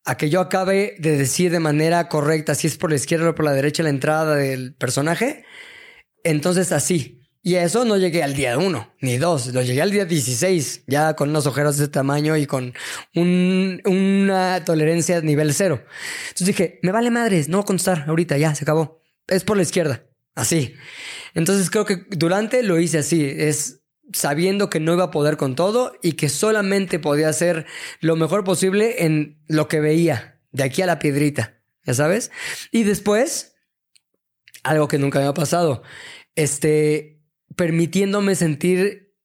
a que yo acabe de decir de manera correcta si es por la izquierda o por la derecha la entrada del personaje. Entonces así. Y eso no llegué al día uno, ni dos, lo llegué al día 16, ya con unos ojeros de ese tamaño y con una tolerancia nivel cero. Entonces dije, me vale madres, no voy a contestar ahorita, ya, se acabó. Es por la izquierda, así. Entonces creo que durante lo hice así, es sabiendo que no iba a poder con todo y que solamente podía hacer lo mejor posible en lo que veía, de aquí a la piedrita, ¿ya sabes? Y después, algo que nunca me ha pasado, este, permitiéndome sentir,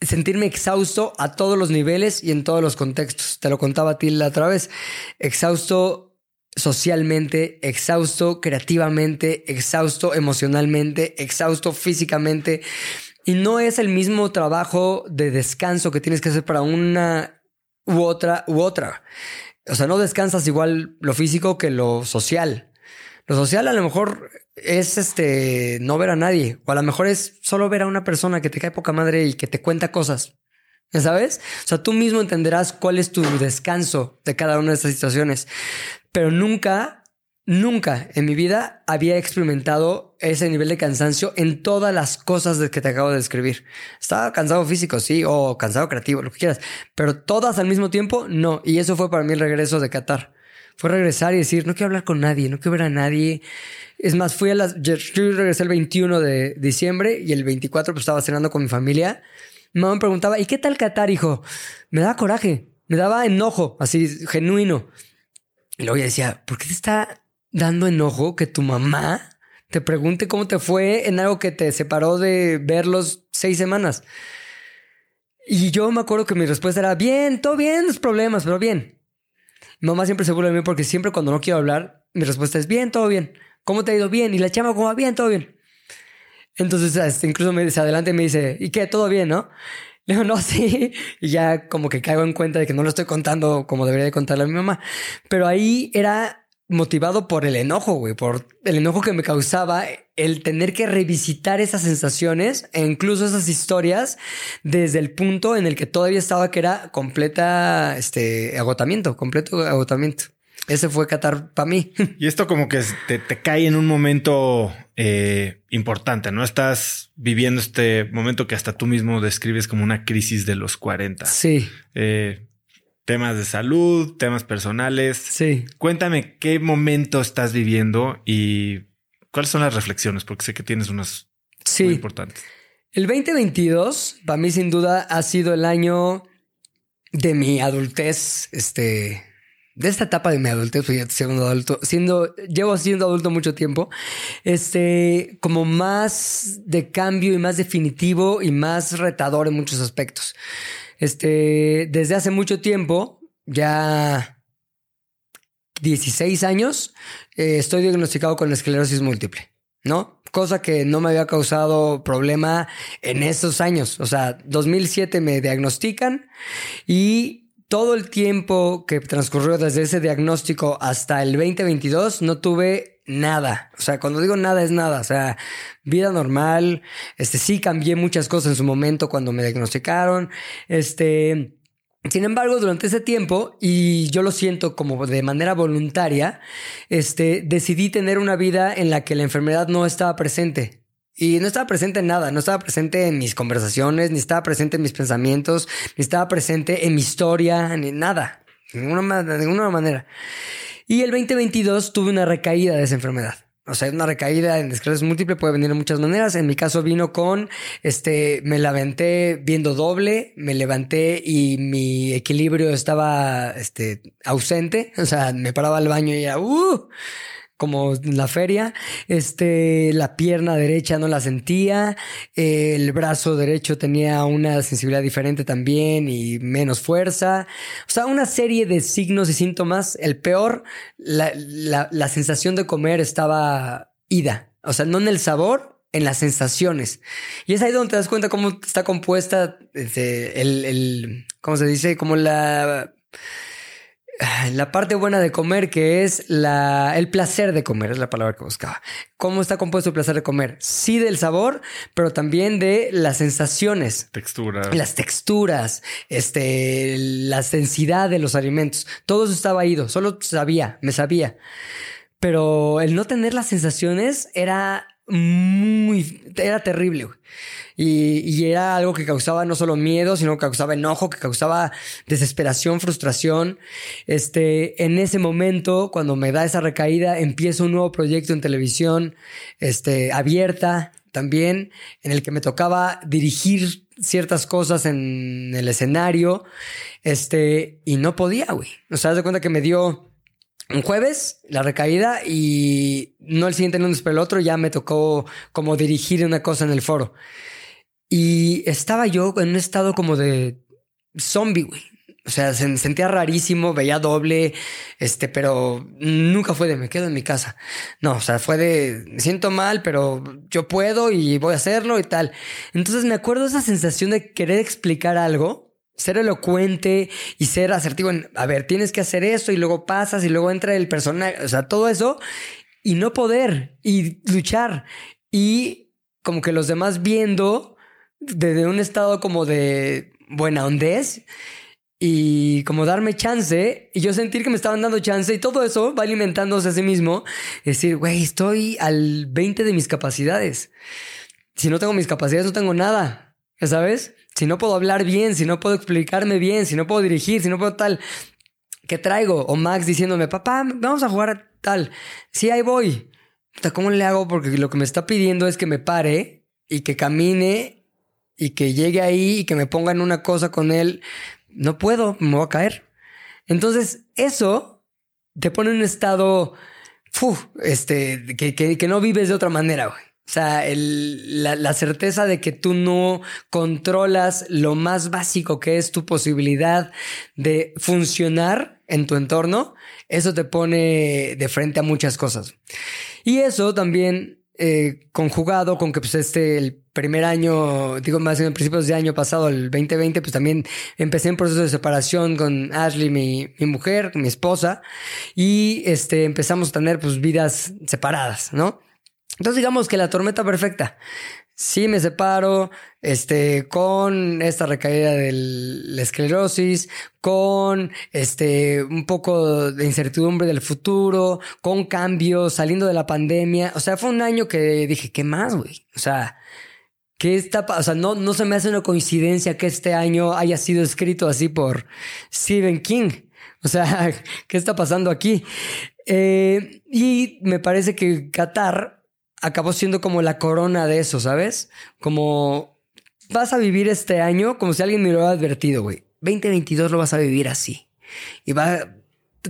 sentirme exhausto a todos los niveles y en todos los contextos. Te lo contaba a ti la otra vez, exhausto socialmente, exhausto creativamente, exhausto emocionalmente, exhausto físicamente y no es el mismo trabajo de descanso que tienes que hacer para una u otra u otra. O sea, no descansas igual lo físico que lo social. Lo social a lo mejor es este no ver a nadie, o a lo mejor es solo ver a una persona que te cae poca madre y que te cuenta cosas. ¿Sabes? O sea, tú mismo entenderás cuál es tu descanso de cada una de estas situaciones. Pero nunca Nunca en mi vida había experimentado ese nivel de cansancio en todas las cosas de que te acabo de describir. Estaba cansado físico, sí, o cansado creativo, lo que quieras, pero todas al mismo tiempo, no. Y eso fue para mí el regreso de Qatar. Fue regresar y decir, no quiero hablar con nadie, no quiero ver a nadie. Es más, fui a las... Yo regresé el 21 de diciembre y el 24 pues estaba cenando con mi familia. Mi mamá me preguntaba, ¿y qué tal Qatar, hijo? Me daba coraje, me daba enojo, así, genuino. Y luego ella decía, ¿por qué te está dando enojo que tu mamá te pregunte cómo te fue en algo que te separó de verlos seis semanas. Y yo me acuerdo que mi respuesta era, bien, todo bien, los problemas, pero bien. Mi mamá siempre se burla de mí porque siempre cuando no quiero hablar, mi respuesta es, bien, todo bien. ¿Cómo te ha ido? Bien. Y la chama como, bien, todo bien. Entonces, incluso me dice adelante y me dice, ¿y qué? ¿Todo bien, no? Le digo, no, sí. Y ya como que caigo en cuenta de que no lo estoy contando como debería de contarle a mi mamá. Pero ahí era motivado por el enojo, güey, por el enojo que me causaba el tener que revisitar esas sensaciones e incluso esas historias desde el punto en el que todavía estaba que era completa, este, agotamiento, completo agotamiento. Ese fue Qatar para mí. Y esto como que te, cae en un momento eh, importante, ¿no? Estás viviendo este momento que hasta tú mismo describes como una crisis de los 40. Sí. Eh, temas de salud, temas personales. Sí. Cuéntame qué momento estás viviendo y cuáles son las reflexiones, porque sé que tienes unas muy importantes. El 2022, para mí sin duda, ha sido el año de mi adultez, este, de esta etapa de mi adultez, pues ya siendo adulto, siendo, llevo siendo adulto mucho tiempo, este, como más de cambio y más definitivo y más retador en muchos aspectos. Este, desde hace mucho tiempo, ya 16 años, eh, estoy diagnosticado con esclerosis múltiple. ¿no? Cosa que no me había causado problema en esos años. O sea, 2007 me diagnostican y todo el tiempo que transcurrió desde ese diagnóstico hasta el 2022 no tuve nada. O sea, cuando digo nada es nada. O sea, vida normal. Este sí cambié muchas cosas en su momento cuando me diagnosticaron. Este. Sin embargo, durante ese tiempo, y yo lo siento como de manera voluntaria, este, decidí tener una vida en la que la enfermedad no estaba presente. Y no estaba presente en nada, no estaba presente en mis conversaciones, ni estaba presente en mis pensamientos, ni estaba presente en mi historia, ni nada, de ninguna, de ninguna manera. Y el 2022 tuve una recaída de esa enfermedad. O sea, una recaída en esclerosis múltiple puede venir de muchas maneras. En mi caso vino con, este, me levanté viendo doble, me levanté y mi equilibrio estaba, este, ausente. O sea, me paraba al baño y era, uh, como la feria. Este, la pierna derecha no la sentía, el brazo derecho tenía una sensibilidad diferente también y menos fuerza. O sea, una serie de signos y síntomas. El peor, la, la, sensación de comer estaba ida. O sea, no en el sabor, en las sensaciones. Y es ahí donde te das cuenta cómo está compuesta este, el, el, ¿cómo se dice? Como la la parte buena de comer, que es la, el placer de comer, es la palabra que buscaba. ¿Cómo está compuesto el placer de comer? Sí del sabor, pero también de las sensaciones. Texturas. Las texturas, este, la densidad de los alimentos. Todo eso estaba ido, solo sabía, me sabía. Pero el no tener las sensaciones era muy, era terrible. Y, era algo que causaba no solo miedo, sino que causaba enojo, que causaba desesperación, frustración. Este, en ese momento, cuando me da esa recaída, empiezo un nuevo proyecto en televisión, este, abierta también, en el que me tocaba dirigir ciertas cosas en el escenario, este, y no podía, güey. O sea, de cuenta que me dio un jueves la recaída y no el siguiente lunes, pero el otro ya me tocó como dirigir una cosa en el foro. Y estaba yo en un estado como de zombie, güey. O sea, se sentía rarísimo, veía doble, este, pero nunca fue de me quedo en mi casa. No, o sea, fue de siento mal, pero yo puedo y voy a hacerlo y tal. Entonces me acuerdo esa sensación de querer explicar algo, ser elocuente y ser asertivo en, a ver, tienes que hacer eso y luego pasas y luego entra el personaje, o sea, todo eso y no poder y luchar y como que los demás viendo desde un estado como de buena hondez y como darme chance y yo sentir que me estaban dando chance y todo eso va alimentándose a sí mismo. Decir, güey, estoy al 20 de mis capacidades. Si no tengo mis capacidades, no tengo nada. ¿Ya sabes? Si no puedo hablar bien, si no puedo explicarme bien, si no puedo dirigir, si no puedo tal. ¿Qué traigo? O Max diciéndome, papá, vamos a jugar tal. Sí, ahí voy. ¿Cómo le hago? Porque lo que me está pidiendo es que me pare y que camine y que llegue ahí y que me ponga en una cosa con él, no puedo, me voy a caer. Entonces, eso te pone en un estado, este, que, que, no vives de otra manera, güey. O sea, la, certeza de que tú no controlas lo más básico que es tu posibilidad de funcionar en tu entorno, eso te pone de frente a muchas cosas. Y eso también eh, conjugado con que pues este el primer año, digo más en principios de año pasado, el 2020, pues también empecé en proceso de separación con Ashley, mi, mi mujer, mi esposa, y este empezamos a tener pues vidas separadas, ¿no? Entonces digamos que la tormenta perfecta sí me separo, este, con esta recaída de la esclerosis, con este, un poco de incertidumbre del futuro, con cambios, saliendo de la pandemia. O sea, fue un año que dije, ¿qué más, güey? O sea, ¿qué está O sea, no, no se me hace una coincidencia que este año haya sido escrito así por Stephen King. O sea, ¿qué está pasando aquí? Eh, y me parece que Qatar acabó siendo como la corona de eso, ¿sabes? Como vas a vivir este año como si alguien me lo hubiera advertido, güey. 2022 lo vas a vivir así. Y va a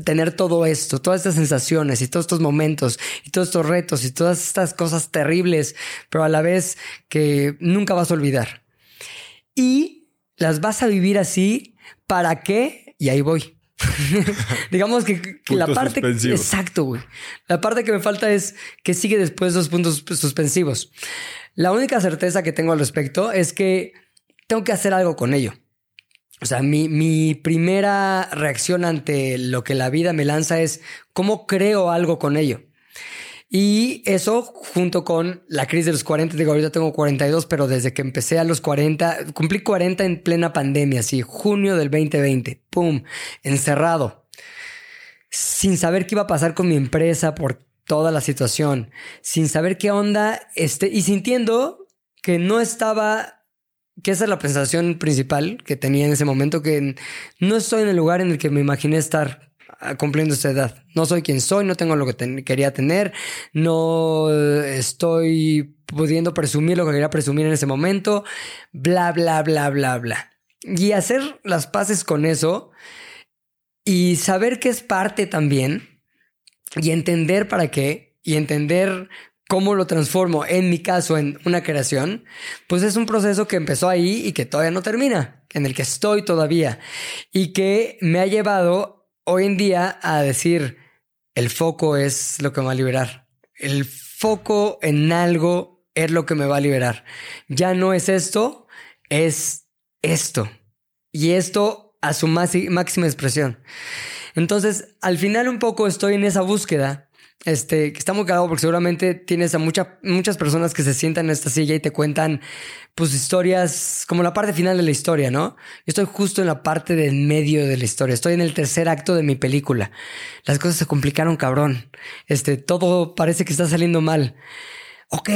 tener todo esto, todas estas sensaciones y todos estos momentos y todos estos retos y todas estas cosas terribles, pero a la vez que nunca vas a olvidar. Y las vas a vivir así, ¿para qué? Y ahí voy. Digamos que, que la parte... suspensivos. Exacto, güey. La parte que me falta es que sigue después de los puntos suspensivos. La única certeza que tengo al respecto es que tengo que hacer algo con ello. O sea, mi, mi primera reacción ante lo que la vida me lanza es cómo creo algo con ello. Y eso junto con la crisis de los 40, digo, ahorita tengo 42, pero desde que empecé a los 40, cumplí 40 en plena pandemia, así, junio del 2020, ¡pum! Encerrado, sin saber qué iba a pasar con mi empresa por toda la situación, sin saber qué onda, este, y sintiendo que no estaba, que esa es la sensación principal que tenía en ese momento, que no estoy en el lugar en el que me imaginé estar cumpliendo esta edad. No soy quien soy, no tengo lo que ten- quería tener, no eh, estoy pudiendo presumir lo que quería presumir en ese momento, bla, bla, bla, bla, bla. Y hacer las paces con eso y saber que es parte también y entender para qué y entender cómo lo transformo en mi caso en una creación, pues es un proceso que empezó ahí y que todavía no termina, en el que estoy todavía y que me ha llevado hoy en día a decir, el foco es lo que me va a liberar. El foco en algo es lo que me va a liberar. Ya no es esto, es esto. Y esto a su máxima expresión. Entonces, al final un poco estoy en esa búsqueda. Este, que está muy cagado porque seguramente tienes a mucha- muchas personas que se sientan en esta silla y te cuentan, pues, historias como la parte final de la historia, ¿no? Yo estoy justo en la parte del medio de la historia. Estoy en el tercer acto de mi película. Las cosas se complicaron, cabrón. Este, todo parece que está saliendo mal. Ok,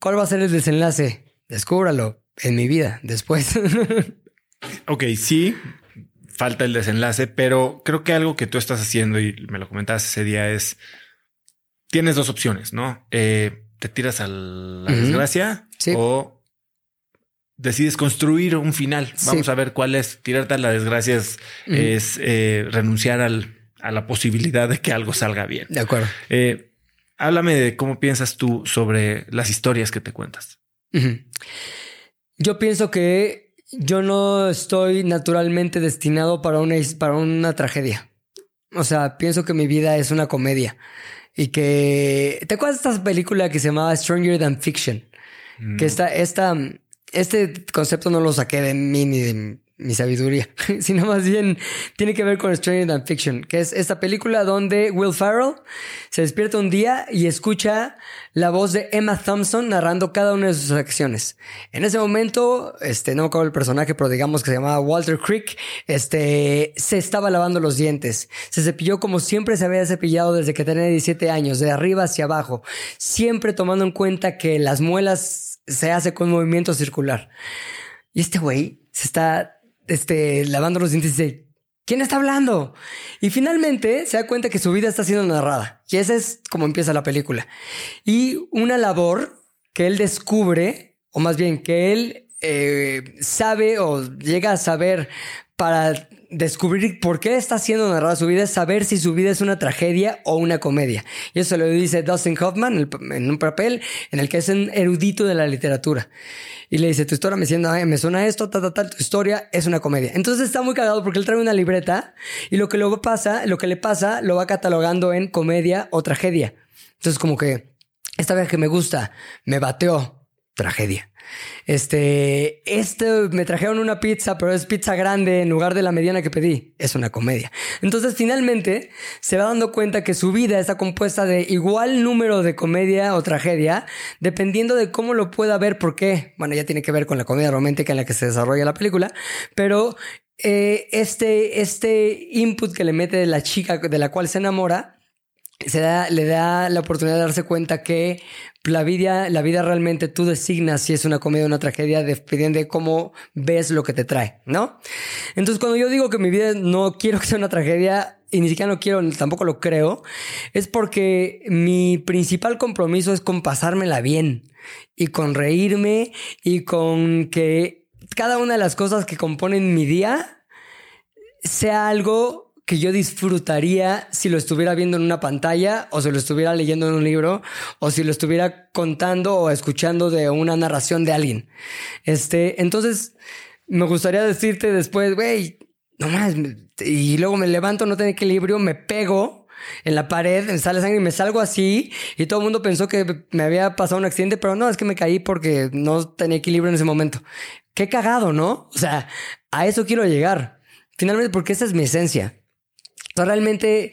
¿cuál va a ser el desenlace? Descúbralo en mi vida después. Ok, sí, falta el desenlace, pero creo que algo que tú estás haciendo y me lo comentabas ese día es, tienes dos opciones, ¿no? Eh, te tiras a la desgracia Sí. o decides construir un final. Sí. Vamos a ver cuál es. Tirarte a la desgracia es, eh, renunciar al- a la posibilidad de que algo salga bien. de acuerdo. Eh, háblame de cómo piensas tú sobre las historias que te cuentas. Yo pienso que yo no estoy naturalmente destinado para una, para una tragedia. O sea, pienso que mi vida es una comedia. Y que... ¿Te acuerdas de esta película que se llamaba Stranger Than Fiction? Mm. Que esta, esta, este concepto no lo saqué de mí ni de mi sabiduría, sino más bien tiene que ver con Stranger Than Fiction, que es esta película donde Will Ferrell se despierta un día y escucha la voz de Emma Thompson narrando cada una de sus acciones. En ese momento, este, no me acuerdo el personaje, pero digamos que se llamaba Walter Crick, este, se estaba lavando los dientes. Se cepilló como siempre se había cepillado desde que tenía 17 años, de arriba hacia abajo, siempre tomando en cuenta que las muelas se hace con movimiento circular. Y este güey se está este, lavando los dientes y dice, ¿quién está hablando? Y finalmente se da cuenta que su vida está siendo narrada. Y esa es como empieza la película. Y una labor que él descubre, o más bien que él eh, sabe o llega a saber para descubrir por qué está siendo narrada su vida es saber si su vida es una tragedia o una comedia. Y eso lo dice Dustin Hoffman en un papel en el que es un erudito de la literatura. Y le dice, tu historia me, siendo, me suena esto, tal, tal, tal, tu historia es una comedia. Entonces está muy cagado porque él trae una libreta y lo que luego pasa, lo que le pasa, lo va catalogando en comedia o tragedia. Entonces como que esta vez que me gusta, me bateó, tragedia. Este, este me trajeron una pizza, pero es pizza grande en lugar de la mediana que pedí. Es una comedia. Entonces, finalmente, se va dando cuenta que su vida está compuesta de igual número de comedia o tragedia, dependiendo de cómo lo pueda ver. ¿Por qué? Bueno, ya tiene que ver con la comedia romántica en la que se desarrolla la película, pero eh, este, este input que le mete la chica de la cual se enamora, se da, le da la oportunidad de darse cuenta que la vida, la vida realmente tú designas si es una comedia o una tragedia dependiendo de cómo ves lo que te trae, ¿no? Entonces, cuando yo digo que mi vida no quiero que sea una tragedia y ni siquiera no quiero, tampoco lo creo, es porque mi principal compromiso es con pasármela bien y con reírme y con que cada una de las cosas que componen mi día sea algo que yo disfrutaría si lo estuviera viendo en una pantalla o si lo estuviera leyendo en un libro o si lo estuviera contando o escuchando de una narración de alguien. Este, entonces me gustaría decirte después, güey, no más, y luego me levanto, no tengo equilibrio, me pego en la pared, me sale sangre y me salgo así y todo el mundo pensó que me había pasado un accidente, pero no, es que me caí porque no tenía equilibrio en ese momento. Qué cagado, ¿no? O sea, a eso quiero llegar. Finalmente, porque esa es mi esencia. Realmente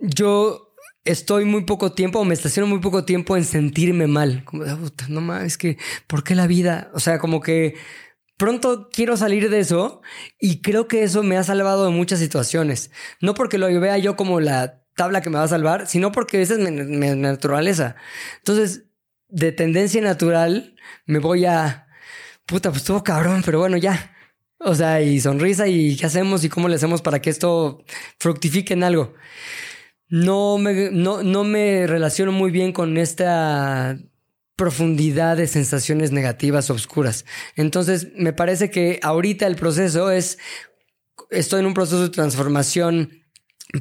yo estoy muy poco tiempo o me estaciono muy poco tiempo en sentirme mal. Como, no más, es que, ¿por qué la vida? O sea, como que pronto quiero salir de eso y creo que eso me ha salvado de muchas situaciones. No porque lo vea yo como la tabla que me va a salvar, sino porque esa es mi, naturaleza. Entonces, de tendencia natural, me voy a... Puta, pues estuvo cabrón, pero bueno, ya. O sea, y sonrisa y qué hacemos y cómo le hacemos para que esto fructifique en algo. No me, no, no me relaciono muy bien con esta profundidad de sensaciones negativas, oscuras. Entonces, me parece que ahorita el proceso es, estoy en un proceso de transformación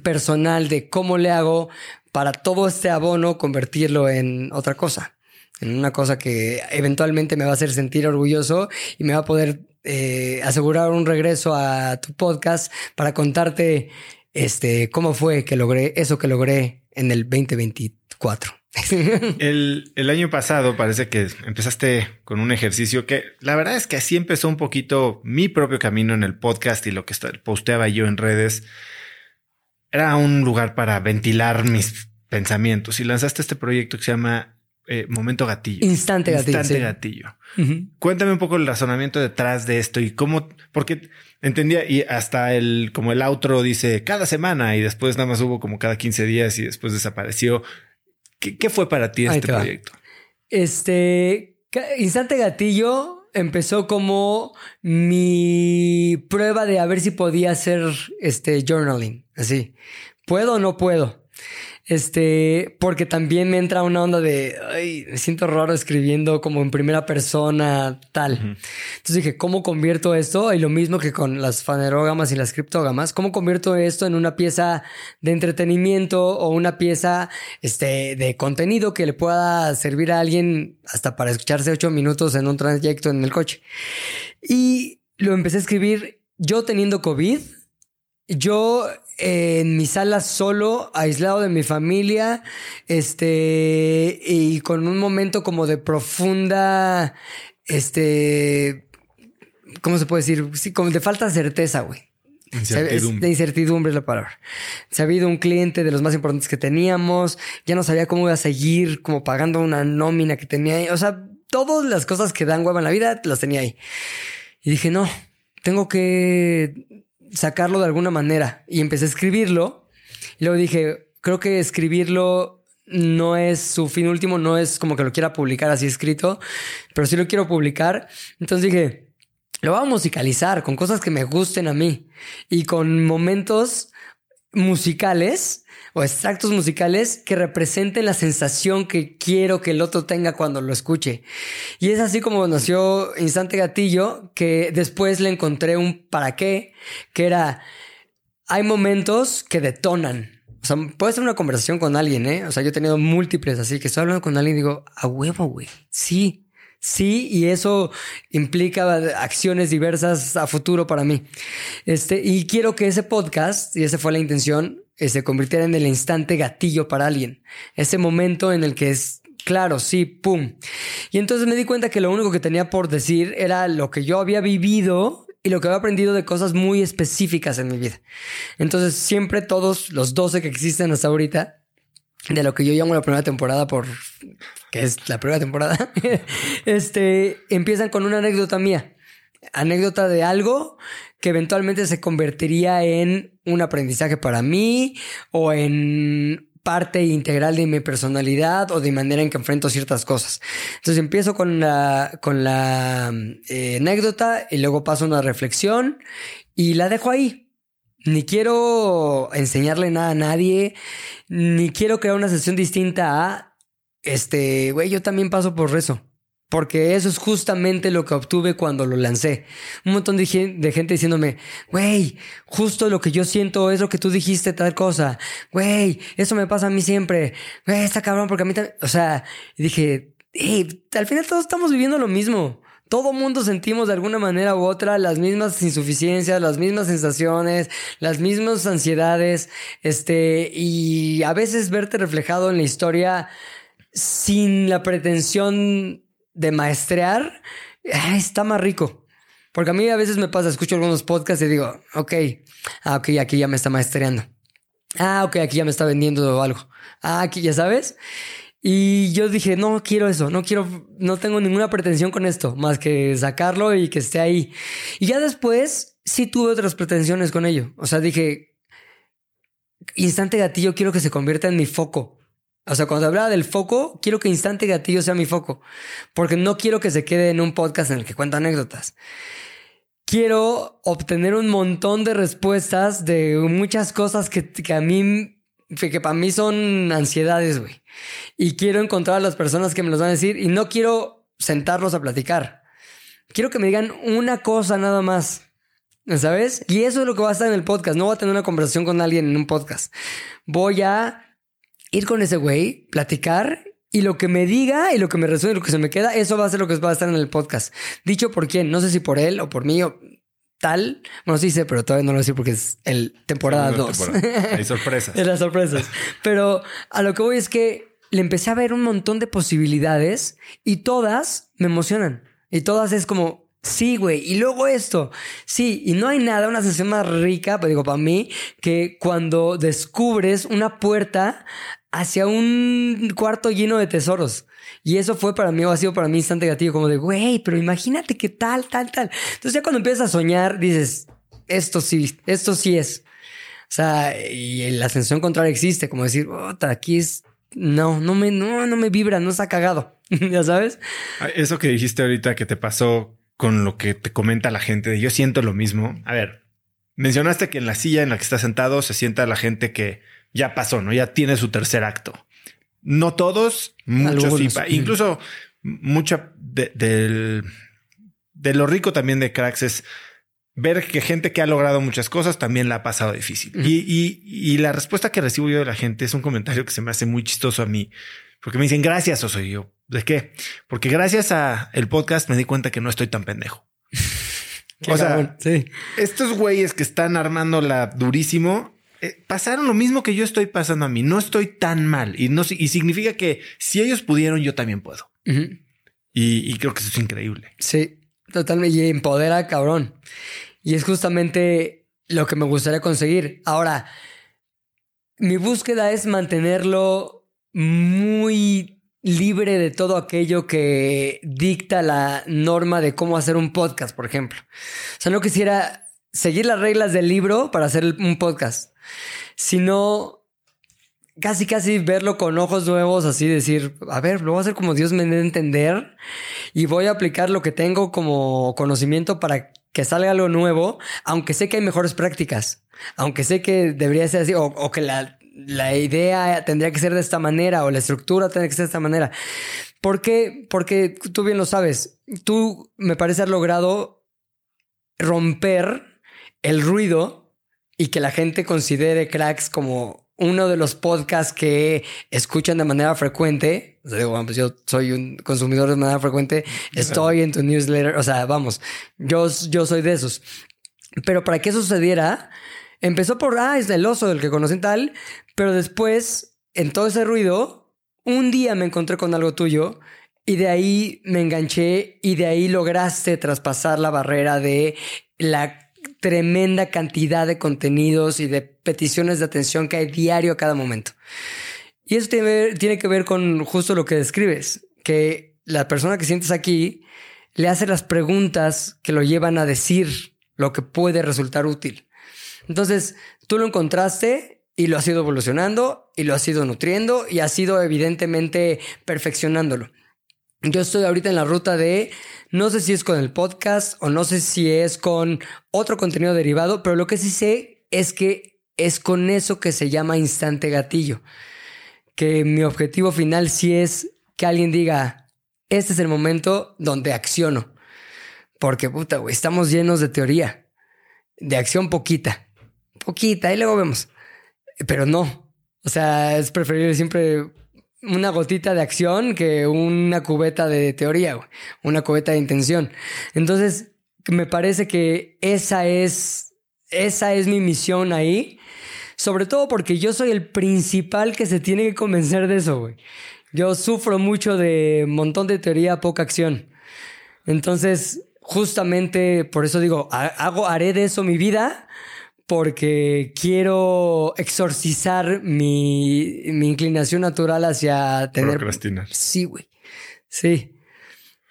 personal de cómo le hago para todo este abono convertirlo en otra cosa, en una cosa que eventualmente me va a hacer sentir orgulloso y me va a poder eh, asegurar un regreso a tu podcast para contarte este, cómo fue que logré eso que logré en el 2024. el, el, año pasado parece que empezaste con un ejercicio que la verdad es que así empezó un poquito mi propio camino en el podcast y lo que posteaba yo en redes era un lugar para ventilar mis pensamientos y lanzaste este proyecto que se llama eh, Momento Gatillo. Instante Gatillo. Instante Gatillo. Cuéntame un poco el razonamiento detrás de esto y cómo, porque entendía y hasta el, como el outro dice cada semana y después nada más hubo como cada 15 días y después desapareció. ¿Qué, fue para ti este proyecto? Este Instante Gatillo empezó como mi prueba de a ver si podía hacer este journaling, así. ¿Puedo o no puedo? Este, porque también me entra una onda de, ay, me siento raro escribiendo como en primera persona, tal. Entonces dije, ¿cómo convierto esto? Y lo mismo que con las fanerógamas y las criptógamas, ¿cómo convierto esto en una pieza de entretenimiento o una pieza este, de contenido que le pueda servir a alguien hasta para escucharse ocho minutos en un trayecto en el coche? Y lo empecé a escribir yo teniendo COVID. Yo en mi sala solo, aislado de mi familia, este, y con un momento como de profunda, este, ¿cómo se puede decir? Sí, como de falta de certeza, güey. Incertidumbre. De incertidumbre es la palabra. Se ha habido un cliente de los más importantes que teníamos, ya no sabía cómo iba a seguir, como pagando una nómina que tenía ahí. O sea, todas las cosas que dan hueva en la vida las tenía ahí. Y dije, no, tengo que sacarlo de alguna manera. Y empecé a escribirlo. Y luego dije, creo que escribirlo no es su fin último, no es como que lo quiera publicar así escrito, pero sí lo quiero publicar. Entonces dije, lo voy a musicalizar con cosas que me gusten a mí y con momentos musicales o extractos musicales que representen la sensación que quiero que el otro tenga cuando lo escuche. Y es así como nació Instante Gatillo, que después le encontré un para qué, que era, hay momentos que detonan. O sea, puede ser una conversación con alguien, ¿eh? O sea, yo he tenido múltiples así, que estoy hablando con alguien y digo, a huevo, güey. Sí, Sí, y eso implica acciones diversas a futuro para mí. Este, y quiero que ese podcast, y esa fue la intención, se convirtiera en el instante gatillo para alguien. Ese momento en el que es claro, sí, pum. Y entonces me di cuenta que lo único que tenía por decir era lo que yo había vivido y lo que había aprendido de cosas muy específicas en mi vida. Entonces siempre todos los 12 que existen hasta ahorita, de lo que yo llamo la primera temporada por que es la primera temporada, este, empiezan con una anécdota mía anécdota de algo que eventualmente se convertiría en un aprendizaje para mí o en parte integral de mi personalidad o de manera en que enfrento ciertas cosas. Entonces empiezo con la, con la eh, anécdota y luego paso una reflexión y la dejo ahí. Ni quiero enseñarle nada a nadie, ni quiero crear una sesión distinta a, este, güey, yo también paso por eso. Porque eso es justamente lo que obtuve cuando lo lancé. Un montón de, gente diciéndome, güey, justo lo que yo siento es lo que tú dijiste, tal cosa. Güey, eso me pasa a mí siempre. Güey, está cabrón porque a mí también... O sea, dije, hey, al final todos estamos viviendo lo mismo. Todo mundo sentimos de alguna manera u otra las mismas insuficiencias, las mismas sensaciones, las mismas ansiedades, este, y a veces verte reflejado en la historia sin la pretensión de maestrear, está más rico. Porque a mí a veces me pasa, escucho algunos podcasts y digo, ok, ah, ok, aquí ya me está maestreando. Ah, ok, aquí ya me está vendiendo algo. Ah, aquí ya sabes. Y yo dije, no quiero eso, no quiero, no tengo ninguna pretensión con esto, más que sacarlo y que esté ahí. Y ya después sí tuve otras pretensiones con ello. O sea, dije, instante gatillo quiero que se convierta en mi foco. O sea, cuando hablaba del foco, quiero que instante gatillo sea mi foco, porque no quiero que se quede en un podcast en el que cuento anécdotas. Quiero obtener un montón de respuestas de muchas cosas que, que a mí, que para mí son ansiedades, güey. Y quiero encontrar a las personas que me los van a decir y no quiero sentarlos a platicar. Quiero que me digan una cosa nada más. ¿Sabes? Y eso es lo que va a estar en el podcast. No voy a tener una conversación con alguien en un podcast. Voy a ir con ese güey, platicar y lo que me diga y lo que me resuelve, lo que se me queda, eso va a ser lo que va a estar en el podcast. Dicho por quién, no sé si por él o por mí o tal. Bueno, sí sé, pero todavía no lo sé porque es el temporada 2. Hay sorpresas. de las sorpresas. Pero a lo que voy es que le empecé a ver un montón de posibilidades y todas me emocionan. Y todas es como, Sí, güey. Y luego esto. Sí, y no hay nada, una sensación más rica, pues digo, para mí, que cuando descubres una puerta hacia un cuarto lleno de tesoros. Y eso fue para mí, o ha sido para mí instante negativo, como de, güey, pero imagínate que tal, tal, tal. Entonces ya cuando empiezas a soñar, dices, esto sí, esto sí es. O sea, y la sensación contraria existe, como decir, aquí es, no, no me, no, no me vibra, no está cagado. ya sabes. Ah, eso que dijiste ahorita que te pasó con lo que te comenta la gente de yo siento lo mismo. A ver, mencionaste que en la silla en la que está sentado se sienta la gente que ya pasó, ¿no? Ya tiene su tercer acto. No todos, muchos sí. Incluso mucha de, de lo rico también de cracks es ver que gente que ha logrado muchas cosas también la ha pasado difícil. y, y, y, la respuesta que recibo yo de la gente es un comentario que se me hace muy chistoso a mí, porque me dicen gracias, o soy yo. ¿De qué? Porque gracias a el podcast me di cuenta que no estoy tan pendejo. o sea, sí. estos güeyes que están armando la durísimo eh, pasaron lo mismo que yo estoy pasando a mí. No estoy tan mal y no y significa que si ellos pudieron, yo también puedo. y, creo que eso es increíble. Sí, totalmente. Y empodera, cabrón. Y es justamente lo que me gustaría conseguir. Ahora, mi búsqueda es mantenerlo muy libre de todo aquello que dicta la norma de cómo hacer un podcast, por ejemplo. O sea, no quisiera seguir las reglas del libro para hacer un podcast, sino casi casi verlo con ojos nuevos, así decir, a ver, lo voy a hacer como Dios me dé a entender y voy a aplicar lo que tengo como conocimiento para que salga algo nuevo, aunque sé que hay mejores prácticas, aunque sé que debería ser así o que la la idea tendría que ser de esta manera o la estructura tendría que ser de esta manera. ¿Por qué? Porque tú bien lo sabes. Tú me parece haber logrado romper el ruido y que la gente considere cracks como uno de los podcasts que escuchan de manera frecuente. O sea, digo, bueno, pues yo soy un consumidor de manera frecuente, estoy en tu newsletter, o sea, vamos, yo, yo soy de esos. Pero para que eso sucediera, Empezó por, ah, es el oso del que conocen tal, pero después, en todo ese ruido, un día me encontré con algo tuyo y de ahí me enganché y de ahí lograste traspasar la barrera de la tremenda cantidad de contenidos y de peticiones de atención que hay diario a cada momento. Y eso tiene, tiene que ver con justo lo que describes, que la persona que sientes aquí le hace las preguntas que lo llevan a decir lo que puede resultar útil. Entonces, tú lo encontraste y lo has ido evolucionando y lo has ido nutriendo y has ido evidentemente perfeccionándolo. Yo estoy ahorita en la ruta de, no sé si es con el podcast o no sé si es con otro contenido derivado, pero lo que sí sé es que es con eso que se llama instante gatillo. Que mi objetivo final sí es que alguien diga, este es el momento donde acciono. Porque puta, güey, estamos llenos de teoría, de acción poquita poquita y luego vemos. Pero no. O sea, es preferible siempre una gotita de acción que una cubeta de teoría. Una cubeta de intención. Entonces, me parece que esa es, esa es mi misión ahí. Sobre todo porque yo soy el principal que se tiene que convencer de eso, güey. Yo sufro mucho de montón de teoría, poca acción. Entonces, justamente por eso digo, hago, haré de eso mi vida porque quiero exorcizar mi, mi inclinación natural hacia tener... Procrastinar. Sí, güey. Sí.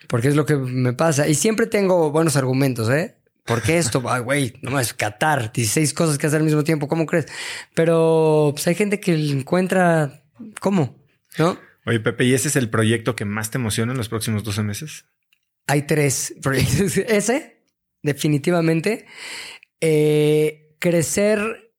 Porque es lo que me pasa. Y siempre tengo buenos argumentos, ¿eh? ¿Por qué esto? Ay, güey, no es Qatar, 16 cosas que hacer al mismo tiempo, ¿cómo crees? Pero pues, hay gente que encuentra cómo, ¿no? Oye, Pepe, ¿y ese es el proyecto que más te emociona en los próximos 12 meses? Hay tres proyectos. Ese, definitivamente. Eh, crecer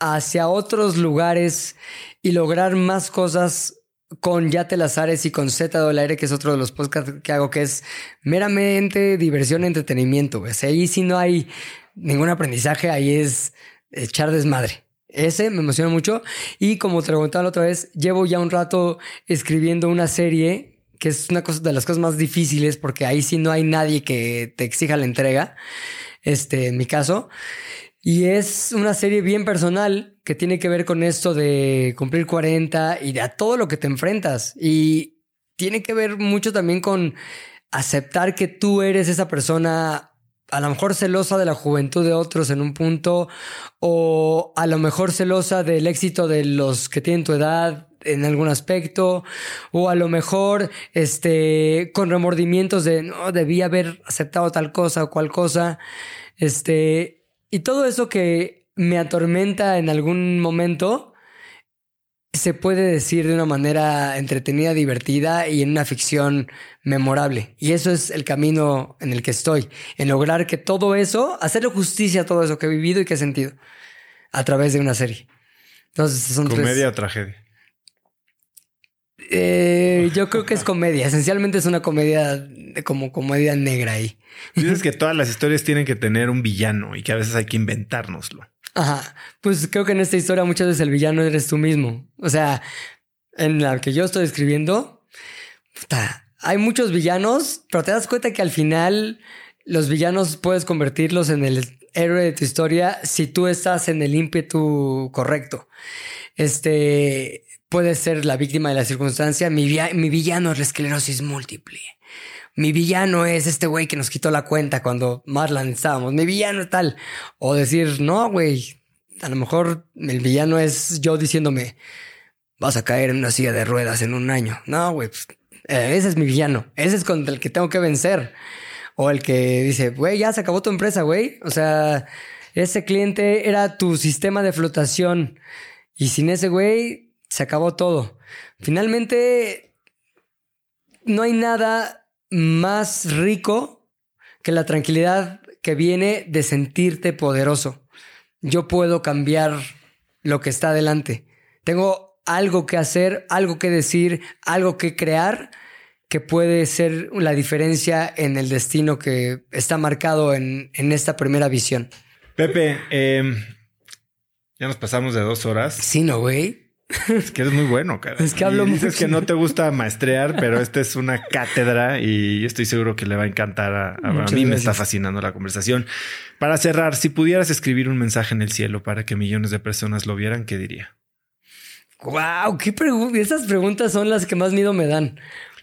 hacia otros lugares y lograr más cosas con Yate Lazares y con Z aire, que es otro de los podcasts que hago, que es meramente diversión, entretenimiento. O ahí sí no hay ningún aprendizaje, ahí es echar desmadre. Ese me emociona mucho. Y como te lo contaba la otra vez, llevo ya un rato escribiendo una serie que es una cosa de las cosas más difíciles porque ahí sí no hay nadie que te exija la entrega. Este, en mi caso. Y es una serie bien personal que tiene que ver con esto de cumplir 40 y de a todo lo que te enfrentas. Y tiene que ver mucho también con aceptar que tú eres esa persona a lo mejor celosa de la juventud de otros en un punto, o a lo mejor celosa del éxito de los que tienen tu edad en algún aspecto, o a lo mejor este, con remordimientos de no debí haber aceptado tal cosa o cual cosa. Este, y todo eso que me atormenta en algún momento, se puede decir de una manera entretenida, divertida y en una ficción memorable. Y eso es el camino en el que estoy, en lograr que todo eso, hacerle justicia a todo eso que he vivido y que he sentido a través de una serie. Entonces, son ¿Comedia o tragedia? Eh, yo creo que es comedia. Esencialmente es una comedia como comedia negra ahí. Dices que todas las historias tienen que tener un villano y que a veces hay que inventárnoslo. Ajá. Pues creo que en esta historia muchas veces el villano eres tú mismo. O sea, en la que yo estoy escribiendo, hay muchos villanos, pero te das cuenta que al final los villanos puedes convertirlos en el héroe de tu historia si tú estás en el ímpetu correcto. Este puede ser la víctima de la circunstancia. Mi, villano es la esclerosis múltiple. Mi villano es este güey que nos quitó la cuenta cuando más la necesitábamos. Mi villano es tal. O decir, no, güey. A lo mejor el villano es yo diciéndome, vas a caer en una silla de ruedas en un año. No, güey. Pues, eh, ese es mi villano. Ese es contra el que tengo que vencer. O el que dice, güey, ya se acabó tu empresa, güey. O sea, ese cliente era tu sistema de flotación. Y sin ese güey, se acabó todo. Finalmente, no hay nada más rico que la tranquilidad que viene de sentirte poderoso. Yo puedo cambiar lo que está adelante. Tengo algo que hacer, algo que decir, algo que crear que puede ser la diferencia en el destino que está marcado en, esta primera visión. Pepe, em, ya nos pasamos de dos horas. Sí, no, güey. Es que eres muy bueno, cara. Es que hablo y dices que no te gusta maestrear, pero esta es una cátedra y estoy seguro que le va a encantar a, a, mí. Me está fascinando la conversación. Para cerrar, si pudieras escribir un mensaje en el cielo para que millones de personas lo vieran, ¿qué diría? Wow, qué preguntas. Esas preguntas son las que más miedo me dan.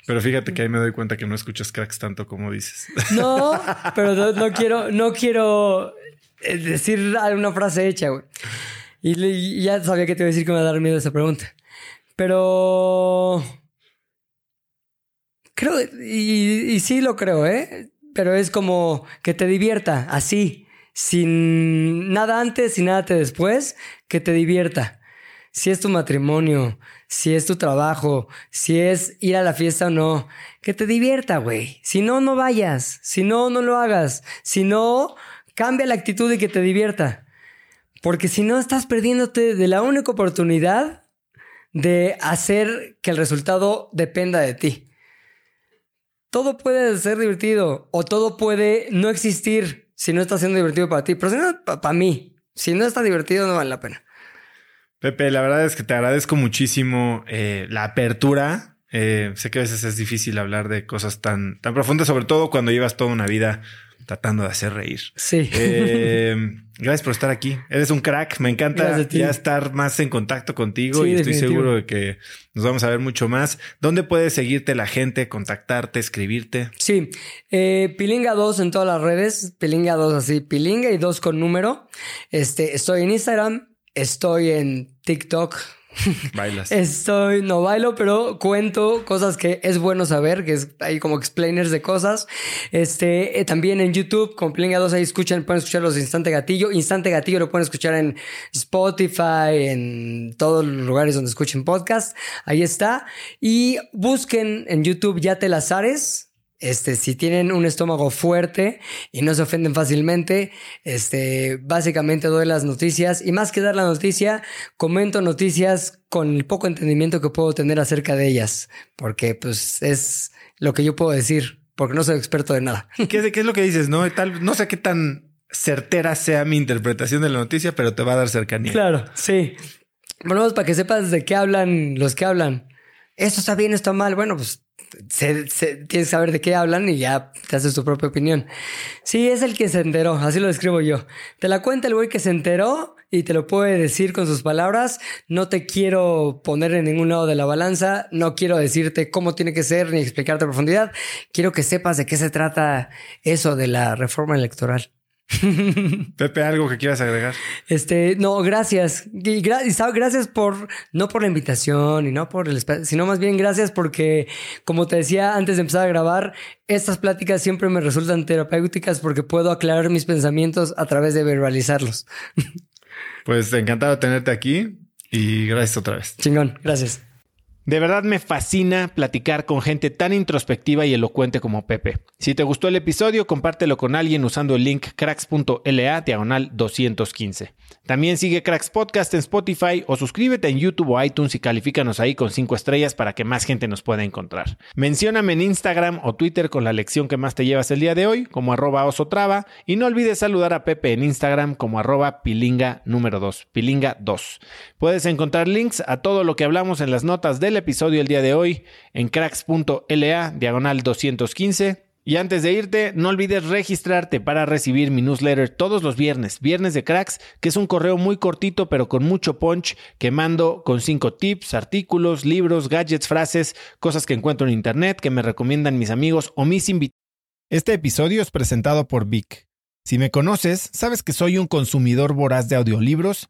Pero fíjate que ahí me doy cuenta que no escuchas cracks tanto como dices. No, pero no, no quiero, no quiero eh, decir una frase hecha, güey. Y, ya sabía que te iba a decir que me iba a dar miedo esa pregunta. Pero. Creo, y, y sí lo creo, ¿eh? Pero es como que te divierta, así, sin nada antes y nada después, que te divierta. Si es tu matrimonio, si es tu trabajo, si es ir a la fiesta o no, que te divierta, güey. Si no, no vayas. Si no, no lo hagas. Si no, cambia la actitud y que te divierta. Porque si no, estás perdiéndote de la única oportunidad de hacer que el resultado dependa de ti. Todo puede ser divertido o todo puede no existir si no está siendo divertido para ti. Pero si no, para mí, si no está divertido, no vale la pena. Pepe, la verdad es que te agradezco muchísimo eh, la apertura. Eh, sé que a veces es difícil hablar de cosas tan, tan profundas, sobre todo cuando llevas toda una vida tratando de hacer reír. Sí. Eh, gracias por estar aquí. Eres un crack. Me encanta ya estar más en contacto contigo Sí, y estoy definitivo. seguro de que nos vamos a ver mucho más. ¿Dónde puede seguirte la gente, contactarte, escribirte? Sí, eh, Pilinga 2 en todas las redes, Pilinga 2 así, Pilinga y 2 con número. Este, estoy en Instagram, estoy en TikTok, Bailas. estoy, no bailo, pero cuento cosas que es bueno saber, que es hay como explainers de cosas. Este, eh, también en YouTube, con Pilinga 2 ahí escuchan, pueden escuchar los Instante Gatillo. Instante Gatillo lo pueden escuchar en Spotify, en todos los lugares donde escuchen podcast. Ahí está. Y busquen en YouTube Ya te las ares. Este, si tienen un estómago fuerte y no se ofenden fácilmente, este, básicamente doy las noticias y más que dar la noticia, comento noticias con el poco entendimiento que puedo tener acerca de ellas, porque pues es lo que yo puedo decir, porque no soy experto de nada. ¿Qué, qué es lo que dices? No, Tal, no sé qué tan certera sea mi interpretación de la noticia, pero te va a dar cercanía. Claro, sí. Bueno, pues, para que sepas de qué hablan los que hablan. Esto está bien, esto está mal. Bueno, pues se- se- tienes que saber de qué hablan y ya te haces tu propia opinión. Sí, es el que se enteró, así lo describo yo. Te la cuenta el güey que se enteró y te lo puede decir con sus palabras. No te quiero poner en ningún lado de la balanza, no quiero decirte cómo tiene que ser ni explicarte a profundidad. Quiero que sepas de qué se trata eso de la reforma electoral. Pepe, algo que quieras agregar. Este, no, gracias. Y, gra- gracias por, no por la invitación y no por el espacio, sino más bien gracias porque, como te decía antes de empezar a grabar, estas pláticas siempre me resultan terapéuticas porque puedo aclarar mis pensamientos a través de verbalizarlos. Pues encantado de tenerte aquí y gracias otra vez. Chingón, gracias. De verdad me fascina platicar con gente tan introspectiva y elocuente como Pepe. Si te gustó el episodio, compártelo con alguien usando el link cracks.la diagonal 215. También sigue Cracks Podcast en Spotify o suscríbete en YouTube o iTunes y califícanos ahí con 5 estrellas para que más gente nos pueda encontrar. Mencióname en Instagram o Twitter con la lección que más te llevas el día de hoy, como arroba osotrava, y no olvides saludar a Pepe en Instagram como arroba pilinga número 2, pilinga 2. Puedes encontrar links a todo lo que hablamos en las notas del episodio el día de hoy en cracks.la diagonal 215. Y antes de irte, no olvides registrarte para recibir mi newsletter todos los viernes, viernes de cracks, que es un correo muy cortito pero con mucho punch que mando con cinco tips, artículos, libros, gadgets, frases, cosas que encuentro en internet que me recomiendan mis amigos o mis invitados. Este episodio es presentado por Vic. Si me conoces, sabes que soy un consumidor voraz de audiolibros